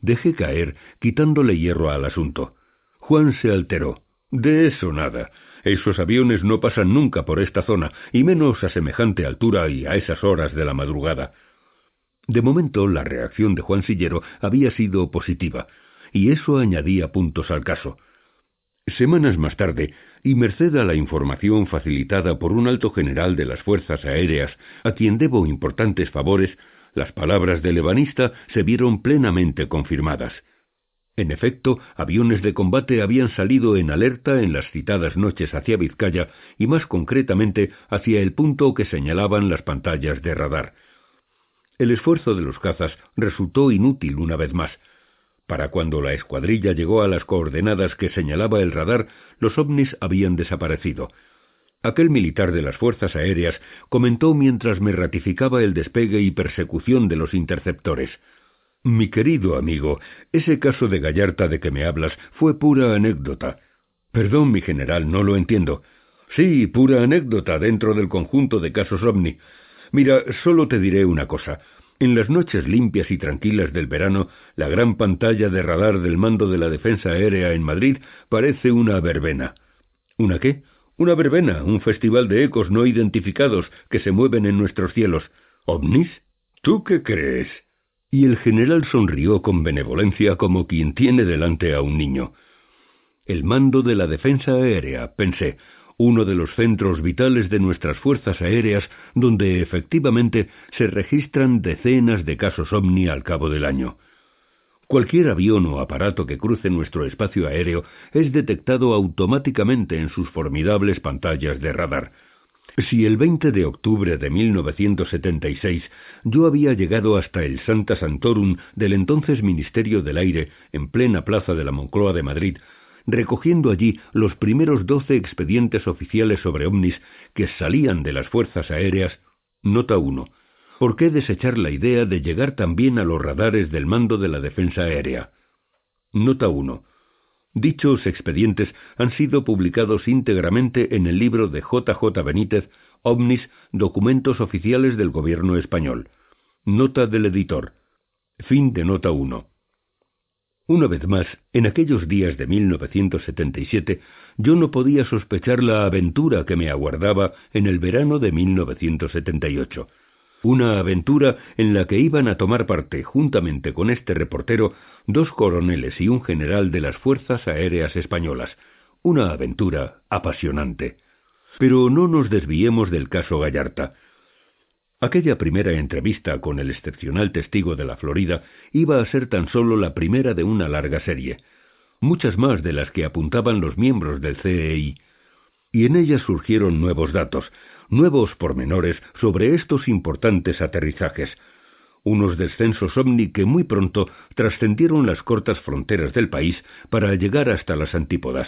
Dejé caer, quitándole hierro al asunto. Juan se alteró. De eso nada. Esos aviones no pasan nunca por esta zona, y menos a semejante altura y a esas horas de la madrugada. De momento la reacción de Juan Sillero había sido positiva, y eso añadía puntos al caso. Semanas más tarde, y merced a la información facilitada por un alto general de las Fuerzas Aéreas, a quien debo importantes favores, las palabras del ebanista se vieron plenamente confirmadas. En efecto, aviones de combate habían salido en alerta en las citadas noches hacia Vizcaya y más concretamente hacia el punto que señalaban las pantallas de radar. El esfuerzo de los cazas resultó inútil una vez más. Para cuando la escuadrilla llegó a las coordenadas que señalaba el radar, los ovnis habían desaparecido. Aquel militar de las fuerzas aéreas comentó mientras me ratificaba el despegue y persecución de los interceptores. Mi querido amigo, ese caso de Gallarta de que me hablas fue pura anécdota. Perdón, mi general, no lo entiendo. Sí, pura anécdota dentro del conjunto de casos ovni. Mira, solo te diré una cosa. En las noches limpias y tranquilas del verano, la gran pantalla de radar del mando de la defensa aérea en Madrid parece una verbena. ¿Una qué? Una verbena, un festival de ecos no identificados que se mueven en nuestros cielos. ¿Ovnis? ¿Tú qué crees? Y el general sonrió con benevolencia como quien tiene delante a un niño. El mando de la defensa aérea, pensé, uno de los centros vitales de nuestras fuerzas aéreas, donde efectivamente se registran decenas de casos ovni al cabo del año. Cualquier avión o aparato que cruce nuestro espacio aéreo es detectado automáticamente en sus formidables pantallas de radar. Si el 20 de octubre de 1976 yo había llegado hasta el Santa Santorum del entonces Ministerio del Aire en plena plaza de la Moncloa de Madrid, recogiendo allí los primeros doce expedientes oficiales sobre ovnis que salían de las fuerzas aéreas, nota 1. ¿Por qué desechar la idea de llegar también a los radares del mando de la defensa aérea? Nota 1. Dichos expedientes han sido publicados íntegramente en el libro de J. J. Benítez, OVNIS, Documentos Oficiales del Gobierno Español. Nota del editor. Fin de nota 1. Una vez más, en aquellos días de 1977, yo no podía sospechar la aventura que me aguardaba en el verano de 1978 una aventura en la que iban a tomar parte, juntamente con este reportero, dos coroneles y un general de las Fuerzas Aéreas Españolas. Una aventura apasionante. Pero no nos desviemos del caso Gallarta. Aquella primera entrevista con el excepcional testigo de la Florida iba a ser tan solo la primera de una larga serie, muchas más de las que apuntaban los miembros del CEI, y en ella surgieron nuevos datos, nuevos pormenores sobre estos importantes aterrizajes, unos descensos ovni que muy pronto trascendieron las cortas fronteras del país para llegar hasta las antípodas.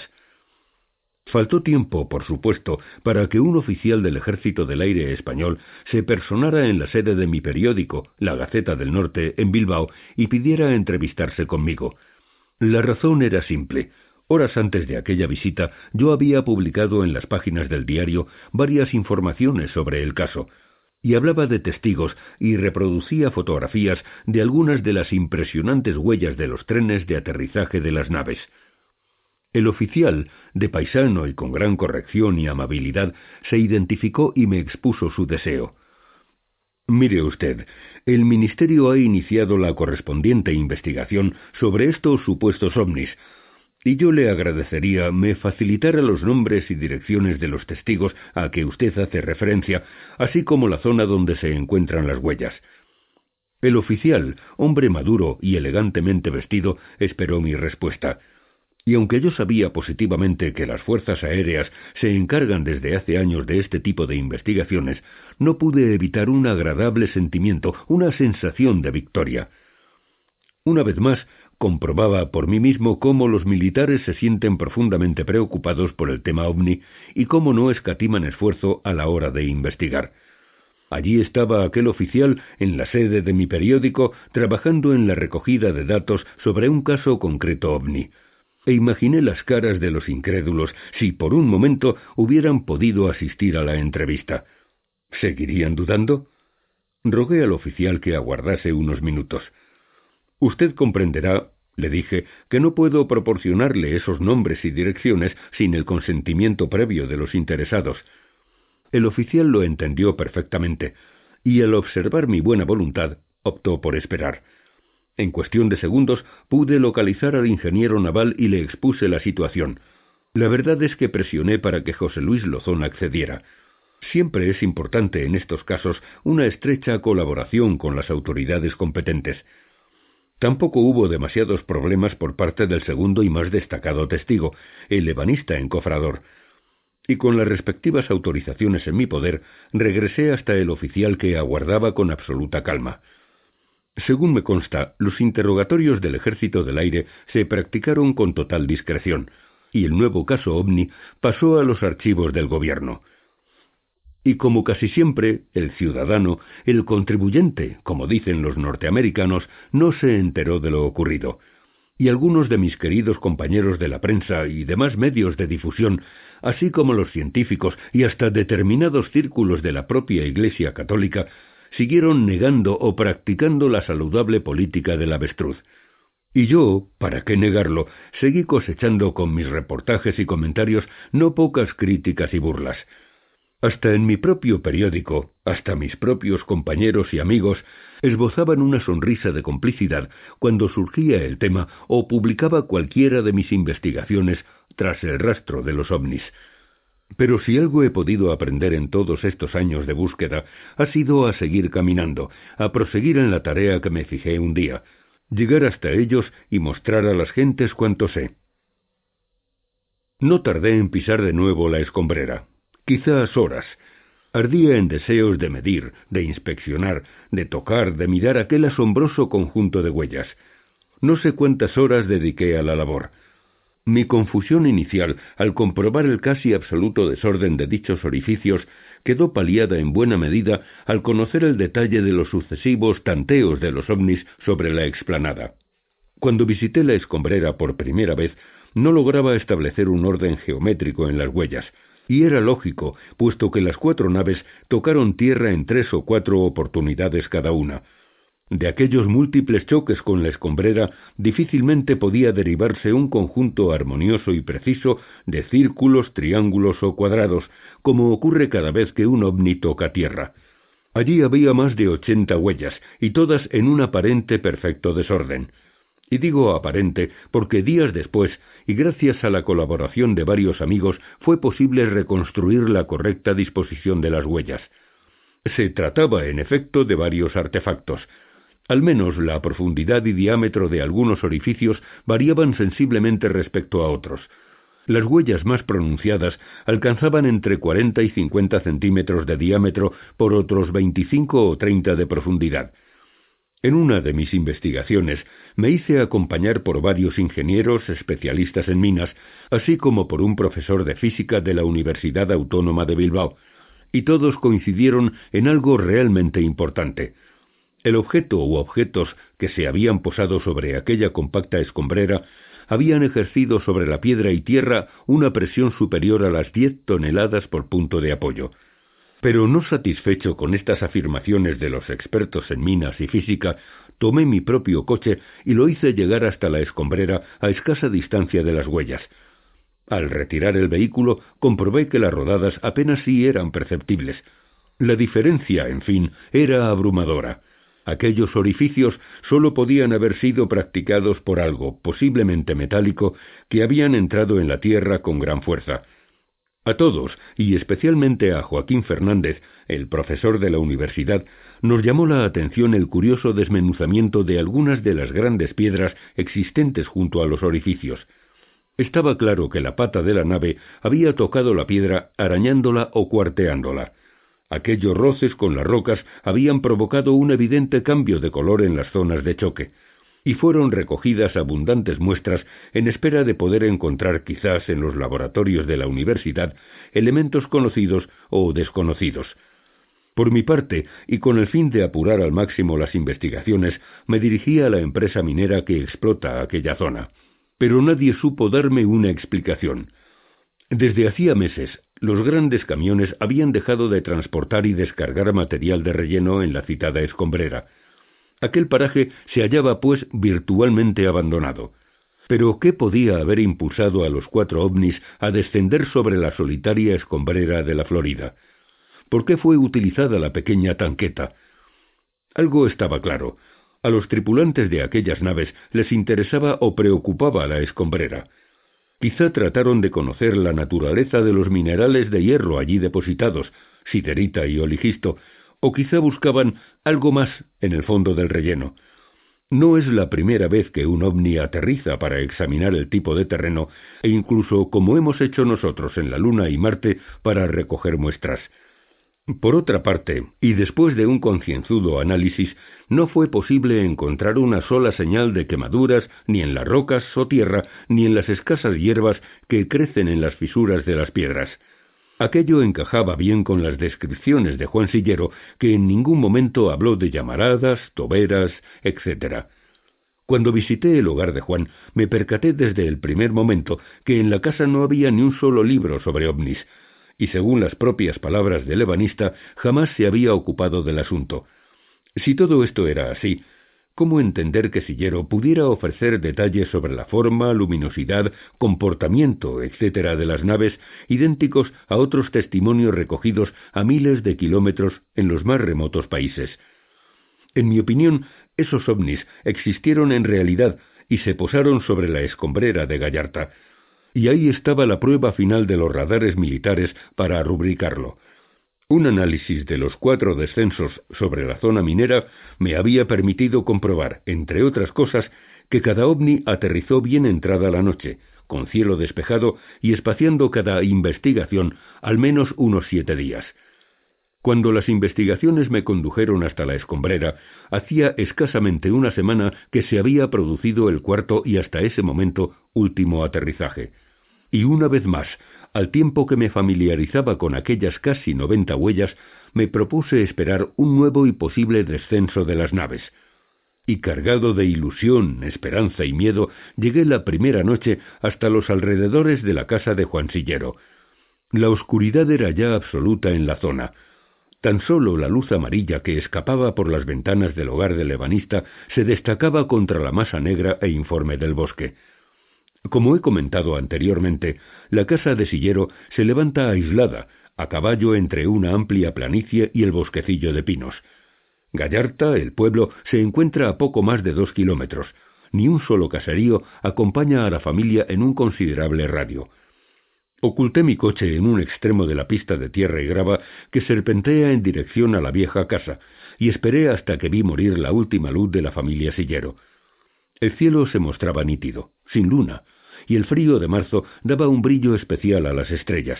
Faltó tiempo, por supuesto, para que un oficial del Ejército del Aire español se personara en la sede de mi periódico, La Gaceta del Norte, en Bilbao, y pidiera entrevistarse conmigo. La razón era simple. Horas antes de aquella visita, yo había publicado en las páginas del diario varias informaciones sobre el caso, y hablaba de testigos y reproducía fotografías de algunas de las impresionantes huellas de los trenes de aterrizaje de las naves. El oficial, de paisano y con gran corrección y amabilidad, se identificó y me expuso su deseo. Mire usted, el Ministerio ha iniciado la correspondiente investigación sobre estos supuestos ovnis, y yo le agradecería me facilitara los nombres y direcciones de los testigos a que usted hace referencia, así como la zona donde se encuentran las huellas. El oficial, hombre maduro y elegantemente vestido, esperó mi respuesta. Y aunque yo sabía positivamente que las fuerzas aéreas se encargan desde hace años de este tipo de investigaciones, no pude evitar un agradable sentimiento, una sensación de victoria. Una vez más, comprobaba por mí mismo cómo los militares se sienten profundamente preocupados por el tema ovni y cómo no escatiman esfuerzo a la hora de investigar. Allí estaba aquel oficial en la sede de mi periódico trabajando en la recogida de datos sobre un caso concreto ovni. E imaginé las caras de los incrédulos si por un momento hubieran podido asistir a la entrevista. ¿Seguirían dudando? Rogué al oficial que aguardase unos minutos. Usted comprenderá, le dije, que no puedo proporcionarle esos nombres y direcciones sin el consentimiento previo de los interesados. El oficial lo entendió perfectamente, y al observar mi buena voluntad, optó por esperar. En cuestión de segundos pude localizar al ingeniero naval y le expuse la situación. La verdad es que presioné para que José Luis Lozón accediera. Siempre es importante en estos casos una estrecha colaboración con las autoridades competentes. Tampoco hubo demasiados problemas por parte del segundo y más destacado testigo, el ebanista encofrador, y con las respectivas autorizaciones en mi poder, regresé hasta el oficial que aguardaba con absoluta calma. Según me consta, los interrogatorios del Ejército del Aire se practicaron con total discreción, y el nuevo caso OVNI pasó a los archivos del Gobierno. Y como casi siempre, el ciudadano, el contribuyente, como dicen los norteamericanos, no se enteró de lo ocurrido. Y algunos de mis queridos compañeros de la prensa y demás medios de difusión, así como los científicos y hasta determinados círculos de la propia Iglesia católica, siguieron negando o practicando la saludable política del avestruz. Y yo, para qué negarlo, seguí cosechando con mis reportajes y comentarios no pocas críticas y burlas. Hasta en mi propio periódico, hasta mis propios compañeros y amigos esbozaban una sonrisa de complicidad cuando surgía el tema o publicaba cualquiera de mis investigaciones tras el rastro de los ovnis. Pero si algo he podido aprender en todos estos años de búsqueda, ha sido a seguir caminando, a proseguir en la tarea que me fijé un día, llegar hasta ellos y mostrar a las gentes cuanto sé. No tardé en pisar de nuevo la escombrera quizás horas. Ardía en deseos de medir, de inspeccionar, de tocar, de mirar aquel asombroso conjunto de huellas. No sé cuántas horas dediqué a la labor. Mi confusión inicial, al comprobar el casi absoluto desorden de dichos orificios, quedó paliada en buena medida al conocer el detalle de los sucesivos tanteos de los ovnis sobre la explanada. Cuando visité la escombrera por primera vez, no lograba establecer un orden geométrico en las huellas, y era lógico, puesto que las cuatro naves tocaron tierra en tres o cuatro oportunidades cada una. De aquellos múltiples choques con la escombrera difícilmente podía derivarse un conjunto armonioso y preciso de círculos, triángulos o cuadrados, como ocurre cada vez que un ovni toca tierra. Allí había más de ochenta huellas, y todas en un aparente perfecto desorden. Y digo aparente porque días después y gracias a la colaboración de varios amigos fue posible reconstruir la correcta disposición de las huellas. Se trataba, en efecto, de varios artefactos. Al menos la profundidad y diámetro de algunos orificios variaban sensiblemente respecto a otros. Las huellas más pronunciadas alcanzaban entre 40 y 50 centímetros de diámetro por otros 25 o 30 de profundidad. En una de mis investigaciones me hice acompañar por varios ingenieros especialistas en minas, así como por un profesor de física de la Universidad Autónoma de Bilbao, y todos coincidieron en algo realmente importante. El objeto u objetos que se habían posado sobre aquella compacta escombrera habían ejercido sobre la piedra y tierra una presión superior a las diez toneladas por punto de apoyo. Pero no satisfecho con estas afirmaciones de los expertos en minas y física, tomé mi propio coche y lo hice llegar hasta la escombrera a escasa distancia de las huellas. Al retirar el vehículo comprobé que las rodadas apenas sí eran perceptibles. La diferencia, en fin, era abrumadora. Aquellos orificios sólo podían haber sido practicados por algo, posiblemente metálico, que habían entrado en la tierra con gran fuerza. A todos, y especialmente a Joaquín Fernández, el profesor de la universidad, nos llamó la atención el curioso desmenuzamiento de algunas de las grandes piedras existentes junto a los orificios. Estaba claro que la pata de la nave había tocado la piedra arañándola o cuarteándola. Aquellos roces con las rocas habían provocado un evidente cambio de color en las zonas de choque, y fueron recogidas abundantes muestras en espera de poder encontrar quizás en los laboratorios de la universidad elementos conocidos o desconocidos, por mi parte, y con el fin de apurar al máximo las investigaciones, me dirigí a la empresa minera que explota aquella zona. Pero nadie supo darme una explicación. Desde hacía meses, los grandes camiones habían dejado de transportar y descargar material de relleno en la citada escombrera. Aquel paraje se hallaba, pues, virtualmente abandonado. Pero ¿qué podía haber impulsado a los cuatro ovnis a descender sobre la solitaria escombrera de la Florida? ¿Por qué fue utilizada la pequeña tanqueta? Algo estaba claro. A los tripulantes de aquellas naves les interesaba o preocupaba la escombrera. Quizá trataron de conocer la naturaleza de los minerales de hierro allí depositados, siderita y oligisto, o quizá buscaban algo más en el fondo del relleno. No es la primera vez que un ovni aterriza para examinar el tipo de terreno e incluso como hemos hecho nosotros en la Luna y Marte para recoger muestras. Por otra parte, y después de un concienzudo análisis, no fue posible encontrar una sola señal de quemaduras ni en las rocas o tierra, ni en las escasas hierbas que crecen en las fisuras de las piedras. Aquello encajaba bien con las descripciones de Juan Sillero, que en ningún momento habló de llamaradas, toberas, etc. Cuando visité el hogar de Juan, me percaté desde el primer momento que en la casa no había ni un solo libro sobre ovnis, y según las propias palabras del ebanista, jamás se había ocupado del asunto. Si todo esto era así, ¿Cómo entender que Sillero pudiera ofrecer detalles sobre la forma, luminosidad, comportamiento, etcétera, de las naves, idénticos a otros testimonios recogidos a miles de kilómetros en los más remotos países? En mi opinión, esos ovnis existieron en realidad y se posaron sobre la escombrera de Gallarta. Y ahí estaba la prueba final de los radares militares para rubricarlo. Un análisis de los cuatro descensos sobre la zona minera me había permitido comprobar, entre otras cosas, que cada ovni aterrizó bien entrada la noche, con cielo despejado y espaciando cada investigación al menos unos siete días. Cuando las investigaciones me condujeron hasta la escombrera, hacía escasamente una semana que se había producido el cuarto y hasta ese momento último aterrizaje. Y una vez más, al tiempo que me familiarizaba con aquellas casi noventa huellas, me propuse esperar un nuevo y posible descenso de las naves. Y cargado de ilusión, esperanza y miedo, llegué la primera noche hasta los alrededores de la casa de Juan Sillero. La oscuridad era ya absoluta en la zona. Tan solo la luz amarilla que escapaba por las ventanas del hogar del ebanista se destacaba contra la masa negra e informe del bosque. Como he comentado anteriormente, la casa de Sillero se levanta aislada, a caballo entre una amplia planicie y el bosquecillo de pinos. Gallarta, el pueblo, se encuentra a poco más de dos kilómetros. Ni un solo caserío acompaña a la familia en un considerable radio. Oculté mi coche en un extremo de la pista de tierra y grava que serpentea en dirección a la vieja casa, y esperé hasta que vi morir la última luz de la familia Sillero. El cielo se mostraba nítido, sin luna, y el frío de marzo daba un brillo especial a las estrellas.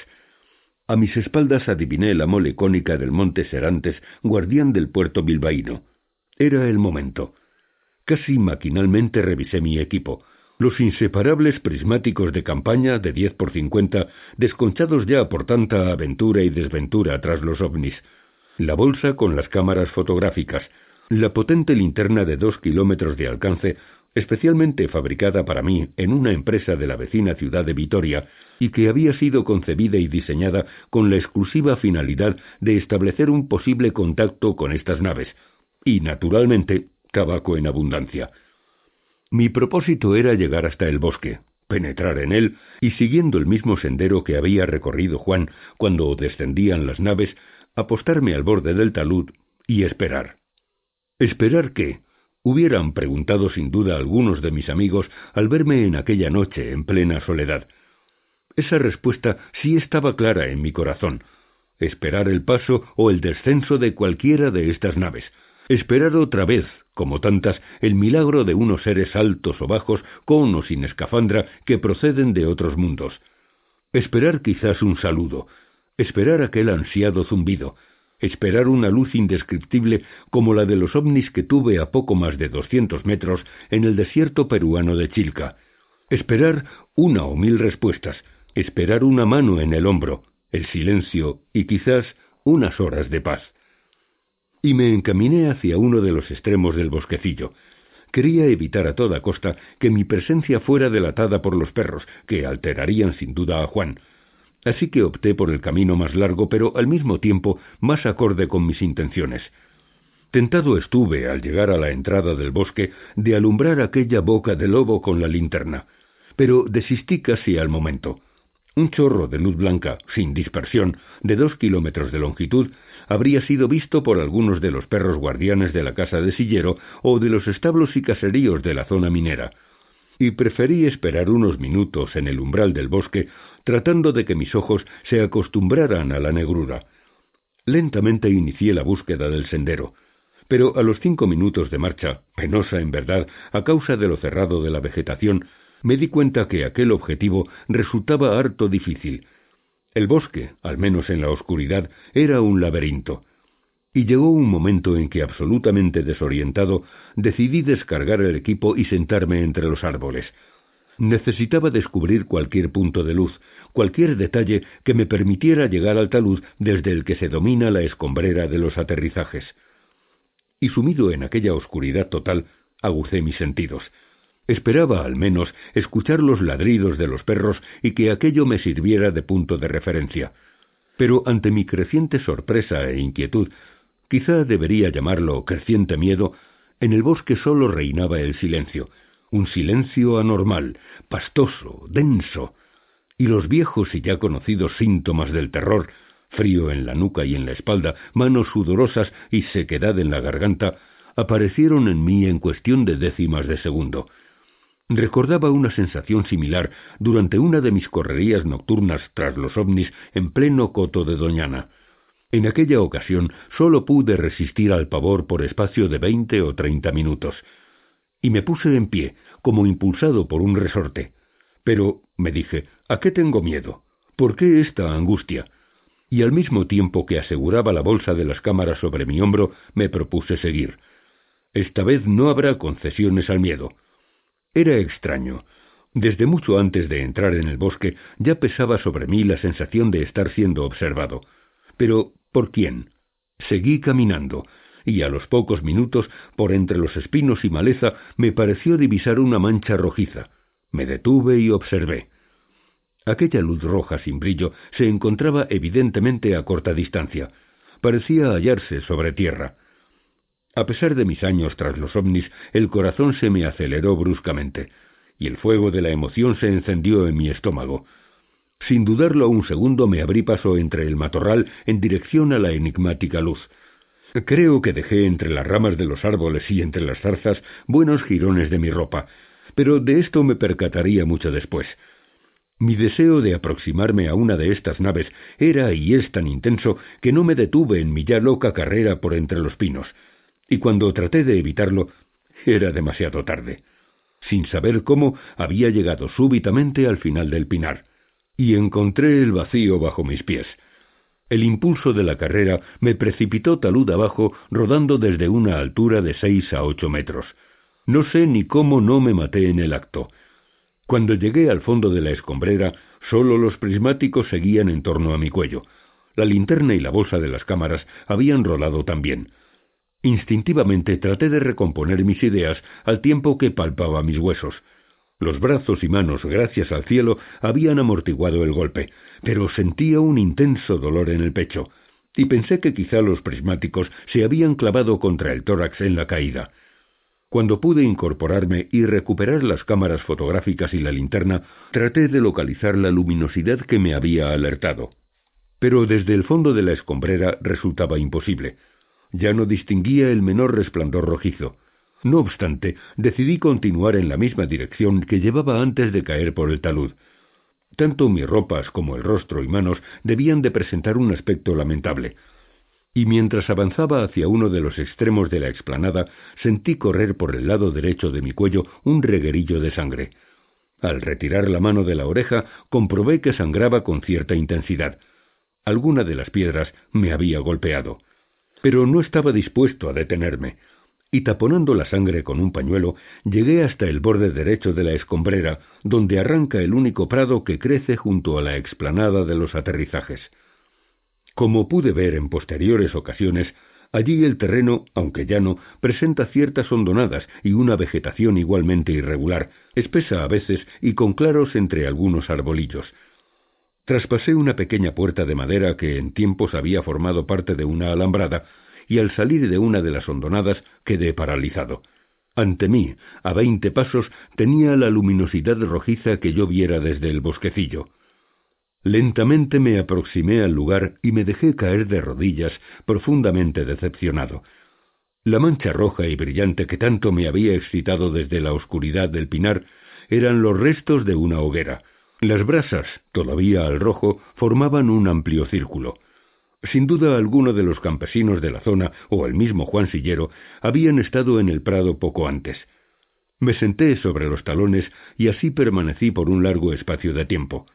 A mis espaldas adiviné la mole cónica del monte Serantes, guardián del puerto bilbaíno. Era el momento. Casi maquinalmente revisé mi equipo. Los inseparables prismáticos de campaña de diez por cincuenta, desconchados ya por tanta aventura y desventura tras los ovnis. La bolsa con las cámaras fotográficas, la potente linterna de dos kilómetros de alcance especialmente fabricada para mí en una empresa de la vecina ciudad de Vitoria y que había sido concebida y diseñada con la exclusiva finalidad de establecer un posible contacto con estas naves, y naturalmente tabaco en abundancia. Mi propósito era llegar hasta el bosque, penetrar en él y siguiendo el mismo sendero que había recorrido Juan cuando descendían las naves, apostarme al borde del talud y esperar. ¿Esperar qué? Hubieran preguntado sin duda algunos de mis amigos al verme en aquella noche en plena soledad. Esa respuesta sí estaba clara en mi corazón. Esperar el paso o el descenso de cualquiera de estas naves. Esperar otra vez, como tantas, el milagro de unos seres altos o bajos, con o sin escafandra, que proceden de otros mundos. Esperar quizás un saludo. Esperar aquel ansiado zumbido esperar una luz indescriptible como la de los ovnis que tuve a poco más de doscientos metros en el desierto peruano de Chilca, esperar una o mil respuestas, esperar una mano en el hombro, el silencio y quizás unas horas de paz. Y me encaminé hacia uno de los extremos del bosquecillo. Quería evitar a toda costa que mi presencia fuera delatada por los perros, que alterarían sin duda a Juan, Así que opté por el camino más largo, pero al mismo tiempo más acorde con mis intenciones. Tentado estuve, al llegar a la entrada del bosque, de alumbrar aquella boca de lobo con la linterna, pero desistí casi al momento. Un chorro de luz blanca, sin dispersión, de dos kilómetros de longitud, habría sido visto por algunos de los perros guardianes de la casa de Sillero o de los establos y caseríos de la zona minera, y preferí esperar unos minutos en el umbral del bosque tratando de que mis ojos se acostumbraran a la negrura. Lentamente inicié la búsqueda del sendero, pero a los cinco minutos de marcha, penosa en verdad a causa de lo cerrado de la vegetación, me di cuenta que aquel objetivo resultaba harto difícil. El bosque, al menos en la oscuridad, era un laberinto. Y llegó un momento en que, absolutamente desorientado, decidí descargar el equipo y sentarme entre los árboles. Necesitaba descubrir cualquier punto de luz, cualquier detalle que me permitiera llegar al talud desde el que se domina la escombrera de los aterrizajes. Y sumido en aquella oscuridad total, agucé mis sentidos. Esperaba al menos escuchar los ladridos de los perros y que aquello me sirviera de punto de referencia. Pero ante mi creciente sorpresa e inquietud, quizá debería llamarlo creciente miedo, En el bosque solo reinaba el silencio, un silencio anormal, pastoso, denso, y los viejos y ya conocidos síntomas del terror, frío en la nuca y en la espalda, manos sudorosas y sequedad en la garganta, aparecieron en mí en cuestión de décimas de segundo. Recordaba una sensación similar durante una de mis correrías nocturnas tras los ovnis en pleno coto de Doñana. En aquella ocasión sólo pude resistir al pavor por espacio de veinte o treinta minutos, y me puse en pie, como impulsado por un resorte. Pero, me dije, ¿a qué tengo miedo? ¿Por qué esta angustia? Y al mismo tiempo que aseguraba la bolsa de las cámaras sobre mi hombro, me propuse seguir. Esta vez no habrá concesiones al miedo. Era extraño. Desde mucho antes de entrar en el bosque ya pesaba sobre mí la sensación de estar siendo observado. Pero, ¿por quién? Seguí caminando, y a los pocos minutos, por entre los espinos y maleza, me pareció divisar una mancha rojiza. Me detuve y observé. Aquella luz roja sin brillo se encontraba evidentemente a corta distancia. Parecía hallarse sobre tierra. A pesar de mis años tras los ovnis, el corazón se me aceleró bruscamente, y el fuego de la emoción se encendió en mi estómago. Sin dudarlo un segundo me abrí paso entre el matorral en dirección a la enigmática luz. Creo que dejé entre las ramas de los árboles y entre las zarzas buenos jirones de mi ropa, pero de esto me percataría mucho después. Mi deseo de aproximarme a una de estas naves era y es tan intenso que no me detuve en mi ya loca carrera por entre los pinos y cuando traté de evitarlo era demasiado tarde. Sin saber cómo, había llegado súbitamente al final del pinar, y encontré el vacío bajo mis pies. El impulso de la carrera me precipitó talud abajo, rodando desde una altura de seis a ocho metros. No sé ni cómo no me maté en el acto. Cuando llegué al fondo de la escombrera, solo los prismáticos seguían en torno a mi cuello. La linterna y la bolsa de las cámaras habían rolado también. Instintivamente traté de recomponer mis ideas al tiempo que palpaba mis huesos. Los brazos y manos, gracias al cielo, habían amortiguado el golpe, pero sentía un intenso dolor en el pecho, y pensé que quizá los prismáticos se habían clavado contra el tórax en la caída. Cuando pude incorporarme y recuperar las cámaras fotográficas y la linterna, traté de localizar la luminosidad que me había alertado. Pero desde el fondo de la escombrera resultaba imposible. Ya no distinguía el menor resplandor rojizo. No obstante, decidí continuar en la misma dirección que llevaba antes de caer por el talud. Tanto mis ropas como el rostro y manos debían de presentar un aspecto lamentable. Y mientras avanzaba hacia uno de los extremos de la explanada, sentí correr por el lado derecho de mi cuello un reguerillo de sangre. Al retirar la mano de la oreja, comprobé que sangraba con cierta intensidad. Alguna de las piedras me había golpeado pero no estaba dispuesto a detenerme, y taponando la sangre con un pañuelo, llegué hasta el borde derecho de la escombrera, donde arranca el único prado que crece junto a la explanada de los aterrizajes. Como pude ver en posteriores ocasiones, allí el terreno, aunque llano, presenta ciertas hondonadas y una vegetación igualmente irregular, espesa a veces y con claros entre algunos arbolillos, Traspasé una pequeña puerta de madera que en tiempos había formado parte de una alambrada, y al salir de una de las hondonadas quedé paralizado. Ante mí, a veinte pasos, tenía la luminosidad rojiza que yo viera desde el bosquecillo. Lentamente me aproximé al lugar y me dejé caer de rodillas, profundamente decepcionado. La mancha roja y brillante que tanto me había excitado desde la oscuridad del pinar eran los restos de una hoguera. Las brasas, todavía al rojo, formaban un amplio círculo. Sin duda alguno de los campesinos de la zona, o el mismo Juan Sillero, habían estado en el prado poco antes. Me senté sobre los talones y así permanecí por un largo espacio de tiempo.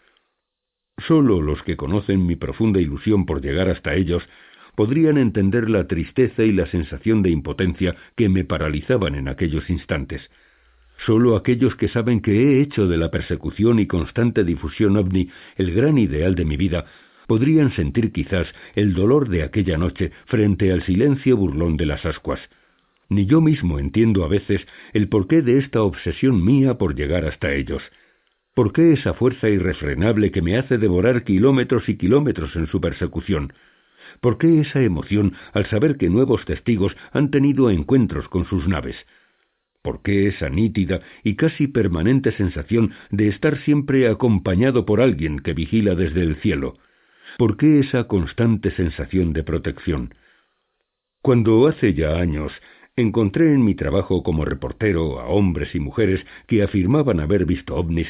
Sólo los que conocen mi profunda ilusión por llegar hasta ellos podrían entender la tristeza y la sensación de impotencia que me paralizaban en aquellos instantes. Solo aquellos que saben que he hecho de la persecución y constante difusión ovni el gran ideal de mi vida podrían sentir quizás el dolor de aquella noche frente al silencio burlón de las ascuas. Ni yo mismo entiendo a veces el porqué de esta obsesión mía por llegar hasta ellos. ¿Por qué esa fuerza irrefrenable que me hace devorar kilómetros y kilómetros en su persecución? ¿Por qué esa emoción al saber que nuevos testigos han tenido encuentros con sus naves? ¿Por qué esa nítida y casi permanente sensación de estar siempre acompañado por alguien que vigila desde el cielo? ¿Por qué esa constante sensación de protección? Cuando hace ya años encontré en mi trabajo como reportero a hombres y mujeres que afirmaban haber visto ovnis,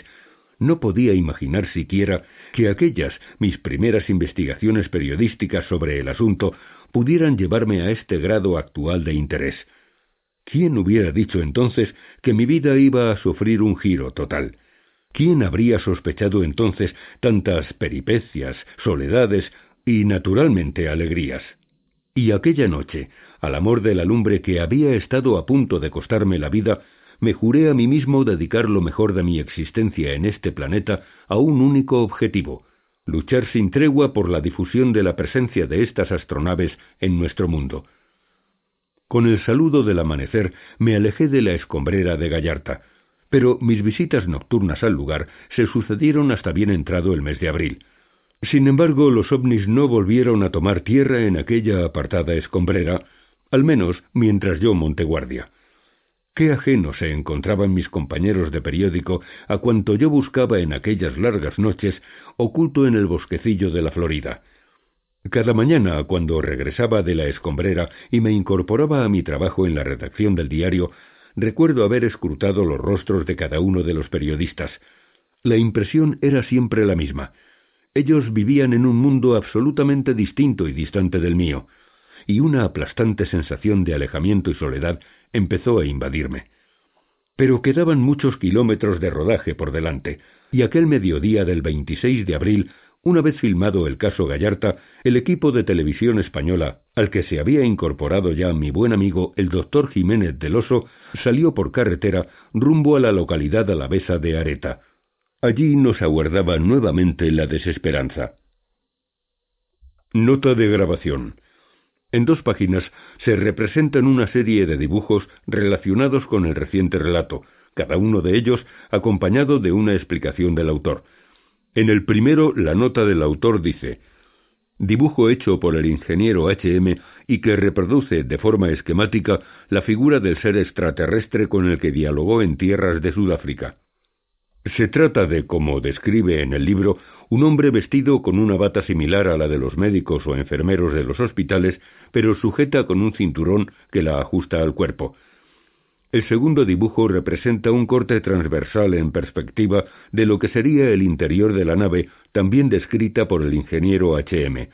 no podía imaginar siquiera que aquellas mis primeras investigaciones periodísticas sobre el asunto pudieran llevarme a este grado actual de interés. ¿Quién hubiera dicho entonces que mi vida iba a sufrir un giro total? ¿Quién habría sospechado entonces tantas peripecias, soledades y, naturalmente, alegrías? Y aquella noche, al amor de la lumbre que había estado a punto de costarme la vida, me juré a mí mismo dedicar lo mejor de mi existencia en este planeta a un único objetivo, luchar sin tregua por la difusión de la presencia de estas astronaves en nuestro mundo. Con el saludo del amanecer me alejé de la escombrera de Gallarta, pero mis visitas nocturnas al lugar se sucedieron hasta bien entrado el mes de abril. Sin embargo, los ovnis no volvieron a tomar tierra en aquella apartada escombrera, al menos mientras yo monté guardia. Qué ajeno se encontraban mis compañeros de periódico a cuanto yo buscaba en aquellas largas noches oculto en el bosquecillo de la Florida. Cada mañana, cuando regresaba de la escombrera y me incorporaba a mi trabajo en la redacción del diario, recuerdo haber escrutado los rostros de cada uno de los periodistas. La impresión era siempre la misma. Ellos vivían en un mundo absolutamente distinto y distante del mío, y una aplastante sensación de alejamiento y soledad empezó a invadirme. Pero quedaban muchos kilómetros de rodaje por delante, y aquel mediodía del 26 de abril, una vez filmado el caso Gallarta, el equipo de televisión española, al que se había incorporado ya mi buen amigo el doctor Jiménez del Oso, salió por carretera rumbo a la localidad alavesa de Areta. Allí nos aguardaba nuevamente la desesperanza. Nota de grabación. En dos páginas se representan una serie de dibujos relacionados con el reciente relato, cada uno de ellos acompañado de una explicación del autor. En el primero, la nota del autor dice Dibujo hecho por el ingeniero HM y que reproduce de forma esquemática la figura del ser extraterrestre con el que dialogó en tierras de Sudáfrica. Se trata de, como describe en el libro, un hombre vestido con una bata similar a la de los médicos o enfermeros de los hospitales, pero sujeta con un cinturón que la ajusta al cuerpo. El segundo dibujo representa un corte transversal en perspectiva de lo que sería el interior de la nave, también descrita por el ingeniero HM.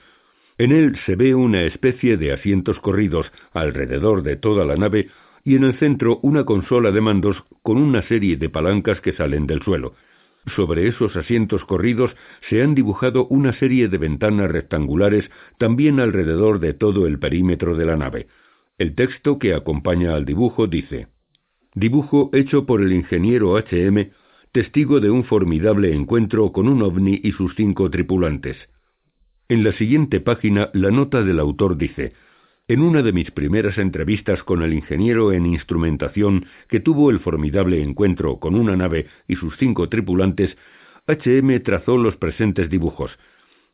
En él se ve una especie de asientos corridos alrededor de toda la nave y en el centro una consola de mandos con una serie de palancas que salen del suelo. Sobre esos asientos corridos se han dibujado una serie de ventanas rectangulares también alrededor de todo el perímetro de la nave. El texto que acompaña al dibujo dice Dibujo hecho por el ingeniero HM, testigo de un formidable encuentro con un ovni y sus cinco tripulantes. En la siguiente página la nota del autor dice en una de mis primeras entrevistas con el ingeniero en instrumentación que tuvo el formidable encuentro con una nave y sus cinco tripulantes, HM trazó los presentes dibujos.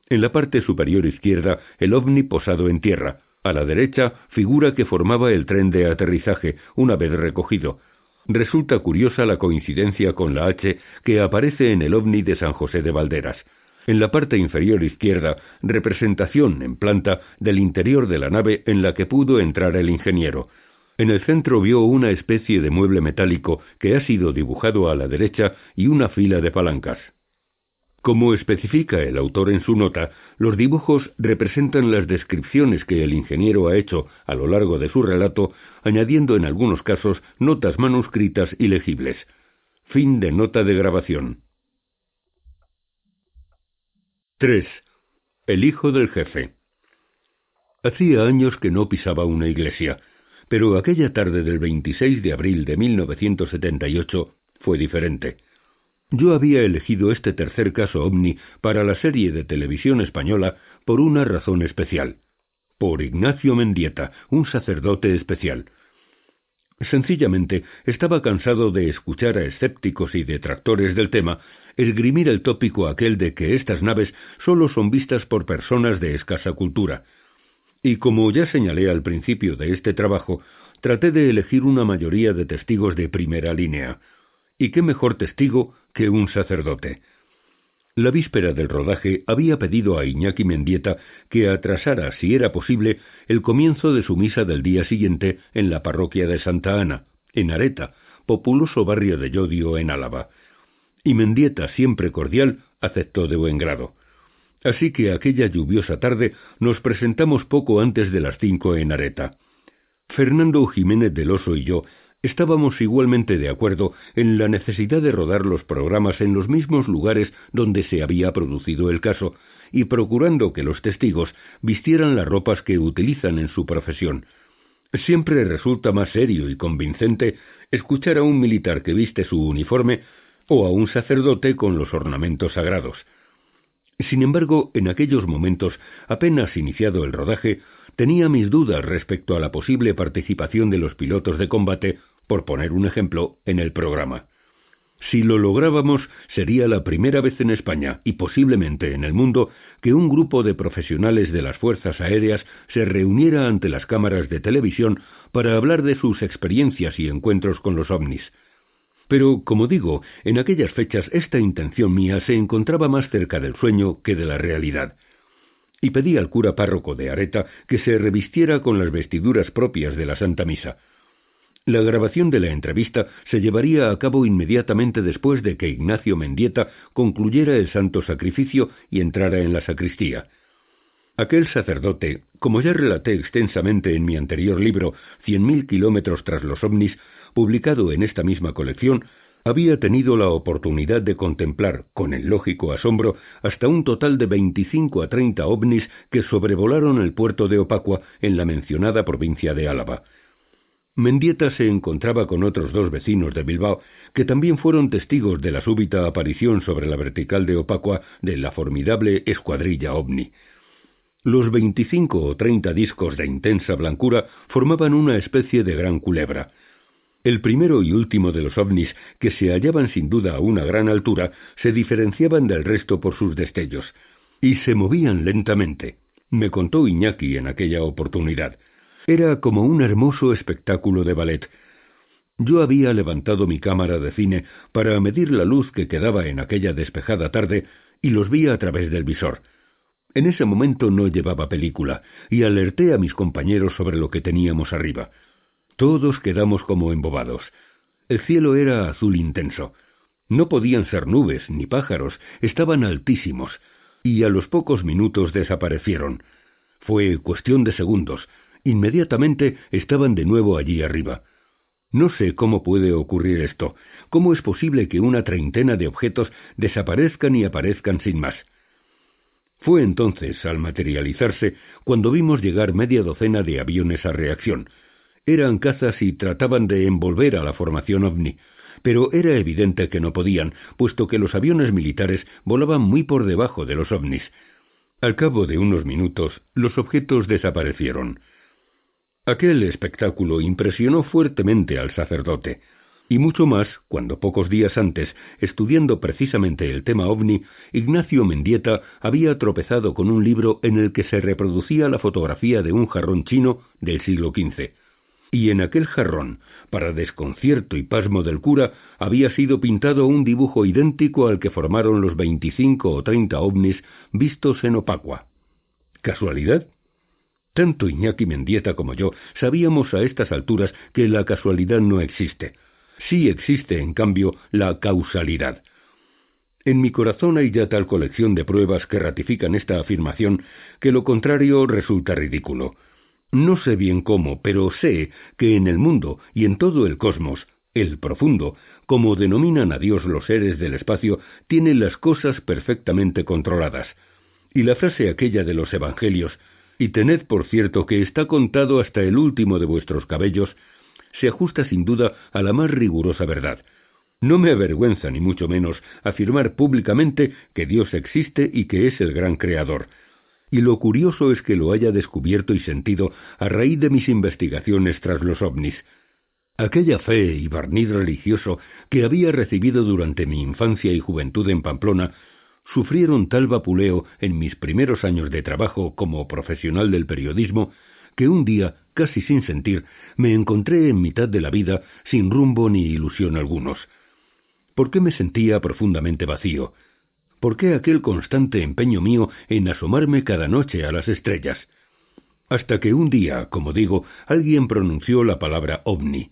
En la parte superior izquierda, el ovni posado en tierra. A la derecha, figura que formaba el tren de aterrizaje, una vez recogido. Resulta curiosa la coincidencia con la H que aparece en el ovni de San José de Valderas. En la parte inferior izquierda, representación en planta del interior de la nave en la que pudo entrar el ingeniero. En el centro vio una especie de mueble metálico que ha sido dibujado a la derecha y una fila de palancas. Como especifica el autor en su nota, los dibujos representan las descripciones que el ingeniero ha hecho a lo largo de su relato, añadiendo en algunos casos notas manuscritas y legibles. Fin de nota de grabación. 3. El hijo del jefe. Hacía años que no pisaba una iglesia, pero aquella tarde del 26 de abril de 1978 fue diferente. Yo había elegido este tercer caso ovni para la serie de televisión española por una razón especial. Por Ignacio Mendieta, un sacerdote especial. Sencillamente estaba cansado de escuchar a escépticos y detractores del tema esgrimir el tópico aquel de que estas naves solo son vistas por personas de escasa cultura. Y como ya señalé al principio de este trabajo, traté de elegir una mayoría de testigos de primera línea. ¿Y qué mejor testigo que un sacerdote? La víspera del rodaje había pedido a Iñaki Mendieta que atrasara, si era posible, el comienzo de su misa del día siguiente en la parroquia de Santa Ana, en Areta, populoso barrio de Yodio en Álava. Y Mendieta, siempre cordial, aceptó de buen grado. Así que aquella lluviosa tarde nos presentamos poco antes de las cinco en Areta. Fernando Jiménez del Oso y yo estábamos igualmente de acuerdo en la necesidad de rodar los programas en los mismos lugares donde se había producido el caso, y procurando que los testigos vistieran las ropas que utilizan en su profesión. Siempre resulta más serio y convincente escuchar a un militar que viste su uniforme o a un sacerdote con los ornamentos sagrados. Sin embargo, en aquellos momentos, apenas iniciado el rodaje, tenía mis dudas respecto a la posible participación de los pilotos de combate, por poner un ejemplo, en el programa. Si lo lográbamos, sería la primera vez en España y posiblemente en el mundo que un grupo de profesionales de las fuerzas aéreas se reuniera ante las cámaras de televisión para hablar de sus experiencias y encuentros con los ovnis. Pero, como digo, en aquellas fechas esta intención mía se encontraba más cerca del sueño que de la realidad y pedí al cura párroco de Areta que se revistiera con las vestiduras propias de la Santa Misa. La grabación de la entrevista se llevaría a cabo inmediatamente después de que Ignacio Mendieta concluyera el santo sacrificio y entrara en la sacristía. Aquel sacerdote, como ya relaté extensamente en mi anterior libro Cien mil kilómetros tras los ovnis, publicado en esta misma colección, había tenido la oportunidad de contemplar, con el lógico asombro, hasta un total de veinticinco a treinta ovnis que sobrevolaron el puerto de Opacua en la mencionada provincia de Álava. Mendieta se encontraba con otros dos vecinos de Bilbao, que también fueron testigos de la súbita aparición sobre la vertical de Opacua de la formidable escuadrilla ovni. Los veinticinco o treinta discos de intensa blancura formaban una especie de gran culebra. El primero y último de los ovnis, que se hallaban sin duda a una gran altura, se diferenciaban del resto por sus destellos, y se movían lentamente. Me contó Iñaki en aquella oportunidad. Era como un hermoso espectáculo de ballet. Yo había levantado mi cámara de cine para medir la luz que quedaba en aquella despejada tarde y los vi a través del visor. En ese momento no llevaba película y alerté a mis compañeros sobre lo que teníamos arriba. Todos quedamos como embobados. El cielo era azul intenso. No podían ser nubes ni pájaros, estaban altísimos, y a los pocos minutos desaparecieron. Fue cuestión de segundos. Inmediatamente estaban de nuevo allí arriba. No sé cómo puede ocurrir esto. ¿Cómo es posible que una treintena de objetos desaparezcan y aparezcan sin más? Fue entonces, al materializarse, cuando vimos llegar media docena de aviones a reacción, eran cazas y trataban de envolver a la formación ovni, pero era evidente que no podían, puesto que los aviones militares volaban muy por debajo de los ovnis. Al cabo de unos minutos, los objetos desaparecieron. Aquel espectáculo impresionó fuertemente al sacerdote, y mucho más cuando pocos días antes, estudiando precisamente el tema ovni, Ignacio Mendieta había tropezado con un libro en el que se reproducía la fotografía de un jarrón chino del siglo XV y en aquel jarrón, para desconcierto y pasmo del cura, había sido pintado un dibujo idéntico al que formaron los veinticinco o treinta ovnis vistos en Opacua. ¿Casualidad? Tanto Iñaki Mendieta como yo sabíamos a estas alturas que la casualidad no existe. Sí existe, en cambio, la causalidad. En mi corazón hay ya tal colección de pruebas que ratifican esta afirmación que lo contrario resulta ridículo. No sé bien cómo, pero sé que en el mundo y en todo el cosmos, el profundo, como denominan a Dios los seres del espacio, tiene las cosas perfectamente controladas. Y la frase aquella de los Evangelios, y tened por cierto que está contado hasta el último de vuestros cabellos, se ajusta sin duda a la más rigurosa verdad. No me avergüenza ni mucho menos afirmar públicamente que Dios existe y que es el gran creador, y lo curioso es que lo haya descubierto y sentido a raíz de mis investigaciones tras los ovnis. Aquella fe y barniz religioso que había recibido durante mi infancia y juventud en Pamplona sufrieron tal vapuleo en mis primeros años de trabajo como profesional del periodismo que un día, casi sin sentir, me encontré en mitad de la vida sin rumbo ni ilusión algunos. ¿Por qué me sentía profundamente vacío? ¿Por qué aquel constante empeño mío en asomarme cada noche a las estrellas? Hasta que un día, como digo, alguien pronunció la palabra ovni,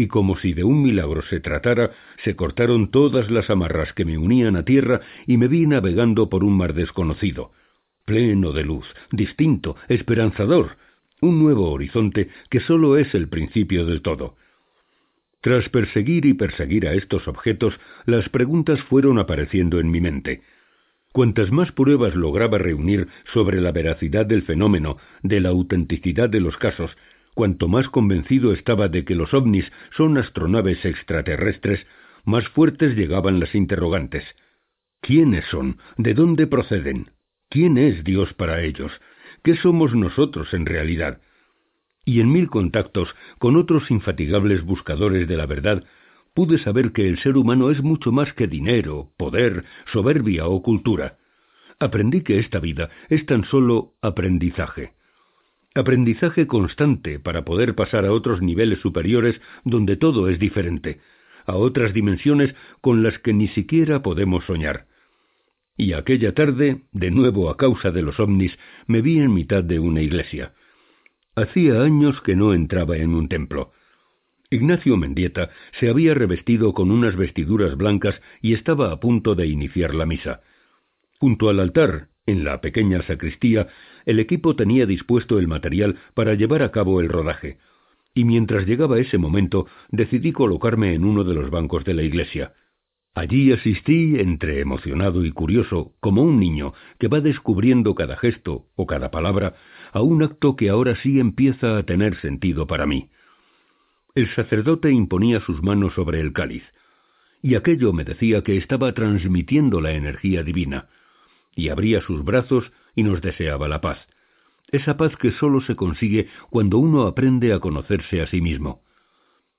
y como si de un milagro se tratara, se cortaron todas las amarras que me unían a tierra y me vi navegando por un mar desconocido, pleno de luz, distinto, esperanzador, un nuevo horizonte que sólo es el principio del todo. Tras perseguir y perseguir a estos objetos, las preguntas fueron apareciendo en mi mente. Cuantas más pruebas lograba reunir sobre la veracidad del fenómeno, de la autenticidad de los casos, cuanto más convencido estaba de que los ovnis son astronaves extraterrestres, más fuertes llegaban las interrogantes. ¿Quiénes son? ¿De dónde proceden? ¿Quién es Dios para ellos? ¿Qué somos nosotros en realidad? Y en mil contactos con otros infatigables buscadores de la verdad, pude saber que el ser humano es mucho más que dinero, poder, soberbia o cultura. Aprendí que esta vida es tan solo aprendizaje. Aprendizaje constante para poder pasar a otros niveles superiores donde todo es diferente, a otras dimensiones con las que ni siquiera podemos soñar. Y aquella tarde, de nuevo a causa de los ovnis, me vi en mitad de una iglesia. Hacía años que no entraba en un templo. Ignacio Mendieta se había revestido con unas vestiduras blancas y estaba a punto de iniciar la misa. Junto al altar, en la pequeña sacristía, el equipo tenía dispuesto el material para llevar a cabo el rodaje, y mientras llegaba ese momento decidí colocarme en uno de los bancos de la iglesia. Allí asistí, entre emocionado y curioso, como un niño que va descubriendo cada gesto o cada palabra, a un acto que ahora sí empieza a tener sentido para mí. El sacerdote imponía sus manos sobre el cáliz, y aquello me decía que estaba transmitiendo la energía divina, y abría sus brazos y nos deseaba la paz, esa paz que sólo se consigue cuando uno aprende a conocerse a sí mismo.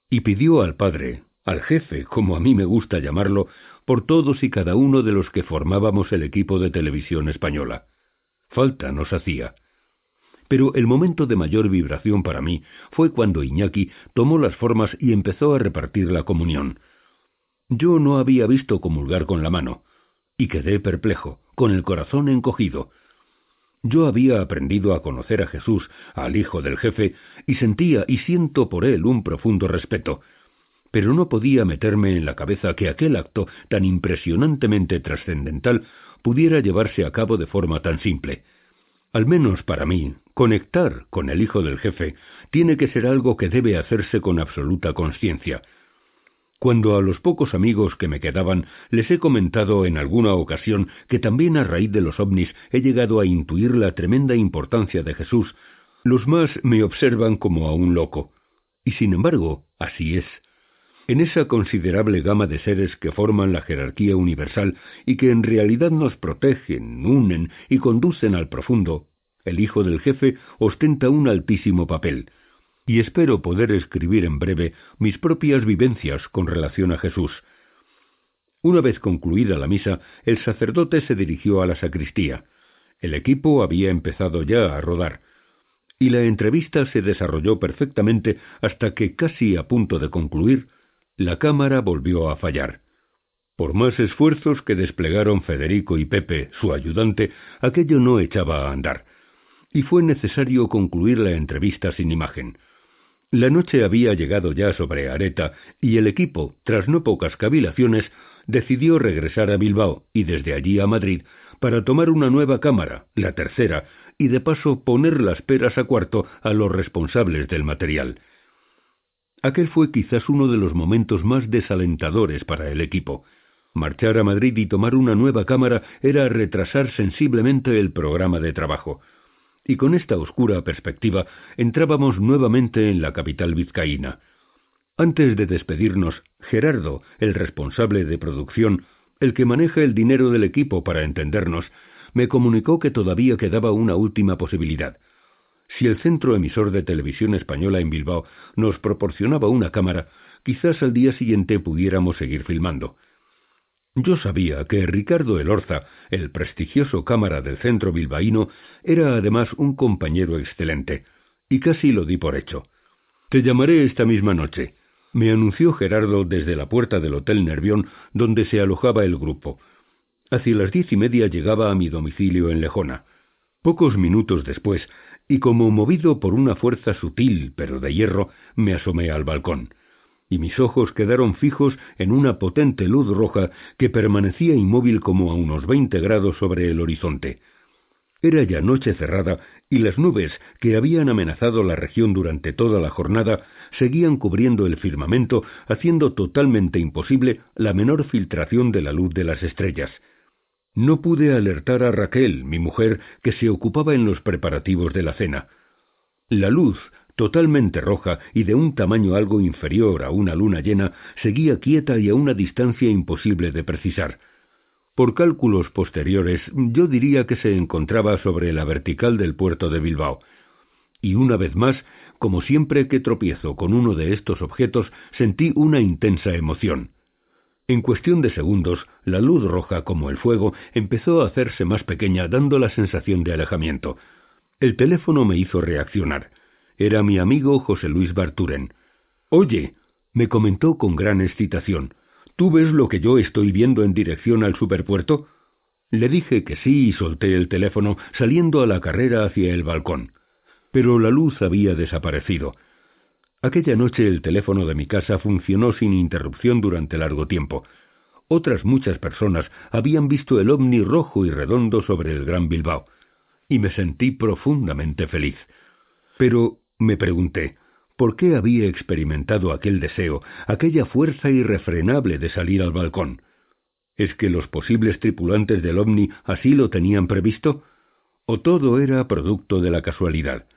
Y pidió al Padre, al jefe, como a mí me gusta llamarlo, por todos y cada uno de los que formábamos el equipo de televisión española. Falta nos hacía. Pero el momento de mayor vibración para mí fue cuando Iñaki tomó las formas y empezó a repartir la comunión. Yo no había visto comulgar con la mano, y quedé perplejo, con el corazón encogido. Yo había aprendido a conocer a Jesús, al hijo del jefe, y sentía y siento por él un profundo respeto, pero no podía meterme en la cabeza que aquel acto tan impresionantemente trascendental pudiera llevarse a cabo de forma tan simple. Al menos para mí, conectar con el hijo del jefe tiene que ser algo que debe hacerse con absoluta conciencia. Cuando a los pocos amigos que me quedaban les he comentado en alguna ocasión que también a raíz de los ovnis he llegado a intuir la tremenda importancia de Jesús, los más me observan como a un loco. Y sin embargo, así es. En esa considerable gama de seres que forman la jerarquía universal y que en realidad nos protegen, unen y conducen al profundo, el hijo del jefe ostenta un altísimo papel, y espero poder escribir en breve mis propias vivencias con relación a Jesús. Una vez concluida la misa, el sacerdote se dirigió a la sacristía. El equipo había empezado ya a rodar, y la entrevista se desarrolló perfectamente hasta que, casi a punto de concluir, la cámara volvió a fallar. Por más esfuerzos que desplegaron Federico y Pepe, su ayudante, aquello no echaba a andar, y fue necesario concluir la entrevista sin imagen. La noche había llegado ya sobre Areta, y el equipo, tras no pocas cavilaciones, decidió regresar a Bilbao y desde allí a Madrid para tomar una nueva cámara, la tercera, y de paso poner las peras a cuarto a los responsables del material. Aquel fue quizás uno de los momentos más desalentadores para el equipo. Marchar a Madrid y tomar una nueva cámara era retrasar sensiblemente el programa de trabajo. Y con esta oscura perspectiva entrábamos nuevamente en la capital vizcaína. Antes de despedirnos, Gerardo, el responsable de producción, el que maneja el dinero del equipo para entendernos, me comunicó que todavía quedaba una última posibilidad. Si el centro emisor de televisión española en Bilbao nos proporcionaba una cámara, quizás al día siguiente pudiéramos seguir filmando. Yo sabía que Ricardo Elorza, el prestigioso cámara del centro bilbaíno, era además un compañero excelente, y casi lo di por hecho. Te llamaré esta misma noche, me anunció Gerardo desde la puerta del Hotel Nervión, donde se alojaba el grupo. Hacia las diez y media llegaba a mi domicilio en Lejona. Pocos minutos después, y como movido por una fuerza sutil pero de hierro, me asomé al balcón y mis ojos quedaron fijos en una potente luz roja que permanecía inmóvil como a unos veinte grados sobre el horizonte. Era ya noche cerrada y las nubes que habían amenazado la región durante toda la jornada seguían cubriendo el firmamento, haciendo totalmente imposible la menor filtración de la luz de las estrellas. No pude alertar a Raquel, mi mujer, que se ocupaba en los preparativos de la cena. La luz totalmente roja y de un tamaño algo inferior a una luna llena, seguía quieta y a una distancia imposible de precisar. Por cálculos posteriores, yo diría que se encontraba sobre la vertical del puerto de Bilbao. Y una vez más, como siempre que tropiezo con uno de estos objetos, sentí una intensa emoción. En cuestión de segundos, la luz roja como el fuego empezó a hacerse más pequeña, dando la sensación de alejamiento. El teléfono me hizo reaccionar. Era mi amigo José Luis Barturen. Oye, me comentó con gran excitación, ¿tú ves lo que yo estoy viendo en dirección al superpuerto? Le dije que sí y solté el teléfono, saliendo a la carrera hacia el balcón. Pero la luz había desaparecido. Aquella noche el teléfono de mi casa funcionó sin interrupción durante largo tiempo. Otras muchas personas habían visto el ovni rojo y redondo sobre el Gran Bilbao, y me sentí profundamente feliz. Pero me pregunté, ¿por qué había experimentado aquel deseo, aquella fuerza irrefrenable de salir al balcón? ¿Es que los posibles tripulantes del ovni así lo tenían previsto? ¿O todo era producto de la casualidad?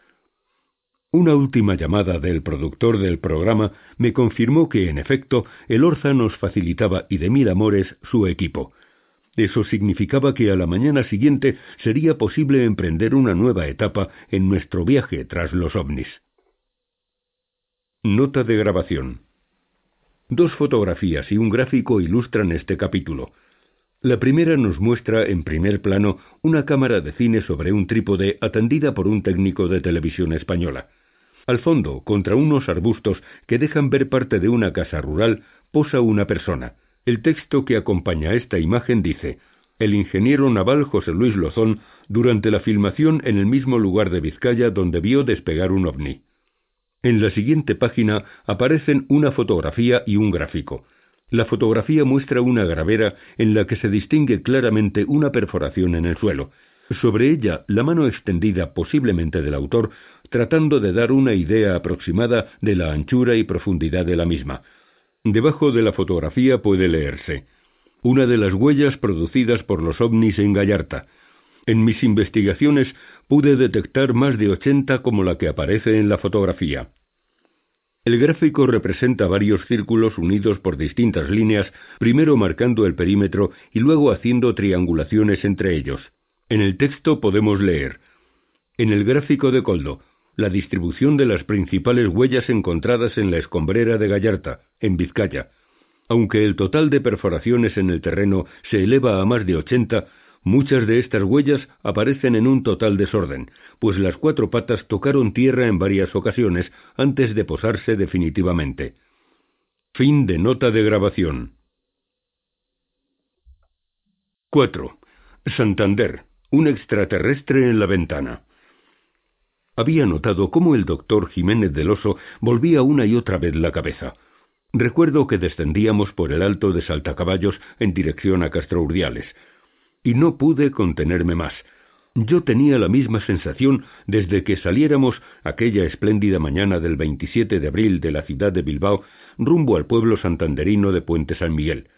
Una última llamada del productor del programa me confirmó que, en efecto, el Orza nos facilitaba y de mil amores su equipo. Eso significaba que a la mañana siguiente sería posible emprender una nueva etapa en nuestro viaje tras los ovnis. Nota de grabación. Dos fotografías y un gráfico ilustran este capítulo. La primera nos muestra en primer plano una cámara de cine sobre un trípode atendida por un técnico de televisión española. Al fondo, contra unos arbustos que dejan ver parte de una casa rural, posa una persona. El texto que acompaña esta imagen dice El ingeniero naval José Luis Lozón durante la filmación en el mismo lugar de Vizcaya donde vio despegar un ovni. En la siguiente página aparecen una fotografía y un gráfico. La fotografía muestra una gravera en la que se distingue claramente una perforación en el suelo. Sobre ella, la mano extendida posiblemente del autor, tratando de dar una idea aproximada de la anchura y profundidad de la misma. Debajo de la fotografía puede leerse una de las huellas producidas por los ovnis en Gallarta. En mis investigaciones pude detectar más de ochenta como la que aparece en la fotografía. El gráfico representa varios círculos unidos por distintas líneas, primero marcando el perímetro y luego haciendo triangulaciones entre ellos. En el texto podemos leer En el gráfico de Coldo, la distribución de las principales huellas encontradas en la escombrera de Gallarta, en Vizcaya. Aunque el total de perforaciones en el terreno se eleva a más de ochenta, Muchas de estas huellas aparecen en un total desorden, pues las cuatro patas tocaron tierra en varias ocasiones antes de posarse definitivamente. Fin de nota de grabación. 4. Santander. Un extraterrestre en la ventana. Había notado cómo el doctor Jiménez del Oso volvía una y otra vez la cabeza. Recuerdo que descendíamos por el alto de Saltacaballos en dirección a Castro Urdiales y no pude contenerme más. Yo tenía la misma sensación desde que saliéramos aquella espléndida mañana del 27 de abril de la ciudad de Bilbao rumbo al pueblo santanderino de Puente San Miguel.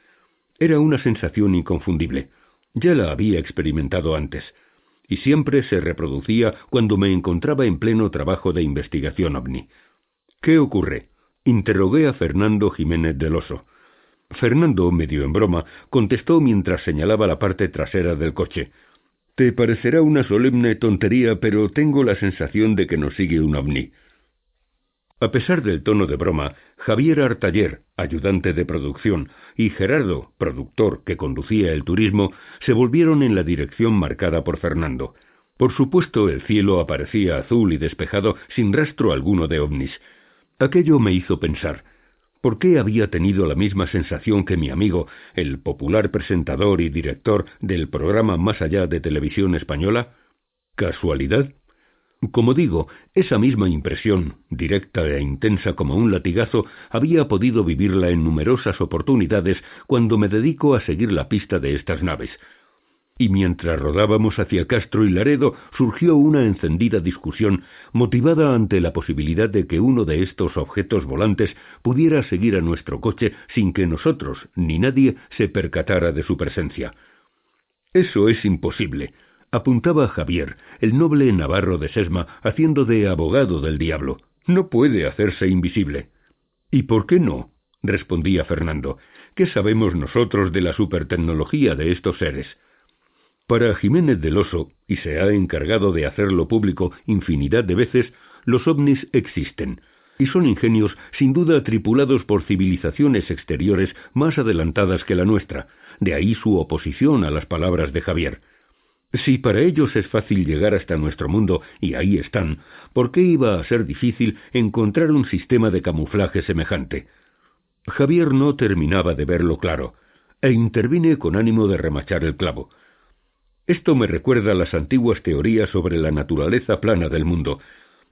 Era una sensación inconfundible. Ya la había experimentado antes, y siempre se reproducía cuando me encontraba en pleno trabajo de investigación ovni. ¿Qué ocurre? Interrogué a Fernando Jiménez del Oso. Fernando, medio en broma, contestó mientras señalaba la parte trasera del coche. Te parecerá una solemne tontería, pero tengo la sensación de que nos sigue un ovni. A pesar del tono de broma, Javier Artaller, ayudante de producción, y Gerardo, productor que conducía el turismo, se volvieron en la dirección marcada por Fernando. Por supuesto, el cielo aparecía azul y despejado sin rastro alguno de ovnis. Aquello me hizo pensar. ¿Por qué había tenido la misma sensación que mi amigo, el popular presentador y director del programa Más allá de televisión española? ¿Casualidad? Como digo, esa misma impresión, directa e intensa como un latigazo, había podido vivirla en numerosas oportunidades cuando me dedico a seguir la pista de estas naves. Y mientras rodábamos hacia Castro y Laredo, surgió una encendida discusión motivada ante la posibilidad de que uno de estos objetos volantes pudiera seguir a nuestro coche sin que nosotros ni nadie se percatara de su presencia. Eso es imposible, apuntaba Javier, el noble navarro de Sesma, haciendo de abogado del diablo. No puede hacerse invisible. ¿Y por qué no? respondía Fernando. ¿Qué sabemos nosotros de la supertecnología de estos seres? Para Jiménez del Oso, y se ha encargado de hacerlo público infinidad de veces, los ovnis existen, y son ingenios sin duda tripulados por civilizaciones exteriores más adelantadas que la nuestra, de ahí su oposición a las palabras de Javier. Si para ellos es fácil llegar hasta nuestro mundo, y ahí están, ¿por qué iba a ser difícil encontrar un sistema de camuflaje semejante? Javier no terminaba de verlo claro, e intervine con ánimo de remachar el clavo. Esto me recuerda las antiguas teorías sobre la naturaleza plana del mundo.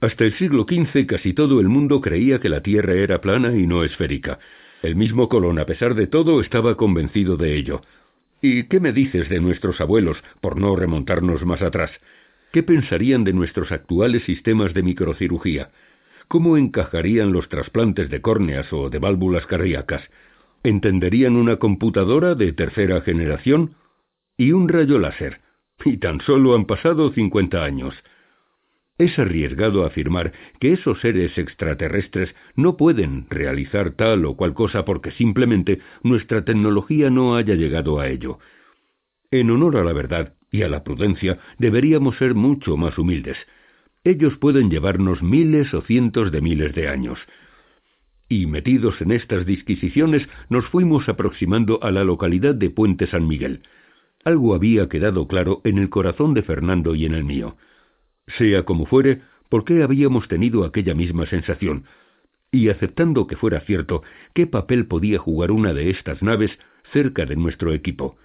Hasta el siglo XV casi todo el mundo creía que la Tierra era plana y no esférica. El mismo Colón, a pesar de todo, estaba convencido de ello. ¿Y qué me dices de nuestros abuelos, por no remontarnos más atrás? ¿Qué pensarían de nuestros actuales sistemas de microcirugía? ¿Cómo encajarían los trasplantes de córneas o de válvulas cardíacas? ¿Entenderían una computadora de tercera generación? ¿Y un rayo láser? Y tan solo han pasado cincuenta años. Es arriesgado afirmar que esos seres extraterrestres no pueden realizar tal o cual cosa porque simplemente nuestra tecnología no haya llegado a ello. En honor a la verdad y a la prudencia deberíamos ser mucho más humildes. Ellos pueden llevarnos miles o cientos de miles de años. Y metidos en estas disquisiciones nos fuimos aproximando a la localidad de Puente San Miguel. Algo había quedado claro en el corazón de Fernando y en el mío. Sea como fuere, ¿por qué habíamos tenido aquella misma sensación? Y aceptando que fuera cierto, ¿qué papel podía jugar una de estas naves cerca de nuestro equipo?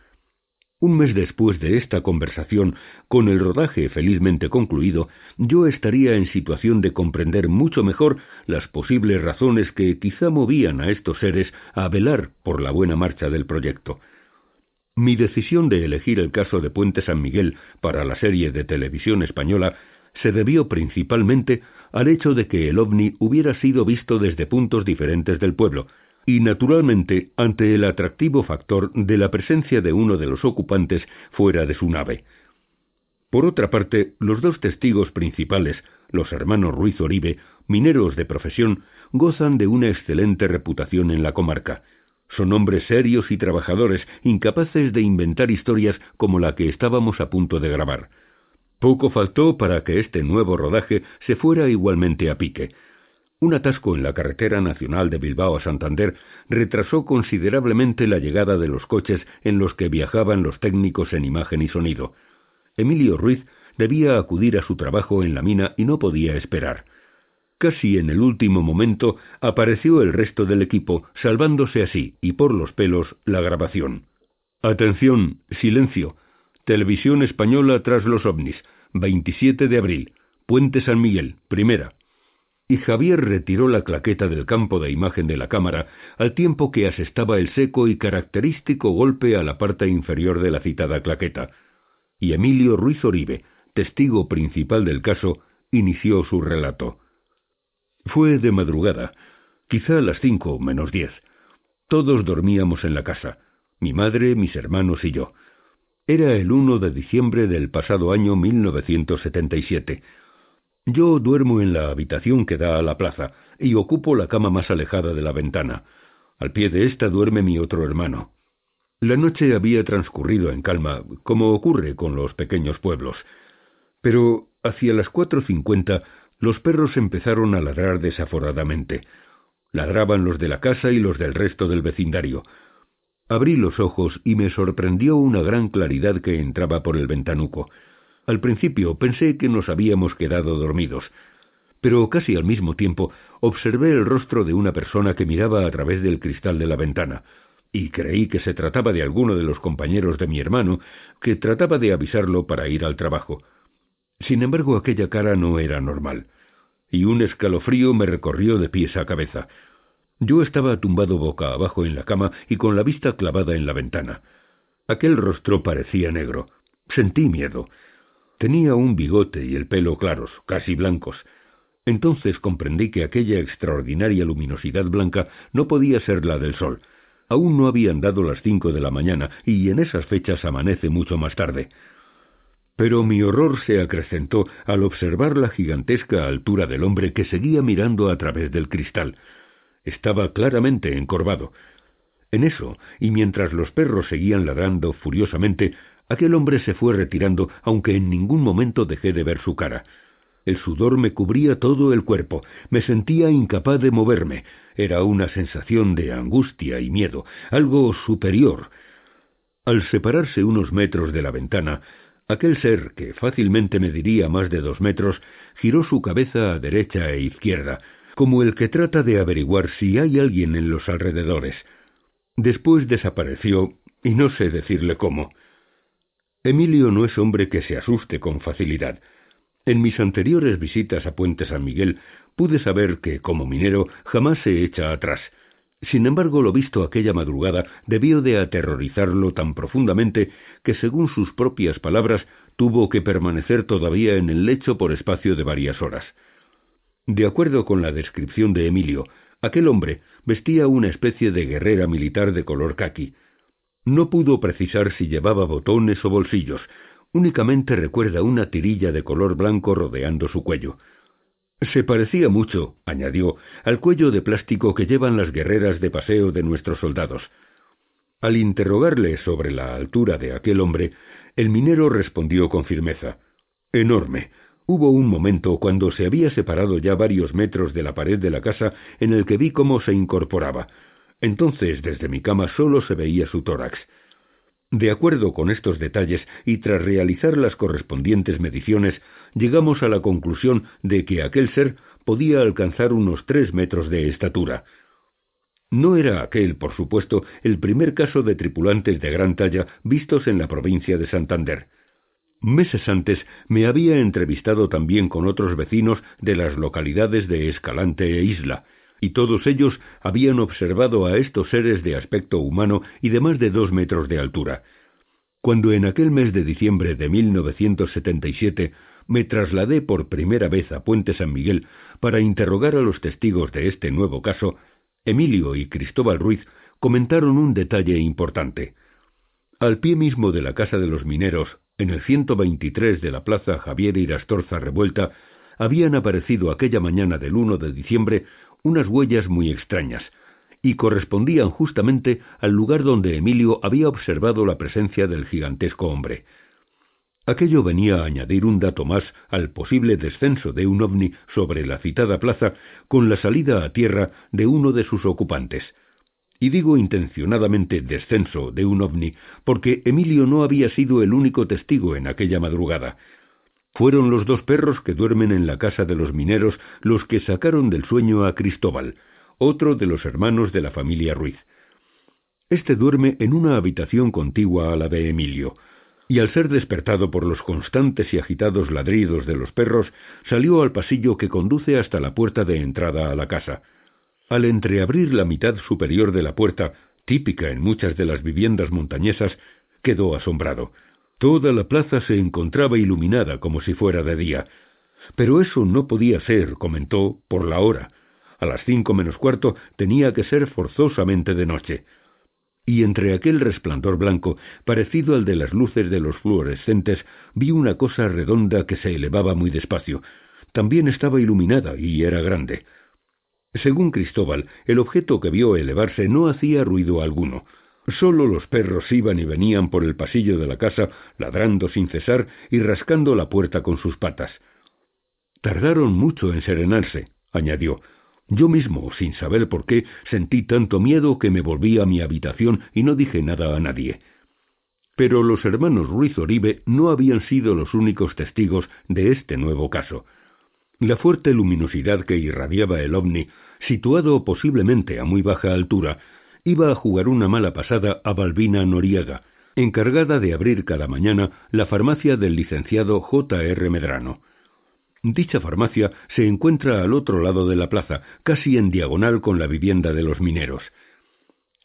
Un mes después de esta conversación, con el rodaje felizmente concluido, yo estaría en situación de comprender mucho mejor las posibles razones que quizá movían a estos seres a velar por la buena marcha del proyecto. Mi decisión de elegir el caso de Puente San Miguel para la serie de televisión española se debió principalmente al hecho de que el ovni hubiera sido visto desde puntos diferentes del pueblo, y naturalmente ante el atractivo factor de la presencia de uno de los ocupantes fuera de su nave. Por otra parte, los dos testigos principales, los hermanos Ruiz Oribe, mineros de profesión, gozan de una excelente reputación en la comarca. Son hombres serios y trabajadores, incapaces de inventar historias como la que estábamos a punto de grabar. Poco faltó para que este nuevo rodaje se fuera igualmente a pique. Un atasco en la carretera nacional de Bilbao a Santander retrasó considerablemente la llegada de los coches en los que viajaban los técnicos en imagen y sonido. Emilio Ruiz debía acudir a su trabajo en la mina y no podía esperar. Casi en el último momento apareció el resto del equipo, salvándose así y por los pelos la grabación. Atención, silencio. Televisión Española tras los ovnis, 27 de abril, Puente San Miguel, primera. Y Javier retiró la claqueta del campo de imagen de la cámara al tiempo que asestaba el seco y característico golpe a la parte inferior de la citada claqueta. Y Emilio Ruiz Oribe, testigo principal del caso, inició su relato. Fue de madrugada, quizá a las cinco menos diez. Todos dormíamos en la casa, mi madre, mis hermanos y yo. Era el 1 de diciembre del pasado año 1977. Yo duermo en la habitación que da a la plaza y ocupo la cama más alejada de la ventana. Al pie de esta duerme mi otro hermano. La noche había transcurrido en calma, como ocurre con los pequeños pueblos. Pero hacia las cuatro cincuenta Los perros empezaron a ladrar desaforadamente. Ladraban los de la casa y los del resto del vecindario. Abrí los ojos y me sorprendió una gran claridad que entraba por el ventanuco. Al principio pensé que nos habíamos quedado dormidos, pero casi al mismo tiempo observé el rostro de una persona que miraba a través del cristal de la ventana, y creí que se trataba de alguno de los compañeros de mi hermano, que trataba de avisarlo para ir al trabajo. Sin embargo, aquella cara no era normal, y un escalofrío me recorrió de pies a cabeza. Yo estaba tumbado boca abajo en la cama y con la vista clavada en la ventana. Aquel rostro parecía negro. Sentí miedo. Tenía un bigote y el pelo claros, casi blancos. Entonces comprendí que aquella extraordinaria luminosidad blanca no podía ser la del sol. Aún no habían dado las cinco de la mañana, y en esas fechas amanece mucho más tarde. Pero mi horror se acrecentó al observar la gigantesca altura del hombre que seguía mirando a través del cristal. Estaba claramente encorvado. En eso, y mientras los perros seguían ladrando furiosamente, aquel hombre se fue retirando, aunque en ningún momento dejé de ver su cara. El sudor me cubría todo el cuerpo, me sentía incapaz de moverme. Era una sensación de angustia y miedo, algo superior. Al separarse unos metros de la ventana, aquel ser, que fácilmente mediría más de dos metros, giró su cabeza a derecha e izquierda, como el que trata de averiguar si hay alguien en los alrededores. Después desapareció, y no sé decirle cómo. Emilio no es hombre que se asuste con facilidad. En mis anteriores visitas a Puente San Miguel pude saber que, como minero, jamás se echa atrás. Sin embargo, lo visto aquella madrugada debió de aterrorizarlo tan profundamente que, según sus propias palabras, tuvo que permanecer todavía en el lecho por espacio de varias horas. De acuerdo con la descripción de Emilio, aquel hombre vestía una especie de guerrera militar de color caqui. No pudo precisar si llevaba botones o bolsillos, únicamente recuerda una tirilla de color blanco rodeando su cuello. Se parecía mucho, añadió, al cuello de plástico que llevan las guerreras de paseo de nuestros soldados. Al interrogarle sobre la altura de aquel hombre, el minero respondió con firmeza Enorme. Hubo un momento cuando se había separado ya varios metros de la pared de la casa en el que vi cómo se incorporaba. Entonces desde mi cama solo se veía su tórax. De acuerdo con estos detalles y tras realizar las correspondientes mediciones, llegamos a la conclusión de que aquel ser podía alcanzar unos tres metros de estatura. No era aquel, por supuesto, el primer caso de tripulantes de gran talla vistos en la provincia de Santander. Meses antes me había entrevistado también con otros vecinos de las localidades de Escalante e Isla, y todos ellos habían observado a estos seres de aspecto humano y de más de dos metros de altura. Cuando en aquel mes de diciembre de 1977 me trasladé por primera vez a Puente San Miguel para interrogar a los testigos de este nuevo caso, Emilio y Cristóbal Ruiz comentaron un detalle importante. Al pie mismo de la casa de los mineros, en el 123 de la plaza Javier Irastorza Revuelta, habían aparecido aquella mañana del 1 de diciembre unas huellas muy extrañas, y correspondían justamente al lugar donde Emilio había observado la presencia del gigantesco hombre. Aquello venía a añadir un dato más al posible descenso de un ovni sobre la citada plaza con la salida a tierra de uno de sus ocupantes, y digo intencionadamente descenso de un ovni porque Emilio no había sido el único testigo en aquella madrugada. Fueron los dos perros que duermen en la casa de los mineros los que sacaron del sueño a Cristóbal, otro de los hermanos de la familia Ruiz. Este duerme en una habitación contigua a la de Emilio, y al ser despertado por los constantes y agitados ladridos de los perros, salió al pasillo que conduce hasta la puerta de entrada a la casa. Al entreabrir la mitad superior de la puerta, típica en muchas de las viviendas montañesas, quedó asombrado. Toda la plaza se encontraba iluminada como si fuera de día. Pero eso no podía ser, comentó, por la hora. A las cinco menos cuarto tenía que ser forzosamente de noche. Y entre aquel resplandor blanco, parecido al de las luces de los fluorescentes, vi una cosa redonda que se elevaba muy despacio. También estaba iluminada y era grande. Según Cristóbal, el objeto que vio elevarse no hacía ruido alguno. Solo los perros iban y venían por el pasillo de la casa, ladrando sin cesar y rascando la puerta con sus patas. Tardaron mucho en serenarse, añadió. Yo mismo, sin saber por qué, sentí tanto miedo que me volví a mi habitación y no dije nada a nadie. Pero los hermanos Ruiz Oribe no habían sido los únicos testigos de este nuevo caso. La fuerte luminosidad que irradiaba el ovni, situado posiblemente a muy baja altura, iba a jugar una mala pasada a Balbina Noriega, encargada de abrir cada mañana la farmacia del licenciado J. R. Medrano. Dicha farmacia se encuentra al otro lado de la plaza, casi en diagonal con la vivienda de los mineros.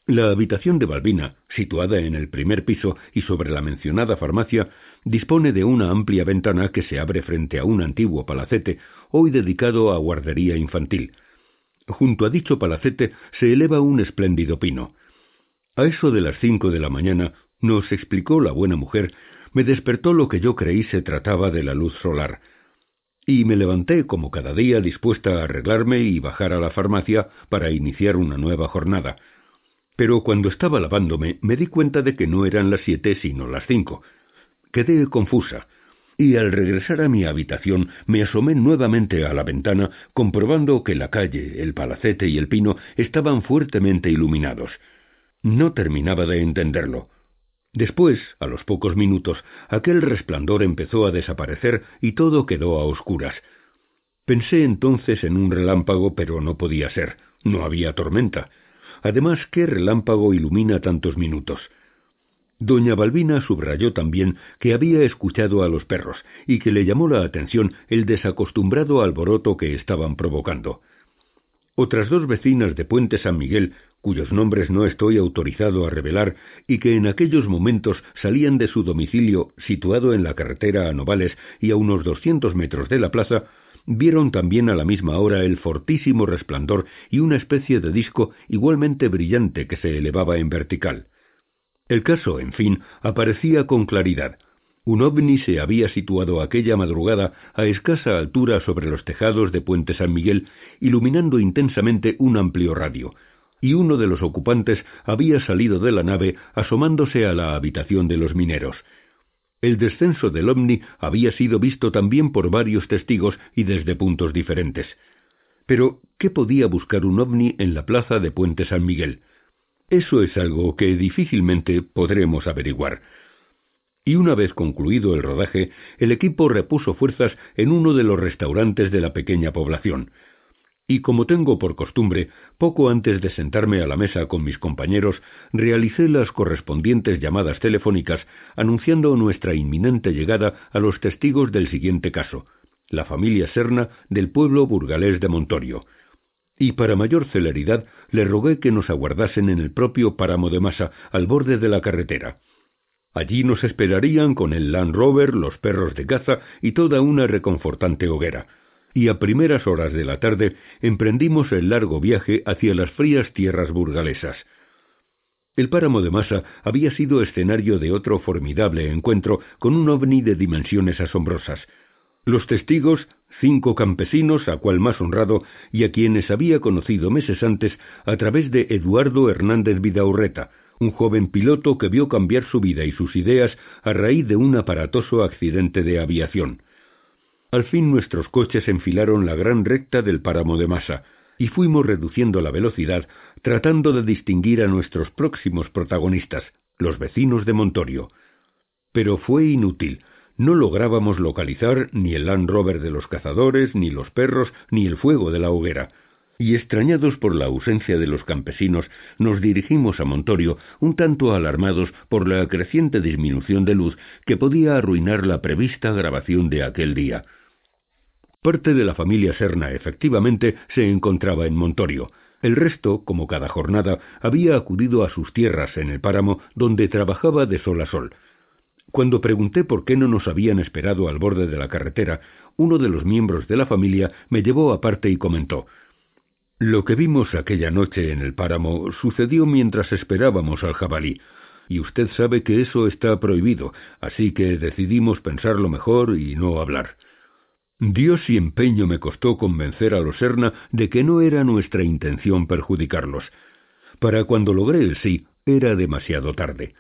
La habitación de Balbina, situada en el primer piso y sobre la mencionada farmacia, dispone de una amplia ventana que se abre frente a un antiguo palacete, hoy dedicado a guardería infantil. Junto a dicho palacete se eleva un espléndido pino. A eso de las cinco de la mañana, nos explicó la buena mujer, me despertó lo que yo creí se trataba de la luz solar y me levanté como cada día dispuesta a arreglarme y bajar a la farmacia para iniciar una nueva jornada. Pero cuando estaba lavándome me di cuenta de que no eran las siete sino las cinco. Quedé confusa, y al regresar a mi habitación me asomé nuevamente a la ventana, comprobando que la calle, el palacete y el pino estaban fuertemente iluminados. No terminaba de entenderlo. Después, a los pocos minutos, aquel resplandor empezó a desaparecer y todo quedó a oscuras. Pensé entonces en un relámpago, pero no podía ser. No había tormenta. Además, ¿qué relámpago ilumina tantos minutos? Doña Balbina subrayó también que había escuchado a los perros y que le llamó la atención el desacostumbrado alboroto que estaban provocando. Otras dos vecinas de Puente San Miguel cuyos nombres no estoy autorizado a revelar y que en aquellos momentos salían de su domicilio situado en la carretera a Novales y a unos doscientos metros de la plaza, vieron también a la misma hora el fortísimo resplandor y una especie de disco igualmente brillante que se elevaba en vertical. El caso, en fin, aparecía con claridad. Un ovni se había situado aquella madrugada a escasa altura sobre los tejados de Puente San Miguel, iluminando intensamente un amplio radio, y uno de los ocupantes había salido de la nave asomándose a la habitación de los mineros. El descenso del ovni había sido visto también por varios testigos y desde puntos diferentes. Pero, ¿qué podía buscar un ovni en la plaza de Puente San Miguel? Eso es algo que difícilmente podremos averiguar. Y una vez concluido el rodaje, el equipo repuso fuerzas en uno de los restaurantes de la pequeña población y como tengo por costumbre, poco antes de sentarme a la mesa con mis compañeros, realicé las correspondientes llamadas telefónicas anunciando nuestra inminente llegada a los testigos del siguiente caso, la familia Serna del pueblo burgalés de Montorio. Y para mayor celeridad le rogué que nos aguardasen en el propio páramo de masa, al borde de la carretera. Allí nos esperarían con el Land Rover, los perros de caza y toda una reconfortante hoguera y a primeras horas de la tarde emprendimos el largo viaje hacia las frías tierras burgalesas. El páramo de Masa había sido escenario de otro formidable encuentro con un ovni de dimensiones asombrosas. Los testigos, cinco campesinos, a cual más honrado, y a quienes había conocido meses antes a través de Eduardo Hernández Vidaurreta, un joven piloto que vio cambiar su vida y sus ideas a raíz de un aparatoso accidente de aviación. Al fin nuestros coches enfilaron la gran recta del páramo de masa, y fuimos reduciendo la velocidad, tratando de distinguir a nuestros próximos protagonistas, los vecinos de Montorio. Pero fue inútil. No lográbamos localizar ni el Land Rover de los cazadores, ni los perros, ni el fuego de la hoguera. Y extrañados por la ausencia de los campesinos, nos dirigimos a Montorio, un tanto alarmados por la creciente disminución de luz que podía arruinar la prevista grabación de aquel día. Parte de la familia Serna efectivamente se encontraba en Montorio. El resto, como cada jornada, había acudido a sus tierras en el páramo donde trabajaba de sol a sol. Cuando pregunté por qué no nos habían esperado al borde de la carretera, uno de los miembros de la familia me llevó aparte y comentó Lo que vimos aquella noche en el páramo sucedió mientras esperábamos al jabalí, y usted sabe que eso está prohibido, así que decidimos pensarlo mejor y no hablar. Dios y empeño me costó convencer a los Serna de que no era nuestra intención perjudicarlos. Para cuando logré el sí, era demasiado tarde.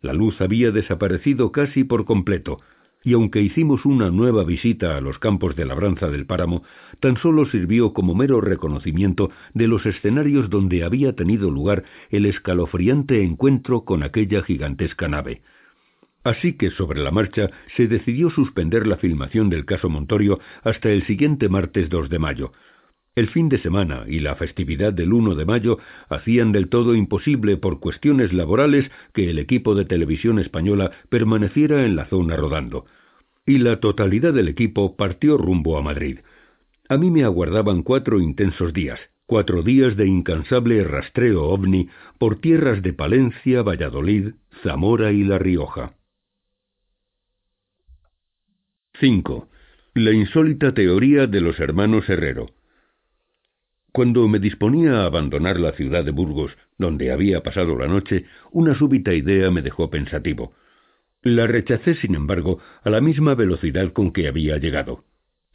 La luz había desaparecido casi por completo. y aunque hicimos una nueva visita a los campos de labranza del páramo, tan solo sirvió como mero reconocimiento de los escenarios donde había tenido lugar el escalofriante encuentro con aquella gigantesca nave. Así que sobre la marcha se decidió suspender la filmación del caso Montorio hasta el siguiente martes 2 de mayo, el fin de semana y la festividad del 1 de mayo hacían del todo imposible por cuestiones laborales que el equipo de televisión española permaneciera en la zona rodando. Y la totalidad del equipo partió rumbo a Madrid. A mí me aguardaban cuatro intensos días, cuatro días de incansable rastreo ovni por tierras de Palencia, Valladolid, Zamora y La Rioja. 5. La insólita teoría de los hermanos Herrero. Cuando me disponía a abandonar la ciudad de Burgos, donde había pasado la noche, una súbita idea me dejó pensativo. La rechacé, sin embargo, a la misma velocidad con que había llegado.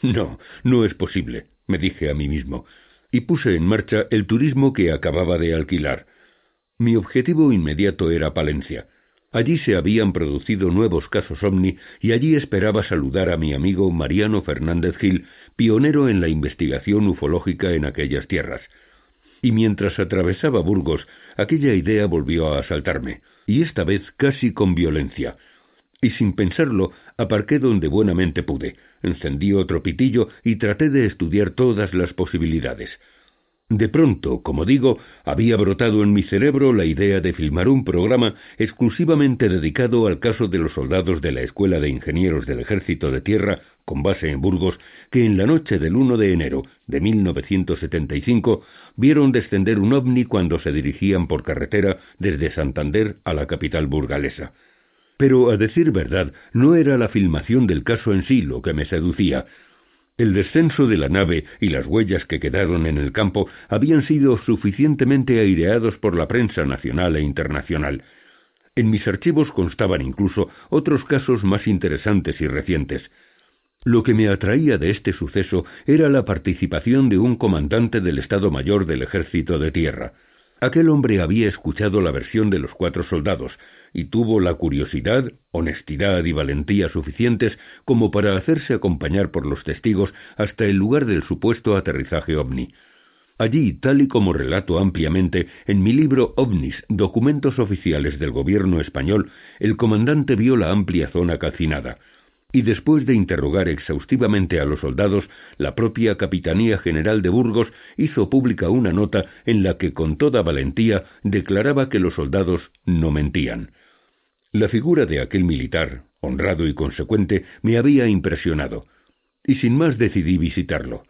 No, no es posible, me dije a mí mismo, y puse en marcha el turismo que acababa de alquilar. Mi objetivo inmediato era Palencia. Allí se habían producido nuevos casos ovni y allí esperaba saludar a mi amigo Mariano Fernández Gil, pionero en la investigación ufológica en aquellas tierras. Y mientras atravesaba Burgos, aquella idea volvió a asaltarme, y esta vez casi con violencia. Y sin pensarlo, aparqué donde buenamente pude, encendí otro pitillo y traté de estudiar todas las posibilidades. De pronto, como digo, había brotado en mi cerebro la idea de filmar un programa exclusivamente dedicado al caso de los soldados de la Escuela de Ingenieros del Ejército de Tierra, con base en Burgos, que en la noche del 1 de enero de 1975 vieron descender un ovni cuando se dirigían por carretera desde Santander a la capital burgalesa. Pero, a decir verdad, no era la filmación del caso en sí lo que me seducía, el descenso de la nave y las huellas que quedaron en el campo habían sido suficientemente aireados por la prensa nacional e internacional. En mis archivos constaban incluso otros casos más interesantes y recientes. Lo que me atraía de este suceso era la participación de un comandante del Estado Mayor del Ejército de Tierra. Aquel hombre había escuchado la versión de los cuatro soldados, y tuvo la curiosidad, honestidad y valentía suficientes como para hacerse acompañar por los testigos hasta el lugar del supuesto aterrizaje ovni. Allí, tal y como relato ampliamente en mi libro OVNIS, documentos oficiales del gobierno español, el comandante vio la amplia zona calcinada, y después de interrogar exhaustivamente a los soldados, la propia Capitanía General de Burgos hizo pública una nota en la que con toda valentía declaraba que los soldados no mentían. La figura de aquel militar, honrado y consecuente, me había impresionado, y sin más decidí visitarlo.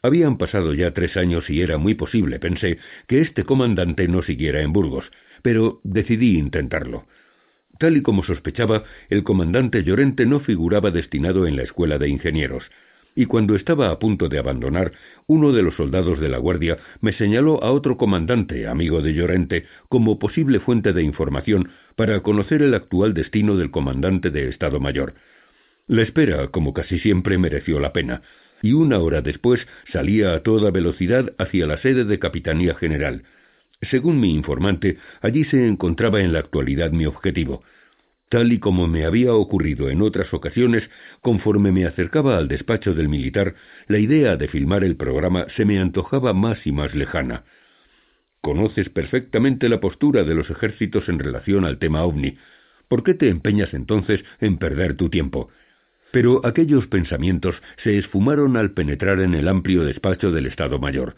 Habían pasado ya tres años y era muy posible, pensé, que este comandante no siguiera en Burgos, pero decidí intentarlo. Tal y como sospechaba, el comandante Llorente no figuraba destinado en la escuela de ingenieros, y cuando estaba a punto de abandonar, uno de los soldados de la Guardia me señaló a otro comandante, amigo de Llorente, como posible fuente de información para conocer el actual destino del comandante de Estado Mayor. La espera, como casi siempre, mereció la pena, y una hora después salía a toda velocidad hacia la sede de Capitanía General. Según mi informante, allí se encontraba en la actualidad mi objetivo, Tal y como me había ocurrido en otras ocasiones, conforme me acercaba al despacho del militar, la idea de filmar el programa se me antojaba más y más lejana. Conoces perfectamente la postura de los ejércitos en relación al tema ovni. ¿Por qué te empeñas entonces en perder tu tiempo? Pero aquellos pensamientos se esfumaron al penetrar en el amplio despacho del Estado Mayor.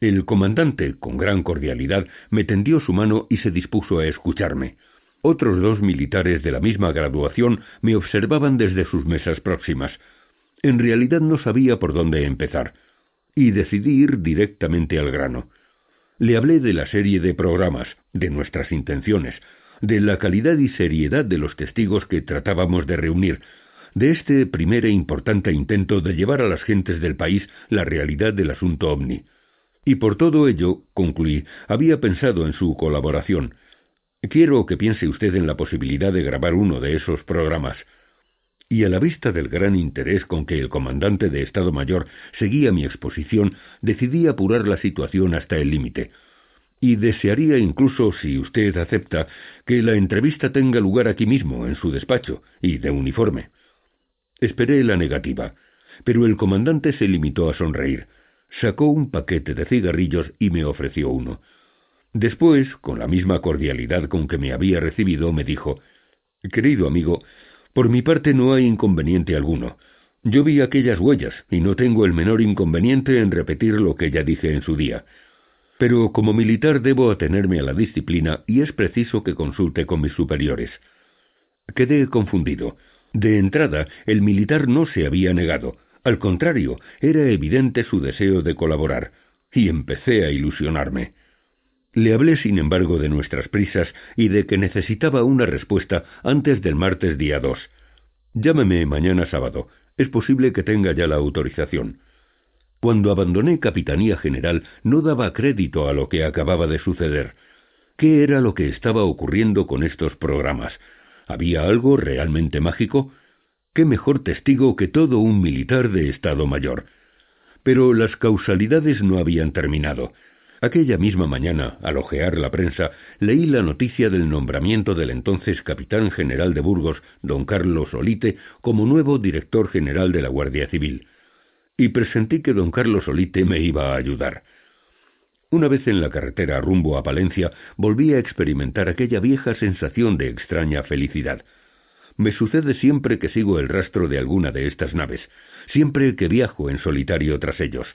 El comandante, con gran cordialidad, me tendió su mano y se dispuso a escucharme. Otros dos militares de la misma graduación me observaban desde sus mesas próximas. En realidad no sabía por dónde empezar, y decidí ir directamente al grano. Le hablé de la serie de programas, de nuestras intenciones, de la calidad y seriedad de los testigos que tratábamos de reunir, de este primer e importante intento de llevar a las gentes del país la realidad del asunto ovni. Y por todo ello, concluí, había pensado en su colaboración, Quiero que piense usted en la posibilidad de grabar uno de esos programas. Y a la vista del gran interés con que el comandante de Estado Mayor seguía mi exposición, decidí apurar la situación hasta el límite. y desearía incluso, si usted acepta, que la entrevista tenga lugar aquí mismo, en su despacho, y de uniforme. Esperé la negativa, pero el comandante se limitó a sonreír. Sacó un paquete de cigarrillos y me ofreció uno. Después, con la misma cordialidad con que me había recibido, me dijo Querido amigo, por mi parte no hay inconveniente alguno. Yo vi aquellas huellas y no tengo el menor inconveniente en repetir lo que ya dije en su día. Pero como militar debo atenerme a la disciplina y es preciso que consulte con mis superiores. Quedé confundido. De entrada, el militar no se había negado. Al contrario, era evidente su deseo de colaborar. Y empecé a ilusionarme. Le hablé, sin embargo, de nuestras prisas y de que necesitaba una respuesta antes del martes día 2. Llámeme mañana sábado. Es posible que tenga ya la autorización. Cuando abandoné Capitanía General no daba crédito a lo que acababa de suceder. ¿Qué era lo que estaba ocurriendo con estos programas? ¿Había algo realmente mágico? ¿Qué mejor testigo que todo un militar de Estado Mayor? Pero las causalidades no habían terminado. Aquella misma mañana, al ojear la prensa, leí la noticia del nombramiento del entonces capitán general de Burgos, don Carlos Olite, como nuevo director general de la Guardia Civil y presentí que don Carlos Olite me iba a ayudar. Una vez en la carretera rumbo a Palencia, volví a experimentar aquella vieja sensación de extraña felicidad. Me sucede siempre que sigo el rastro de alguna de estas naves, siempre que viajo en solitario tras ellos.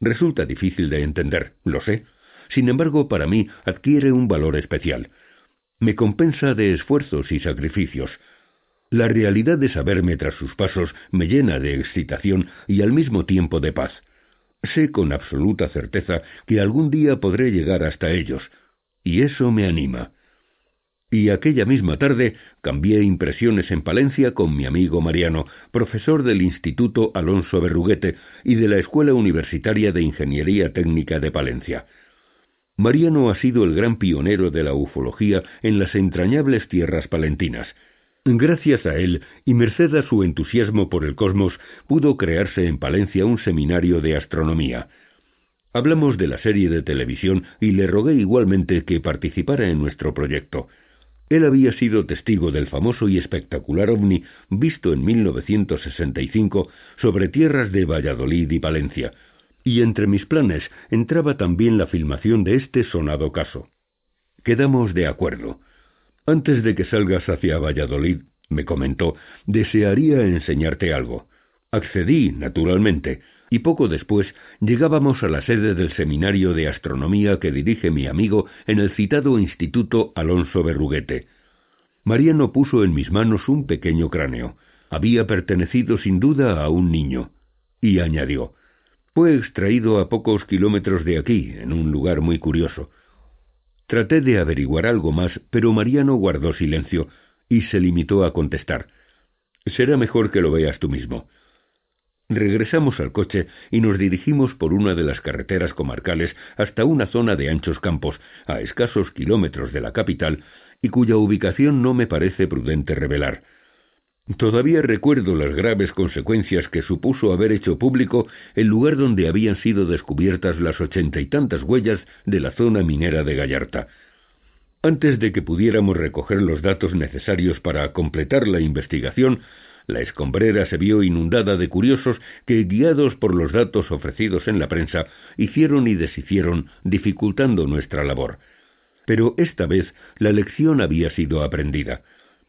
Resulta difícil de entender, lo sé. Sin embargo, para mí adquiere un valor especial. Me compensa de esfuerzos y sacrificios, la realidad de saberme tras sus pasos me llena de excitación y al mismo tiempo de paz. Sé con absoluta certeza que algún día podré llegar hasta ellos, y eso me anima. Y aquella misma tarde cambié impresiones en Palencia con mi amigo Mariano, profesor del Instituto Alonso Berruguete y de la Escuela Universitaria de Ingeniería Técnica de Palencia. Mariano ha sido el gran pionero de la ufología en las entrañables tierras palentinas, Gracias a él, y merced a su entusiasmo por el cosmos, pudo crearse en Palencia un seminario de astronomía. Hablamos de la serie de televisión y le rogué igualmente que participara en nuestro proyecto. Él había sido testigo del famoso y espectacular ovni visto en 1965 sobre tierras de Valladolid y Palencia, y entre mis planes entraba también la filmación de este sonado caso. Quedamos de acuerdo. Antes de que salgas hacia Valladolid, me comentó, desearía enseñarte algo. Accedí, naturalmente, y poco después llegábamos a la sede del seminario de astronomía que dirige mi amigo en el citado Instituto Alonso Berruguete. Mariano puso en mis manos un pequeño cráneo. Había pertenecido sin duda a un niño. Y añadió, fue extraído a pocos kilómetros de aquí, en un lugar muy curioso. Traté de averiguar algo más, pero Mariano guardó silencio y se limitó a contestar Será mejor que lo veas tú mismo. Regresamos al coche y nos dirigimos por una de las carreteras comarcales hasta una zona de anchos campos, a escasos kilómetros de la capital, y cuya ubicación no me parece prudente revelar. Todavía recuerdo las graves consecuencias que supuso haber hecho público el lugar donde habían sido descubiertas las ochenta y tantas huellas de la zona minera de Gallarta. Antes de que pudiéramos recoger los datos necesarios para completar la investigación, la escombrera se vio inundada de curiosos que, guiados por los datos ofrecidos en la prensa, hicieron y deshicieron, dificultando nuestra labor. Pero esta vez la lección había sido aprendida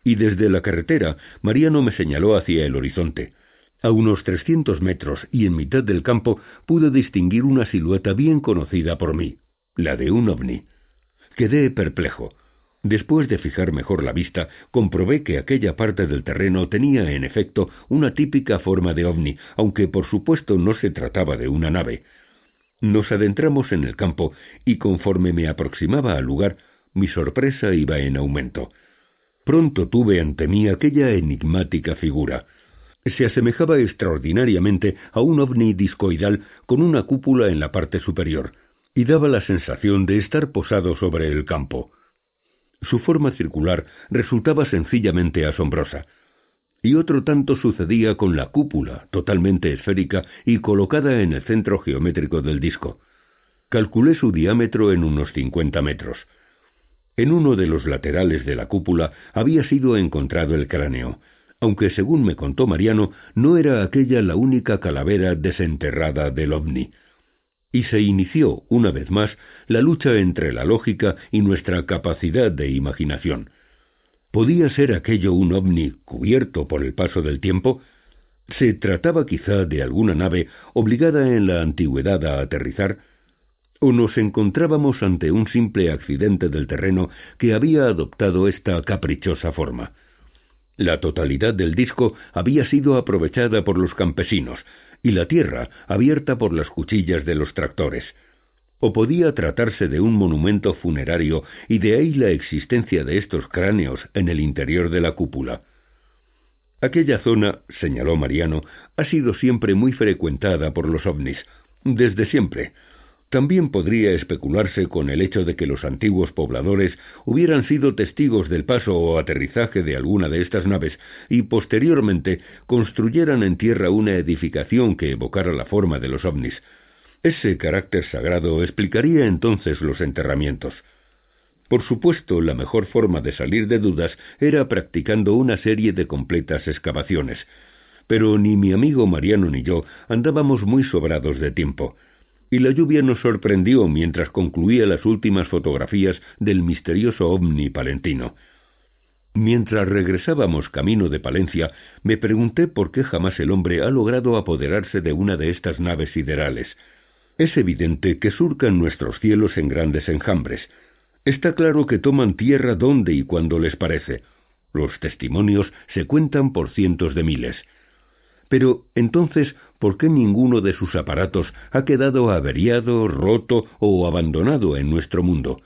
y desde la carretera Mariano me señaló hacia el horizonte. A unos trescientos metros y en mitad del campo pude distinguir una silueta bien conocida por mí, la de un ovni. Quedé perplejo. Después de fijar mejor la vista, comprobé que aquella parte del terreno tenía en efecto una típica forma de ovni, aunque por supuesto no se trataba de una nave. Nos adentramos en el campo y conforme me aproximaba al lugar, mi sorpresa iba en aumento. Pronto tuve ante mí aquella enigmática figura. Se asemejaba extraordinariamente a un ovni discoidal con una cúpula en la parte superior, y daba la sensación de estar posado sobre el campo. Su forma circular resultaba sencillamente asombrosa, y otro tanto sucedía con la cúpula, totalmente esférica y colocada en el centro geométrico del disco. Calculé su diámetro en unos 50 metros. En uno de los laterales de la cúpula había sido encontrado el cráneo, aunque según me contó Mariano, no era aquella la única calavera desenterrada del ovni. Y se inició, una vez más, la lucha entre la lógica y nuestra capacidad de imaginación. ¿Podía ser aquello un ovni cubierto por el paso del tiempo? ¿Se trataba quizá de alguna nave obligada en la antigüedad a aterrizar? ¿O nos encontrábamos ante un simple accidente del terreno que había adoptado esta caprichosa forma? La totalidad del disco había sido aprovechada por los campesinos, y la tierra abierta por las cuchillas de los tractores. O podía tratarse de un monumento funerario y de ahí la existencia de estos cráneos en el interior de la cúpula. Aquella zona, señaló Mariano, ha sido siempre muy frecuentada por los ovnis, desde siempre. También podría especularse con el hecho de que los antiguos pobladores hubieran sido testigos del paso o aterrizaje de alguna de estas naves y posteriormente construyeran en tierra una edificación que evocara la forma de los ovnis. Ese carácter sagrado explicaría entonces los enterramientos. Por supuesto, la mejor forma de salir de dudas era practicando una serie de completas excavaciones, pero ni mi amigo Mariano ni yo andábamos muy sobrados de tiempo, y la lluvia nos sorprendió mientras concluía las últimas fotografías del misterioso ovni palentino. Mientras regresábamos camino de Palencia, me pregunté por qué jamás el hombre ha logrado apoderarse de una de estas naves siderales. Es evidente que surcan nuestros cielos en grandes enjambres, Está claro que toman tierra donde y cuando les parece. Los testimonios se cuentan por cientos de miles. Pero entonces, ¿por qué ninguno de sus aparatos ha quedado averiado, roto o abandonado en nuestro mundo?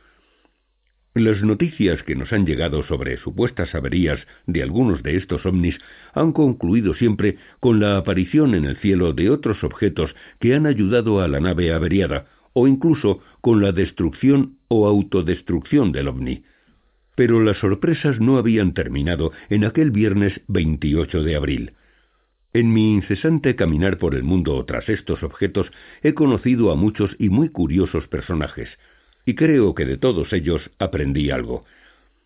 Las noticias que nos han llegado sobre supuestas averías de algunos de estos ovnis han concluido siempre con la aparición en el cielo de otros objetos que han ayudado a la nave averiada, o incluso con la destrucción o autodestrucción del ovni. Pero las sorpresas no habían terminado en aquel viernes 28 de abril. En mi incesante caminar por el mundo tras estos objetos he conocido a muchos y muy curiosos personajes, y creo que de todos ellos aprendí algo.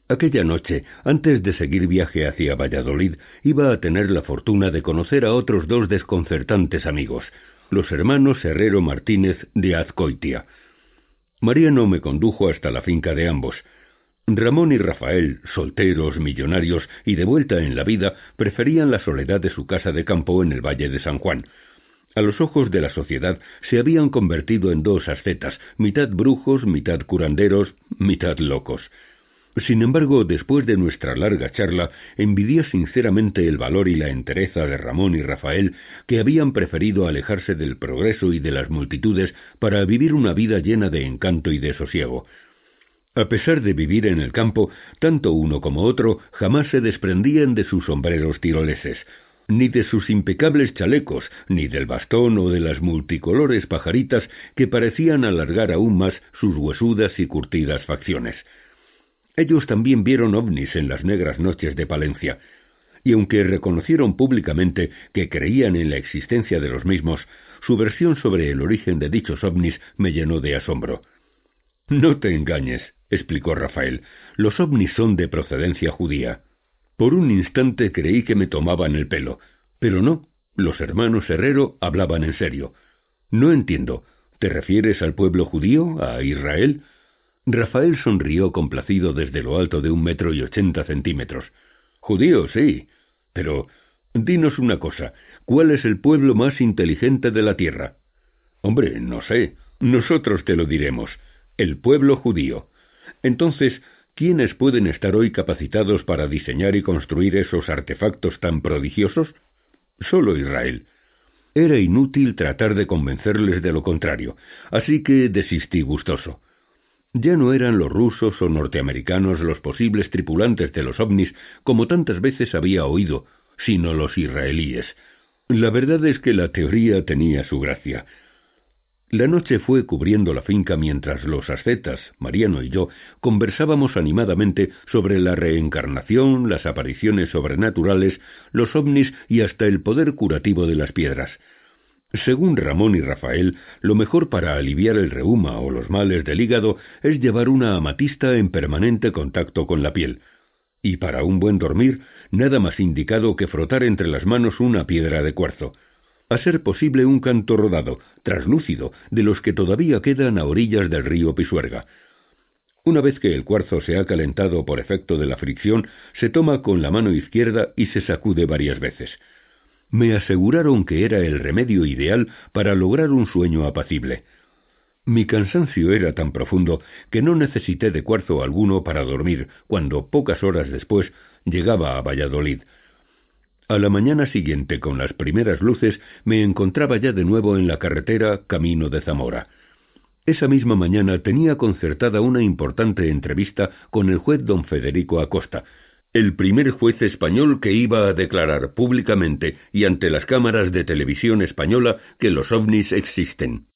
Aquella noche, antes de seguir viaje hacia Valladolid, iba a tener la fortuna de conocer a otros dos desconcertantes amigos, los hermanos Herrero Martínez de Azcoitia. Mariano me condujo hasta la finca de ambos. Ramón y Rafael, solteros, millonarios y de vuelta en la vida, preferían la soledad de su casa de campo en el Valle de San Juan. A los ojos de la sociedad se habían convertido en dos ascetas, mitad brujos, mitad curanderos, mitad locos. Sin embargo, después de nuestra larga charla, envidié sinceramente el valor y la entereza de Ramón y Rafael, que habían preferido alejarse del progreso y de las multitudes para vivir una vida llena de encanto y de sosiego. A pesar de vivir en el campo, tanto uno como otro jamás se desprendían de sus sombreros tiroleses, ni de sus impecables chalecos, ni del bastón o de las multicolores pajaritas que parecían alargar aún más sus huesudas y curtidas facciones. Ellos también vieron ovnis en las negras noches de Palencia, y aunque reconocieron públicamente que creían en la existencia de los mismos, su versión sobre el origen de dichos ovnis me llenó de asombro. No te engañes, explicó Rafael, los ovnis son de procedencia judía. Por un instante creí que me tomaban el pelo, pero no, los hermanos Herrero hablaban en serio. No entiendo, ¿te refieres al pueblo judío, a Israel? Rafael sonrió complacido desde lo alto de un metro y ochenta centímetros. Judío, sí. Pero dinos una cosa, ¿cuál es el pueblo más inteligente de la tierra? Hombre, no sé. Nosotros te lo diremos. El pueblo judío. Entonces, ¿quiénes pueden estar hoy capacitados para diseñar y construir esos artefactos tan prodigiosos? Solo Israel. Era inútil tratar de convencerles de lo contrario, así que desistí gustoso. Ya no eran los rusos o norteamericanos los posibles tripulantes de los ovnis, como tantas veces había oído, sino los israelíes. La verdad es que la teoría tenía su gracia. La noche fue cubriendo la finca mientras los ascetas, Mariano y yo, conversábamos animadamente sobre la reencarnación, las apariciones sobrenaturales, los ovnis y hasta el poder curativo de las piedras. Según Ramón y Rafael, lo mejor para aliviar el reuma o los males del hígado es llevar una amatista en permanente contacto con la piel. Y para un buen dormir, nada más indicado que frotar entre las manos una piedra de cuarzo. A ser posible un canto rodado, traslúcido, de los que todavía quedan a orillas del río Pisuerga. Una vez que el cuarzo se ha calentado por efecto de la fricción, se toma con la mano izquierda y se sacude varias veces me aseguraron que era el remedio ideal para lograr un sueño apacible. Mi cansancio era tan profundo que no necesité de cuarzo alguno para dormir cuando, pocas horas después, llegaba a Valladolid. A la mañana siguiente, con las primeras luces, me encontraba ya de nuevo en la carretera camino de Zamora. Esa misma mañana tenía concertada una importante entrevista con el juez don Federico Acosta, el primer juez español que iba a declarar públicamente y ante las cámaras de televisión española que los ovnis existen.